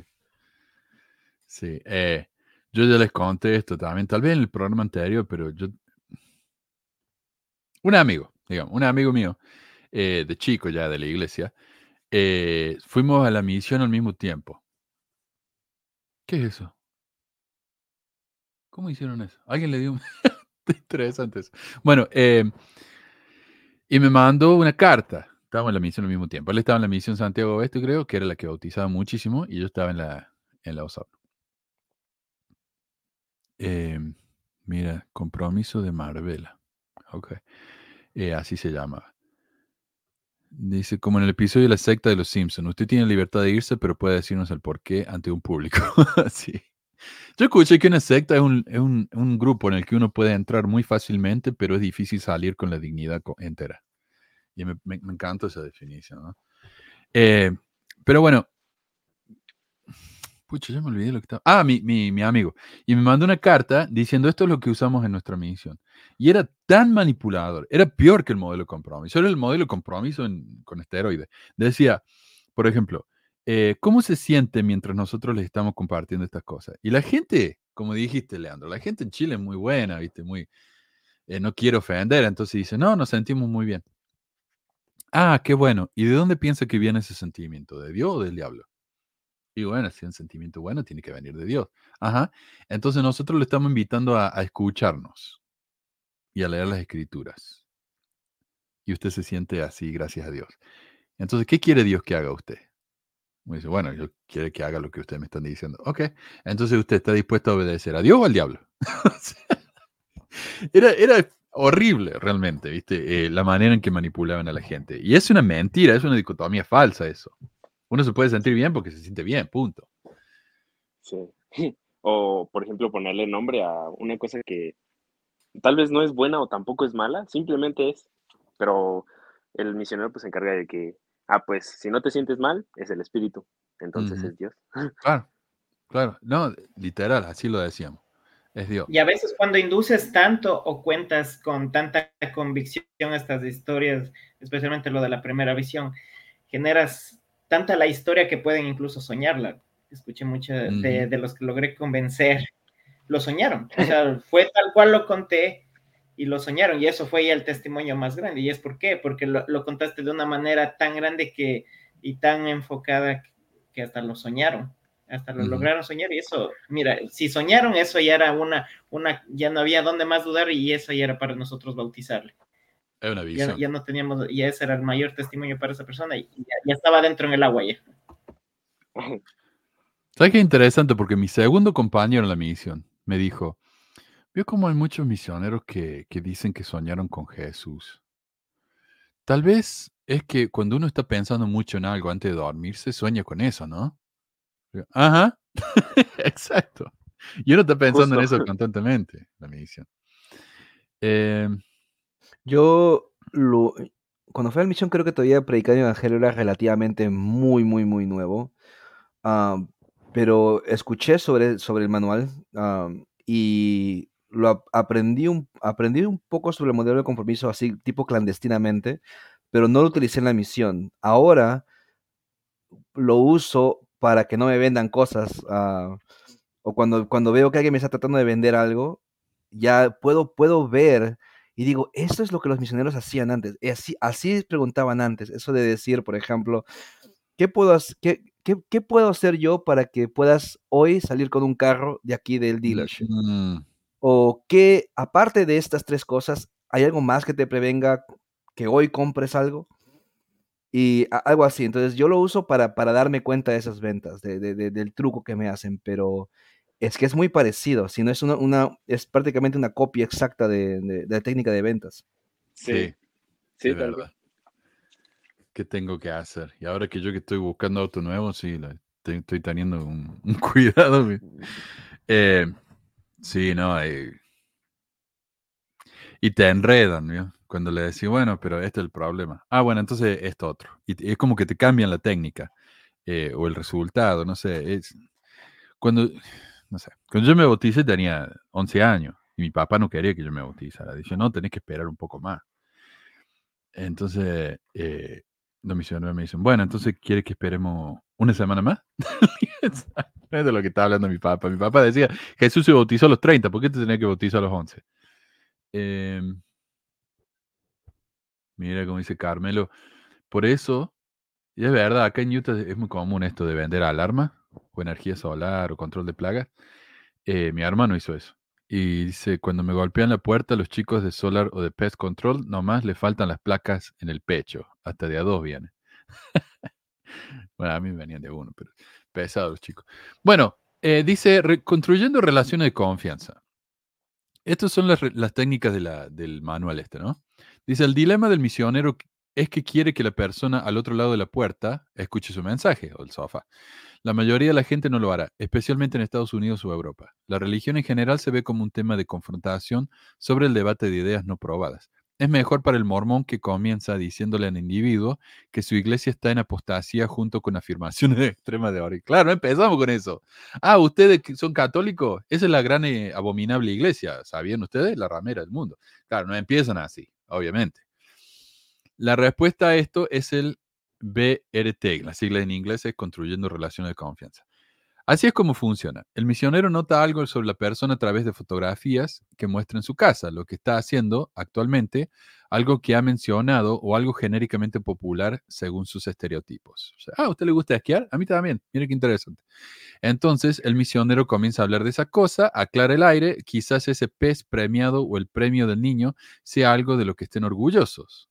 Sí, eh, yo ya les conté esto también, tal vez en el programa anterior, pero yo... Un amigo, digamos, un amigo mío, eh, de chico ya de la iglesia, eh, fuimos a la misión al mismo tiempo. ¿Qué es eso? ¿Cómo hicieron eso? ¿Alguien le dio un... Interesante eso. Bueno, eh, y me mandó una carta. Estábamos en la misión al mismo tiempo. Él estaba en la misión Santiago Oeste, creo, que era la que bautizaba muchísimo, y yo estaba en la, en la OSAP. Eh, mira, compromiso de Marbella. Ok. Eh, así se llamaba. Dice, como en el episodio de la secta de los Simpsons, usted tiene libertad de irse, pero puede decirnos el por qué ante un público. sí. Yo escuché que una secta es, un, es un- un grupo en el que uno puede entrar muy fácilmente, pero es difícil salir con la dignidad entera. Y me, encanta esa definición. Eh, pero bueno, pucha, ya me olvidé lo que estaba. Ah, mi, mi, mi amigo. Y me mandó una carta diciendo esto es lo que usamos en nuestra misión. Y era tan manipulador, era peor que el modelo compromiso. Era el modelo compromiso en- con esteroides. Decía, por ejemplo, eh, ¿cómo se siente mientras nosotros les estamos compartiendo estas cosas? Y la gente, como dijiste, Leandro, la gente en Chile es muy buena, ¿viste? Muy, eh, no quiero ofender, entonces dice, no, nos sentimos muy bien. Ah, qué bueno. ¿Y de dónde piensa que viene ese sentimiento? ¿De Dios o del diablo? Y bueno, si un sentimiento bueno, tiene que venir de Dios. Ajá. Entonces nosotros le estamos invitando a, escucharnos y a leer las escrituras. Y usted se siente así, gracias a Dios. Entonces, ¿qué quiere Dios que haga usted? Dice, bueno, yo quiere que haga lo que ustedes me están diciendo. Ok. Entonces, ¿usted está dispuesto a obedecer a Dios o al diablo? era, era horrible realmente, ¿viste? Eh, la manera en que manipulaban a la gente. Y es una mentira, es una dicotomía falsa eso. Uno se puede sentir bien porque se siente bien, punto. Sí. O, por ejemplo, ponerle nombre a una cosa que tal vez no es buena o tampoco es mala, simplemente es. Pero el misionero pues se encarga de que, ah, pues si no te sientes mal, es el espíritu. Entonces es Dios. Claro, claro. No, literal, así lo decíamos. Es Dios. Y a veces cuando induces tanto o cuentas con tanta convicción estas historias, especialmente lo de la primera visión, generas tanta la historia que pueden incluso soñarla. Escuché mucho de, los que logré convencer, lo soñaron. O sea, fue tal cual lo conté y lo soñaron. Y eso fue ya el testimonio más grande. ¿Y es por qué? Porque lo, lo contaste de una manera tan grande que y tan enfocada que hasta lo soñaron hasta lo lograron soñar y eso, mira, si soñaron eso ya era una, una, ya no había dónde más dudar y eso ya era para nosotros bautizarle. Es una Ya, visión. ya no teníamos, ya ese era el mayor testimonio para esa persona y ya, ya estaba dentro en el agua ya. ¿Sabes qué interesante? Porque mi segundo compañero en la misión me dijo, vio como hay muchos misioneros que, que dicen que soñaron con Jesús. Tal vez es que cuando uno está pensando mucho en algo antes de dormirse, sueña con eso, ¿no? Digo, Ajá, exacto. Y uno está pensando en Justo. eso constantemente, la misión. Eh, Yo, lo, cuando fui a la misión, creo que todavía predicar el evangelio era relativamente muy, muy, muy nuevo. Ah, pero escuché sobre, sobre el manual ah, y lo ap- aprendí un, aprendí un poco sobre el modelo de compromiso, así tipo clandestinamente, pero no lo utilicé en la misión. Ahora lo uso para que no me vendan cosas. ah, o cuando, cuando veo que alguien me está tratando de vender algo, ya puedo, puedo ver y digo, esto es lo que los misioneros hacían antes. Y así, así preguntaban antes. Eso de decir, por ejemplo, ¿qué puedo, qué, qué, qué puedo hacer yo para que puedas hoy salir con un carro de aquí del dealership? mm, O que, aparte de estas tres cosas, ¿hay algo más que te prevenga que hoy compres algo? Y algo así. Entonces yo lo uso para, para darme cuenta de esas ventas, de, de- de- del truco que me hacen, pero es que es muy parecido. Si no es una, una es prácticamente una copia exacta de, de- de la técnica de ventas. sí, Sí, tal verdad. ¿Qué tengo que hacer? Y ahora que yo que estoy buscando auto nuevo, sí, la- te- estoy teniendo un, un cuidado. Eh, sí, no. eh, y te enredan, ¿no? Cuando le decís, bueno, pero este es el problema. Ah, bueno, entonces esto otro. Y es como que te cambian la técnica eh, o el resultado, no sé. Es, cuando, no sé, cuando yo me bauticé tenía 11 años y mi papá no quería que yo me bautizara. Dice, no, tenés que esperar un poco más. Entonces, eh, los misioneros me dicen, bueno, entonces quiere que esperemos una semana más. es de lo que está hablando mi papá. Mi papá decía, Jesús se bautizó a los 30, ¿por qué te tenía que bautizar a los 11? Em, mira, como dice Carmelo, por eso, y es verdad, acá en Utah es muy común esto de vender alarma o energía solar o control de plagas. Eh, mi hermano hizo eso. Y dice, cuando me golpean la puerta, los chicos de Solar o de Pest Control, nomás le faltan las placas en el pecho. Hasta de a dos viene. bueno, a mí venían de uno, pero pesados chicos. Bueno, eh, dice, "Re- construyendo relaciones de confianza. Estas son las, técnicas del manual este, ¿no? Dice, el dilema del misionero es que quiere que la persona al otro lado de la puerta escuche su mensaje o el sofá. La mayoría de la gente no lo hará, especialmente en Estados Unidos o Europa. La religión en general se ve como un tema de confrontación sobre el debate de ideas no probadas. Es mejor para el mormón que comienza diciéndole al individuo que su iglesia está en apostasía junto con afirmaciones extremas de ahora. Claro, empezamos con eso. Ah, ustedes son católicos, esa es la gran eh, abominable iglesia, ¿sabían ustedes? La ramera del mundo. Claro, no empiezan así, obviamente. La respuesta a esto es el BRT, la sigla en inglés es Construyendo Relaciones de Confianza. Así es como funciona. El misionero nota algo sobre la persona a través de fotografías que muestra en su casa, lo que está haciendo actualmente, algo que ha mencionado o algo genéricamente popular según sus estereotipos. Ah, ¿a usted le gusta esquiar? A mí también. Mire qué interesante. Entonces, el misionero comienza a hablar de esa cosa, aclara el aire, quizás ese pez premiado o el premio del niño sea algo de lo que estén orgullosos.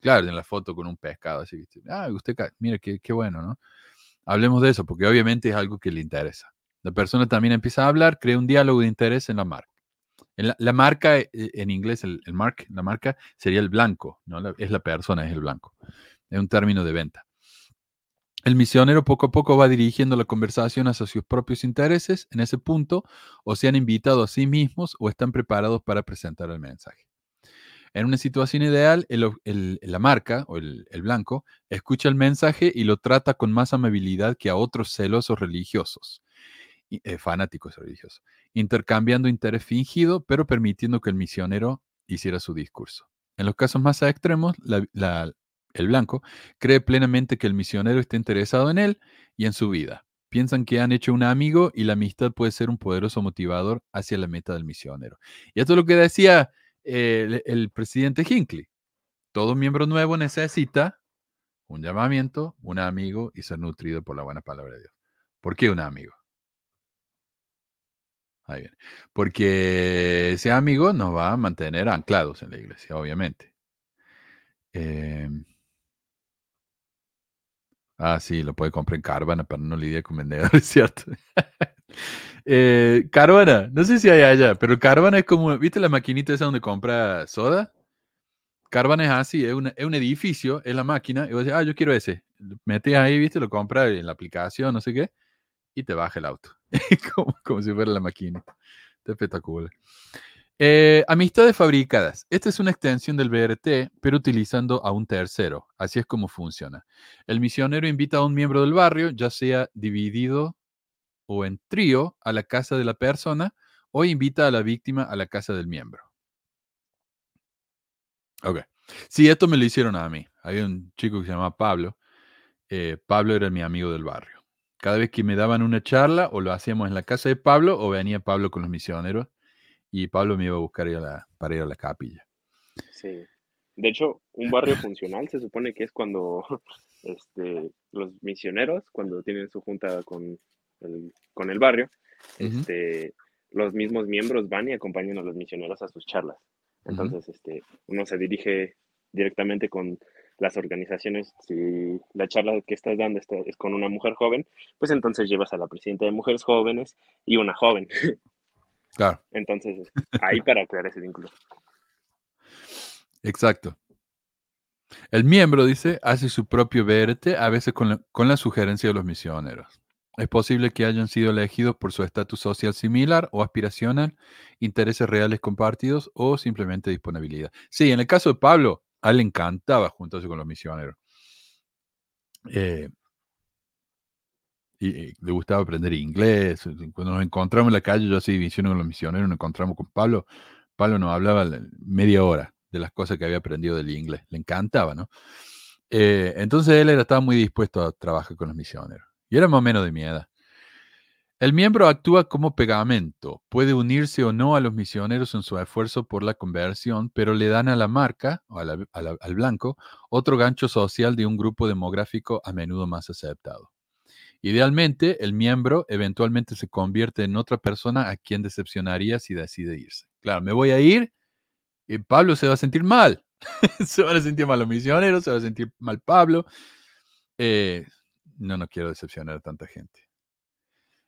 Claro, en la foto con un pescado así, Ah, usted, mire qué, qué bueno, ¿no? Hablemos de eso, porque obviamente es algo que le interesa. La persona también empieza a hablar, crea un diálogo de interés en la marca. En la, marca, eh, en inglés, el, mark, la marca sería el blanco, ¿no? es la persona, es el blanco. Es un término de venta. El misionero poco a poco va dirigiendo la conversación hacia sus propios intereses en ese punto, o se han invitado a sí mismos o están preparados para presentar el mensaje. En una situación ideal, la marca o el, blanco escucha el mensaje y lo trata con más amabilidad que a otros celosos religiosos, eh, fanáticos religiosos, intercambiando interés fingido, pero permitiendo que el misionero hiciera su discurso. En los casos más extremos, el blanco cree plenamente que el misionero está interesado en él y en su vida. Piensan que han hecho un amigo y la amistad puede ser un poderoso motivador hacia la meta del misionero. Y esto es lo que decía el, presidente Hinckley. Todo miembro nuevo necesita un llamamiento, un amigo y ser nutrido por la buena palabra de Dios. ¿Por qué un amigo? Ahí viene. Porque ese amigo nos va a mantener anclados en la iglesia, obviamente. Em, ah, sí, lo puede comprar en Carvana para no lidiar con vendedores, ¿cierto? Eh, no sé si hay allá, pero Carvana es como, ¿viste la maquinita esa donde compra soda? Carvana es así, es, un edificio, es la máquina, y vos decís, ah, yo quiero ese. Metes ahí, ¿viste? Lo compras en la aplicación, no sé qué, y te baja el auto. como, como si fuera la maquinita. Está espectacular. Eh, amistades fabricadas. Esta es una extensión del BRT, pero utilizando a un tercero. Así es como funciona. El misionero invita a un miembro del barrio, ya sea dividido o en trío a la casa de la persona o invita a la víctima a la casa del miembro. Ok. Sí, esto me lo hicieron a mí. Había un chico que se llamaba Pablo. Eh, Pablo era mi amigo del barrio. Cada vez que me daban una charla, o lo hacíamos en la casa de Pablo, o venía Pablo con los misioneros, y Pablo me iba a buscar para ir a la capilla. Sí. De hecho, un barrio funcional se supone que es cuando este, los misioneros, cuando tienen su junta con con el barrio, este, los mismos miembros van y acompañan a los misioneros a sus charlas. Entonces, este, uno se dirige directamente con las organizaciones. Si la charla que estás dando es con una mujer joven, pues entonces llevas a la presidenta de mujeres jóvenes y una joven. Claro. Entonces, ahí para crear ese vínculo. Exacto. El miembro, dice, hace su propio BRT, a veces con con la sugerencia de los misioneros. Es posible que hayan sido elegidos por su estatus social similar o aspiracional, intereses reales compartidos o simplemente disponibilidad. Sí, en el caso de Pablo, a él le encantaba juntarse con los misioneros. Eh, y, le gustaba aprender inglés. Cuando nos encontramos en la calle, yo así visiones con los misioneros, nos encontramos con Pablo. Pablo nos hablaba media hora de las cosas que había aprendido del inglés. Le encantaba, ¿no? Eh, entonces él era, estaba muy dispuesto a trabajar con los misioneros. Y era más o menos de mi. El miembro actúa como pegamento, puede unirse o no a los misioneros en su esfuerzo por la conversión, pero le dan a la marca, o al blanco, otro gancho social de un grupo demográfico a menudo más aceptado. Idealmente, el miembro eventualmente se convierte en otra persona a quien decepcionaría si decide irse. Claro, me voy a ir y Pablo se va a sentir mal. se van a sentir mal los misioneros, se va a sentir mal Pablo. Eh, no, no quiero decepcionar a tanta gente.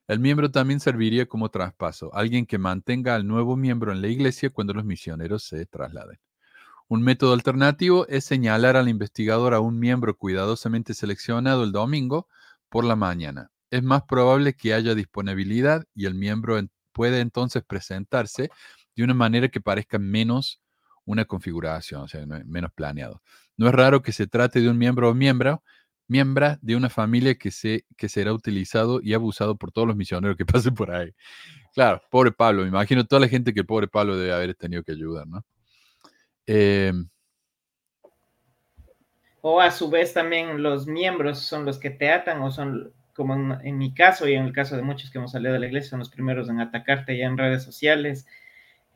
El miembro también serviría como traspaso, alguien que mantenga al nuevo miembro en la iglesia cuando los misioneros se trasladen. Un método alternativo es señalar al investigador a un miembro cuidadosamente seleccionado el domingo por la mañana. Es más probable que haya disponibilidad y el miembro puede entonces presentarse de una manera que parezca menos una configuración, o sea, no- menos planeado. No es raro que se trate de un miembro o miembro, miembra de una familia que, se, que será utilizado y abusado por todos los misioneros que pasen por ahí. Claro, pobre Pablo, me imagino toda la gente que pobre Pablo debe haber tenido que ayudar, ¿no? Eh, O a su vez también los miembros son los que te atan o son, como en, en mi caso y en el caso de muchos que hemos salido de la iglesia, son los primeros en atacarte ya en redes sociales,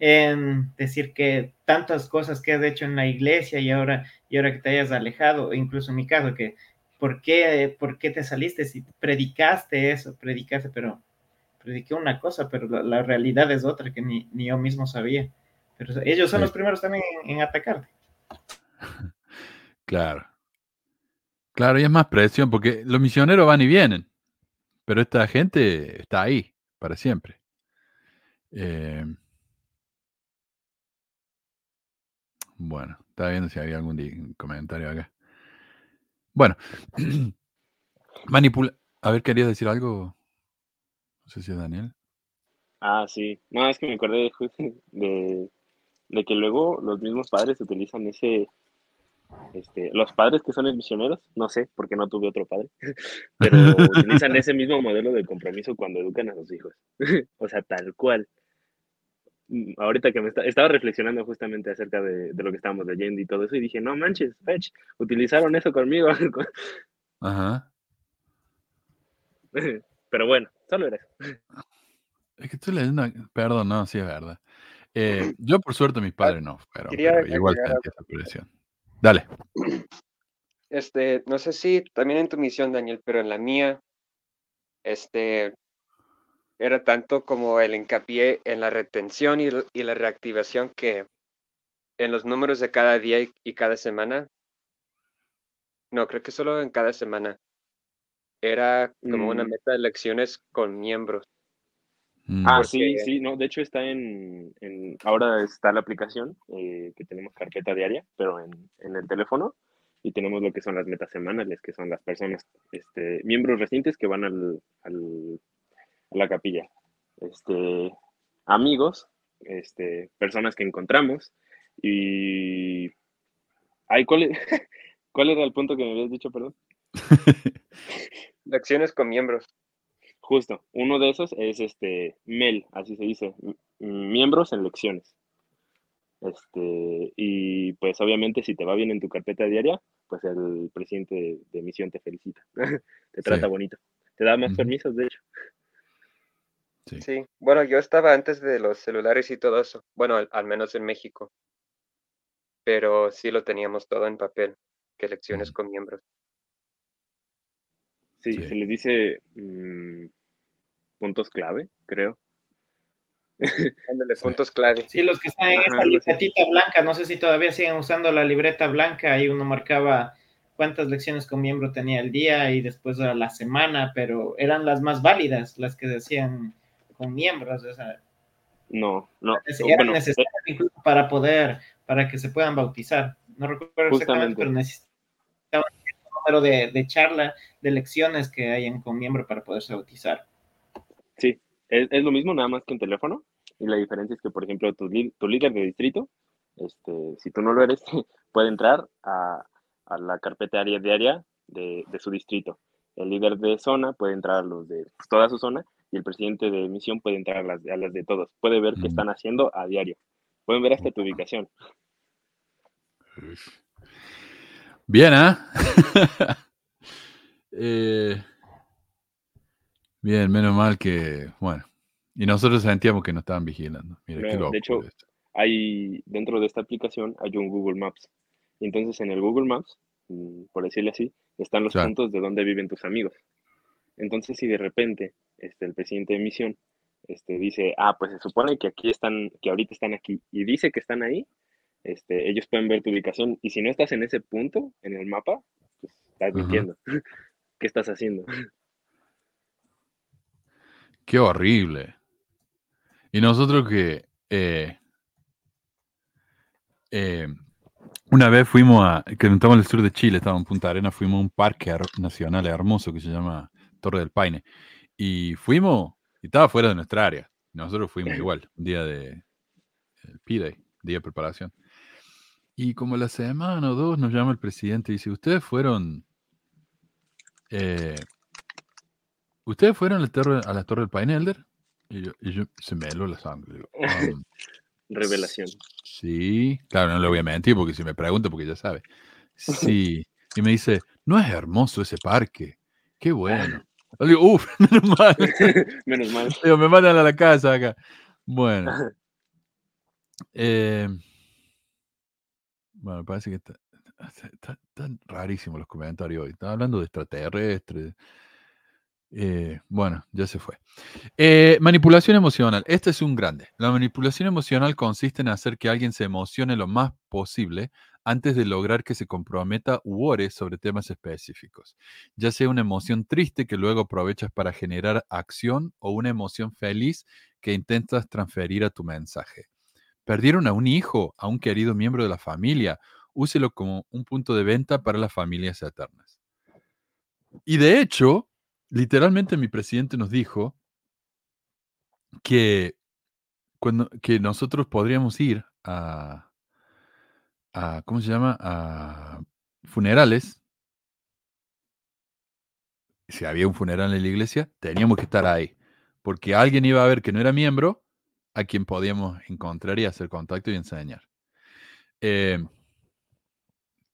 en decir que tantas cosas que has hecho en la iglesia y ahora, y ahora que te hayas alejado, incluso en mi caso, que ¿por qué, por qué te saliste si predicaste eso? Predicaste, pero prediqué una cosa, pero la, la realidad es otra que ni, ni yo mismo sabía. Pero ellos son Sí. los primeros también en, en atacarte. claro. Claro, y es más presión, porque los misioneros van y vienen, pero esta gente está ahí para siempre. Eh, bueno, estaba viendo si había algún comentario acá. Bueno, manipula. A ver, ¿querías decir algo? No sé si es Daniel. Ah, sí. No, es que me acordé justo de, de que luego los mismos padres utilizan ese, este, los padres que son misioneros, no sé, porque no tuve otro padre, pero utilizan ese mismo modelo de compromiso cuando educan a sus hijos. O sea, tal cual. Mm, Ahorita que me está- estaba reflexionando justamente acerca de, de lo que estábamos leyendo y todo eso, y dije, no manches, fetch, utilizaron eso conmigo. Ajá. Pero bueno, solo era eso. Es que estoy leyendo. Perdón, no, sí es verdad. Eh, yo, por suerte, mis padres no fueron, pero igual esa presión. Dale. Este, no sé si también en tu misión, Daniel, pero en la mía, este, era tanto como el hincapié en la retención y, la reactivación que en los números de cada día y, y cada semana, no, creo que solo en cada semana, era como una Mm. meta de lecciones con miembros. Mm, Ah, Porque- sí, sí, no, de hecho está en, en- ahora está la aplicación eh, que tenemos carpeta diaria, pero en, en el teléfono y tenemos lo que son las metas semanales, que son las personas, este, miembros recientes que van al, la capilla, este, amigos, este, personas que encontramos y, ay, ¿cuál, e- ¿cuál era el punto que me habías dicho, perdón? Lecciones con miembros. Justo, uno de esos es este MEL, así se dice, miembros en lecciones. Este, y pues obviamente si te va bien en tu carpeta diaria, pues el presidente de, de misión te felicita, te trata Sí. bonito, te da más permisos, de hecho. Sí. Sí, bueno, yo estaba antes de los celulares y todo eso, bueno, al, al menos en México, pero sí lo teníamos todo en papel, que lecciones Ujú. con miembros. Sí, Sí. se les dice mm, puntos clave, creo. Ándale, Sí. puntos clave. Sí, los que están en Ajá, así. libretita blanca, no sé si todavía siguen usando la libreta blanca y uno marcaba cuántas lecciones con miembro tenía el día y después a la semana, pero eran las más válidas, las que decían con miembros, o sea, No, no, eran bueno, eh, necesarias incluso para poder, para que se puedan bautizar. No recuerdo exactamente, pero necesitaban un número de, de charla, de lecciones que hayan con miembro para poderse bautizar. Sí, es, es lo mismo nada más que en teléfono. Y la diferencia es que, por ejemplo, tu, tu líder de distrito, este, si tú no lo eres, puede entrar a, a la carpeta área diaria de, de su distrito. El líder de zona puede entrar a los de pues, toda su zona y el presidente de misión puede entrar a las, a las de todos. Puede ver qué Mm. están haciendo a diario. Pueden ver hasta tu ubicación. Bien, ¿ah? Eh, bien, menos mal que, bueno, y nosotros sentíamos que nos estaban vigilando. Mira, qué No, loco. de hecho, esto. hay dentro de esta aplicación hay un Google Maps. Entonces en el Google Maps, mm, por decirle así, están los Claro. puntos de donde viven tus amigos. Entonces, si de repente este, el presidente de misión este, dice, ah, pues se supone que aquí están, que ahorita están aquí, y dice que están ahí, este, ellos pueden ver tu ubicación. Y si no estás en ese punto, en el mapa, pues estás Ajá. mintiendo. ¿Qué estás haciendo? Qué horrible. Y nosotros que, eh, eh, Una vez fuimos a, que estamos en el sur de Chile, estábamos en Punta Arena, fuimos a un parque nacional hermoso que se llama Torre del Paine. Y fuimos, y estaba fuera de nuestra área. Nosotros fuimos igual, un día de P-Day, día de preparación. Y como la semana o dos nos llama el presidente y dice, ustedes fueron, eh, ustedes fueron a la torre, a la torre del Paine Elder. Y yo, y yo se me heló la sangre. digo, "Um, Revelación. Sí, claro, no le voy a mentir porque si me pregunta, porque ya sabe. Sí, y me dice, no es hermoso ese parque, qué bueno. Le digo, uff, menos mal. Menos mal. Digo, me mandan a la casa acá. Bueno. eh, bueno, parece que está, está- está- están rarísimos los comentarios hoy. Están hablando de extraterrestres. Eh, bueno, ya se fue. Eh, manipulación emocional. Este es un grande. La manipulación emocional consiste en hacer que alguien se emocione lo más posible antes de lograr que se comprometa u ore sobre temas específicos, ya sea una emoción triste que luego aprovechas para generar acción o una emoción feliz que intentas transferir a tu mensaje. Perdieron a un hijo, a un querido miembro de la familia, úselo como un punto de venta para las familias eternas. Y de hecho, literalmente mi presidente nos dijo que, cuando, que nosotros podríamos ir a, a, ¿cómo se llama? A funerales. Si había un funeral en la iglesia, teníamos que estar ahí. Porque alguien iba a ver que no era miembro, a quien podíamos encontrar y hacer contacto y enseñar. Eh,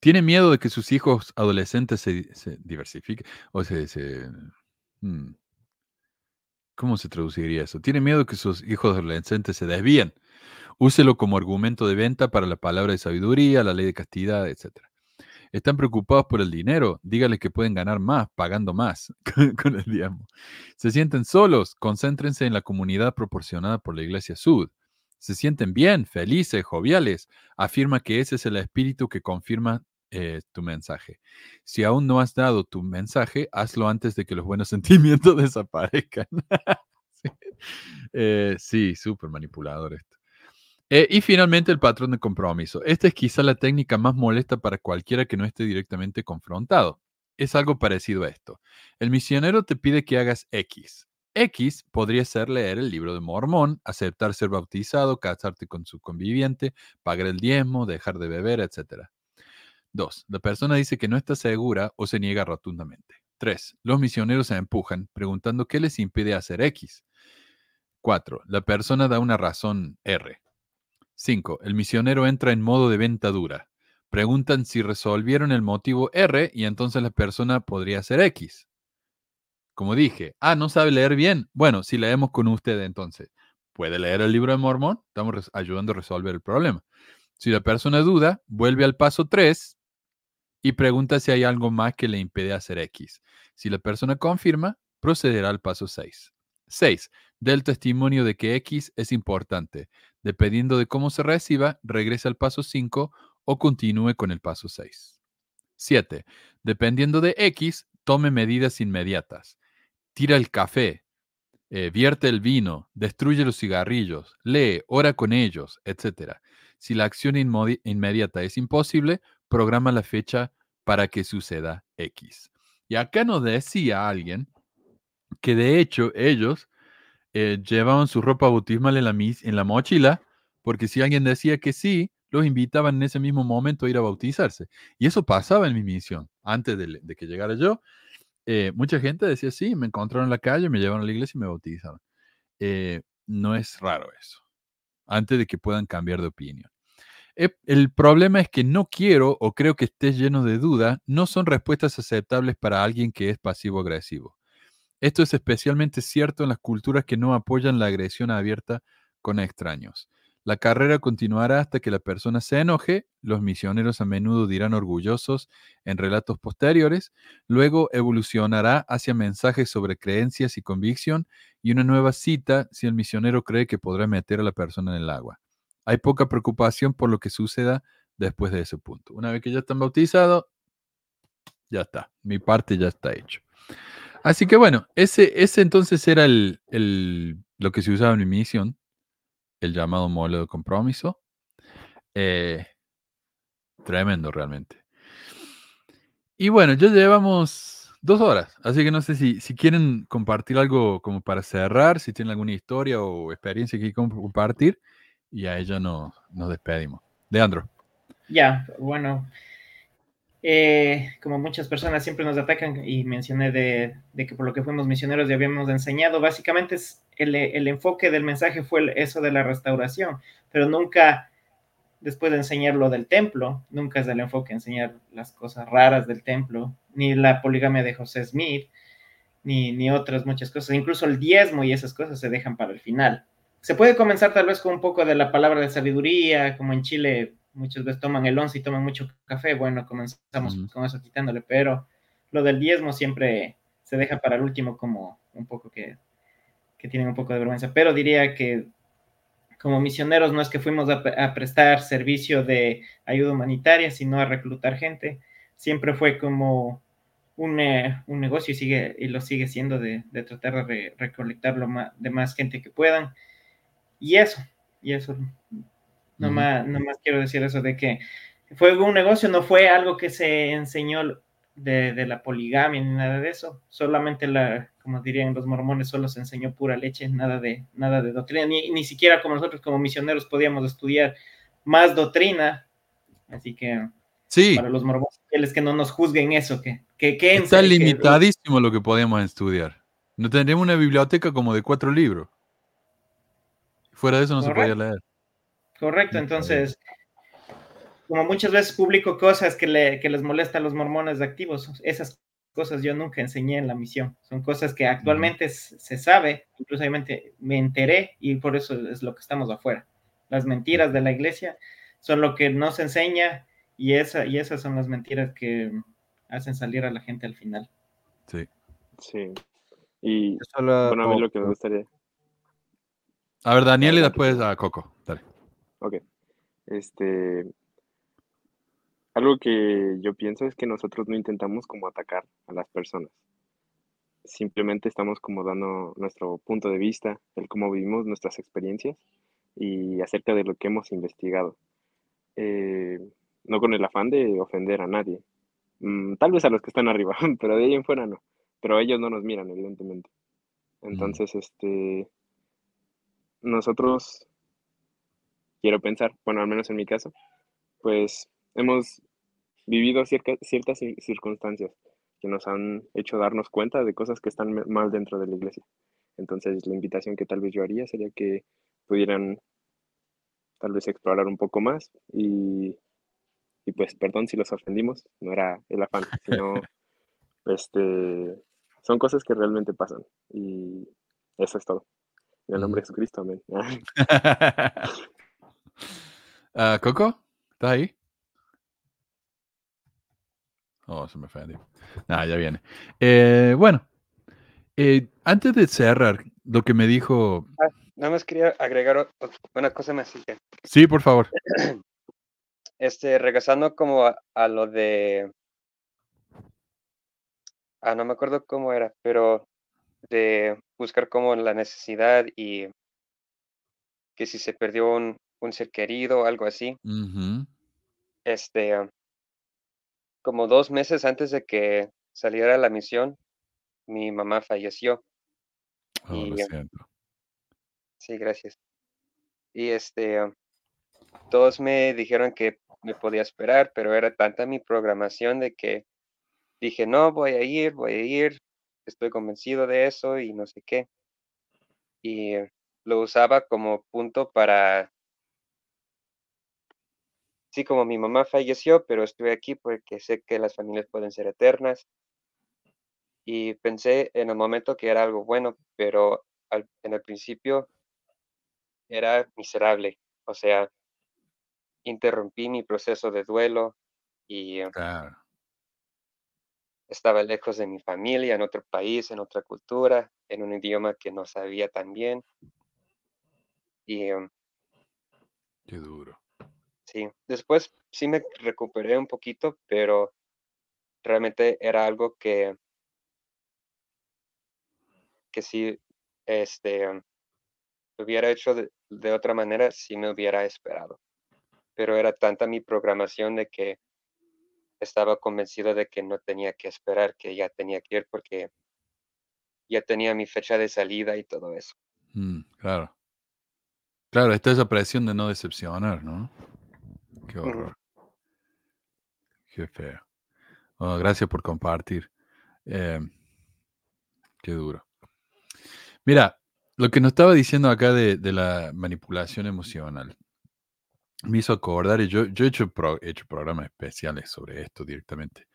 ¿Tiene miedo de que sus hijos adolescentes se, diversifiquen? O se, hmm, ¿Cómo se traduciría eso? ¿Tiene miedo que sus hijos adolescentes se desvíen? Úselo como argumento de venta para la palabra de sabiduría, la ley de castidad, etc. Están preocupados por el dinero. Dígales que pueden ganar más pagando más con- el diezmo. Se sienten solos. Concéntrense en la comunidad proporcionada por la Iglesia Sud. Se sienten bien, felices, joviales. Afirma que ese es el espíritu que confirma eh, tu mensaje. Si aún no has dado tu mensaje, hazlo antes de que los buenos sentimientos desaparezcan. sí, Eh, sí, súper manipulador esto. Eh, y finalmente el patrón de compromiso. Esta es quizá la técnica más molesta para cualquiera que no esté directamente confrontado. Es algo parecido a esto. El misionero te pide que hagas X. X podría ser leer el libro de Mormón, aceptar ser bautizado, casarte con su conviviente, pagar el diezmo, dejar de beber, etc. 2. La persona dice que no está segura o se niega rotundamente. 3. Los misioneros se empujan preguntando qué les impide hacer X. 4. La persona da una razón R. 5. El misionero entra en modo de venta dura. Preguntan si resolvieron el motivo R y entonces la persona podría hacer X. Como dije, ah, no sabe leer bien. Bueno, si leemos con usted entonces, ¿puede leer el libro de Mormón? Estamos ayudando a resolver el problema. Si la persona duda, vuelve al paso 3 y pregunta si hay algo más que le impide hacer X. Si la persona confirma, procederá al paso 6. 6. Del testimonio de que X es importante. Dependiendo de cómo se reciba, regrese al paso 5 o continúe con el paso 6. 7. Dependiendo de X, tome medidas inmediatas. Tira el café, eh, vierte el vino, destruye los cigarrillos, lee, ora con ellos, etc. Si la acción inmediata es imposible, programa la fecha para que suceda X. Y acá nos decía alguien que de hecho ellos eh, llevaban su ropa bautismal en la, en la mochila, porque si alguien decía que sí, los invitaban en ese mismo momento a ir a bautizarse. Y eso pasaba en mi misión. Antes de, que llegara yo, eh, mucha gente decía, sí, me encontraron en la calle, me llevaron a la iglesia y me bautizaron. Eh, no es raro eso, antes de que puedan cambiar de opinión. El problema es que no quiero o creo que estés lleno de duda, no son respuestas aceptables para alguien que es pasivo-agresivo. Esto es especialmente cierto en las culturas que no apoyan la agresión abierta con extraños. La carrera continuará hasta que la persona se enoje, los misioneros a menudo dirán orgullosos en relatos posteriores, luego evolucionará hacia mensajes sobre creencias y convicción y una nueva cita si el misionero cree que podrá meter a la persona en el agua. Hay poca preocupación por lo que suceda después de ese punto. Una vez que ya están bautizados, ya está, mi parte ya está hecho. Así que bueno, ese, ese entonces era el, el- lo que se usaba en mi misión, el llamado modelo de compromiso. Eh, Tremendo, realmente. Y bueno, ya llevamos dos horas, así que no sé si, si quieren compartir algo como para cerrar, si tienen alguna historia o experiencia que compartir, y a ella no, nos despedimos. Leandro. Ya, bueno, eh, como muchas personas siempre nos atacan y mencioné de, que por lo que fuimos misioneros ya habíamos enseñado, básicamente es el, el enfoque del mensaje fue eso de la restauración, pero nunca después de enseñar lo del templo, nunca es el enfoque enseñar las cosas raras del templo, ni la poligamia de José Smith, ni, ni otras muchas cosas, incluso el diezmo y esas cosas se dejan para el final. Se puede comenzar tal vez con un poco de la palabra de sabiduría, como en Chile muchas veces toman el once y toman mucho café, bueno, comenzamos con eso quitándole, pero lo del diezmo siempre se deja para el último como un poco que, que tienen un poco de vergüenza, pero diría que como misioneros no es que fuimos a, prestar servicio de ayuda humanitaria, sino a reclutar gente. Siempre fue como un, eh, un negocio y, sigue, y lo sigue siendo de, de tratar de recolectar lo más, de más gente que puedan. Y eso, y eso, no, más, no más quiero decir eso de que fue un negocio, no fue algo que se enseñó de, de, la poligamia ni nada de eso, solamente la, como dirían los mormones, solo se enseñó pura leche, nada de, nada de doctrina, ni, ni siquiera como nosotros como misioneros podíamos estudiar más doctrina, así que sí. para los mormones, es que no nos juzguen eso, que, que, que Está limitadísimo que, lo que podíamos estudiar. No tendríamos una biblioteca como de cuatro libros. Fuera de eso no Correcto. se podía leer. Correcto, entonces, como muchas veces publico cosas que, le, que les molesta a los mormones activos, esas cosas yo nunca enseñé en la misión. Son cosas que actualmente uh -huh. se sabe, incluso me enteré y por eso es lo que estamos afuera. Las mentiras de la iglesia son lo que no se enseña y, esa, y esas son las mentiras que hacen salir a la gente al final. Sí. Sí. Y Solo, bueno, a mí lo que me gustaría. A ver, Daniel y después a Coco. Dale. Ok. Este, algo que yo pienso es que nosotros no intentamos como atacar a las personas. Simplemente estamos como dando nuestro punto de vista, el cómo vivimos nuestras experiencias y acerca de lo que hemos investigado. Eh, no con el afán de ofender a nadie. Mm, tal vez a los que están arriba, pero de ahí en fuera no. Pero ellos no nos miran, evidentemente. Entonces, mm. este, nosotros, quiero pensar, bueno, al menos en mi caso, pues hemos vivido cierta, ciertas circunstancias que nos han hecho darnos cuenta de cosas que están mal dentro de la iglesia. Entonces, la invitación que tal vez yo haría sería que pudieran tal vez explorar un poco más y, y pues, perdón si los ofendimos, no era el afán, sino, este, son cosas que realmente pasan y eso es todo. En el nombre de Jesucristo, amén. uh, Coco, ¿estás ahí? Oh, se me fue. Nada, ya viene. Eh, bueno, eh, antes de cerrar, lo que me dijo. Ah, nada más quería agregar una cosa más. Sí, por favor. Este, regresando como a, a, lo de. Ah, no me acuerdo cómo era, pero de buscar como la necesidad y que si se perdió un, un ser querido algo así. Uh -huh. Este como dos meses antes de que saliera la misión, mi mamá falleció. Oh, y, lo. Sí, gracias. Y este, todos me dijeron que me podía esperar, pero era tanta mi programación de que dije, no, voy a ir, voy a ir, estoy convencido de eso y no sé qué. Y lo usaba como punto para sí, como mi mamá falleció, pero estuve aquí porque sé que las familias pueden ser eternas. Y pensé en el momento que era algo bueno, pero al, en el principio era miserable. O sea, interrumpí mi proceso de duelo y claro. estaba lejos de mi familia, en otro país, en otra cultura, en un idioma que no sabía tan bien. Y um, qué duro. Sí, después sí me recuperé un poquito, pero realmente era algo que, que si este, hubiera hecho de, de, otra manera, sí me hubiera esperado. pero era tanta mi programación de que estaba convencido de que no tenía que esperar, que ya tenía que ir porque ya tenía mi fecha de salida y todo eso. Mm, claro. Claro, está esa presión de no decepcionar, ¿no? Qué horror. Qué feo. Bueno, gracias por compartir. Eh, qué duro. Mira, lo que nos estaba diciendo acá de, de la manipulación emocional me hizo acordar, y yo, yo he, hecho he hecho programas especiales sobre esto directamente.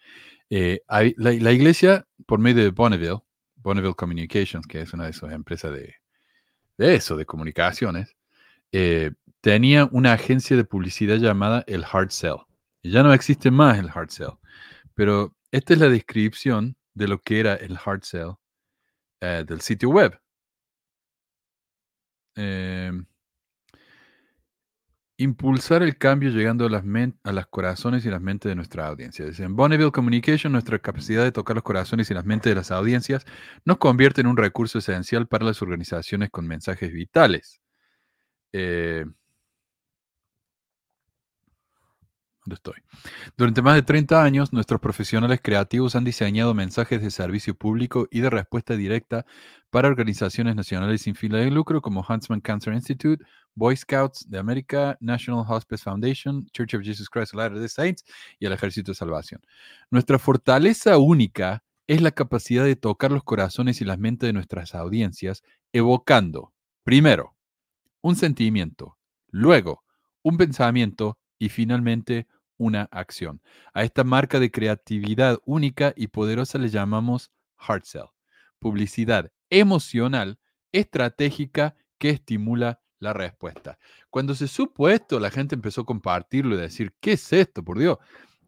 Eh, hay, la, la, iglesia, por medio de Bonneville, Bonneville Communications, que es una de sus empresas de, de eso, de comunicaciones, eh, tenía una agencia de publicidad llamada el Hard Sell. Y ya no existe más el Hard Sell. Pero esta es la descripción de lo que era el Hard Sell eh, del sitio web. Eh, impulsar el cambio llegando a las, a las corazones y las mentes de nuestra audiencia. En Bonneville Communication, nuestra capacidad de tocar los corazones y las mentes de las audiencias nos convierte en un recurso esencial para las organizaciones con mensajes vitales. Eh, ¿Dónde estoy? Durante más de 30 años, nuestros profesionales creativos han diseñado mensajes de servicio público y de respuesta directa para organizaciones nacionales sin fila de lucro como Huntsman Cancer Institute, Boy Scouts de América, National Hospice Foundation, Church of Jesus Christ of Latter-day Saints y el Ejército de Salvación. Nuestra fortaleza única es la capacidad de tocar los corazones y las mentes de nuestras audiencias, evocando, primero, un sentimiento, luego, un pensamiento y finalmente una acción. A esta marca de creatividad única y poderosa le llamamos hard sell, publicidad emocional estratégica que estimula la respuesta. Cuando se supo esto, la gente empezó a compartirlo y decir, ¿qué es esto? Por Dios,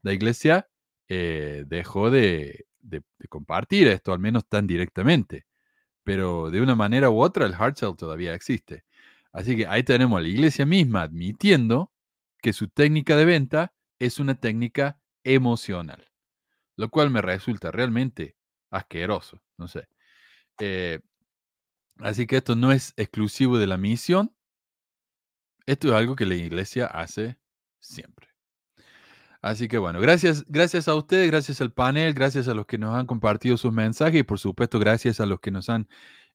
la iglesia eh, dejó de, de, compartir esto, al menos tan directamente, pero de una manera u otra el hard sell todavía existe. Así que ahí tenemos a la iglesia misma admitiendo que su técnica de venta es una técnica emocional, lo cual me resulta realmente asqueroso, no sé. Eh, así que esto no es exclusivo de la misión, esto es algo que la iglesia hace siempre. Así que bueno, gracias, gracias a ustedes, gracias al panel, gracias a los que nos han compartido sus mensajes y por supuesto gracias a los que nos han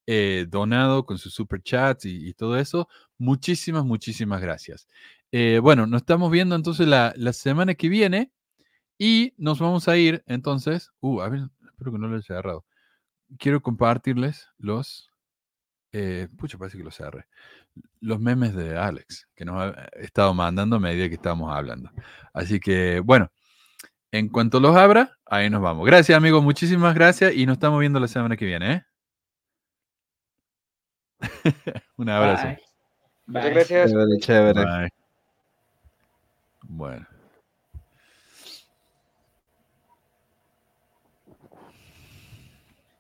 eh, donado con sus super chats y, todo eso. Muchísimas, muchísimas gracias. Eh, bueno, nos estamos viendo entonces la, semana que viene y nos vamos a ir entonces. Uh, a ver, espero que no lo haya cerrado. Quiero compartirles los. Eh, pucha, parece que los cerré. Los memes de Alex, que nos ha estado mandando a medida que estábamos hablando. Así que, bueno, en cuanto los abra, ahí nos vamos. Gracias, amigos, muchísimas gracias y nos estamos viendo la semana que viene. ¿eh? Un abrazo. Muchas gracias. Chévere, chévere. Bueno.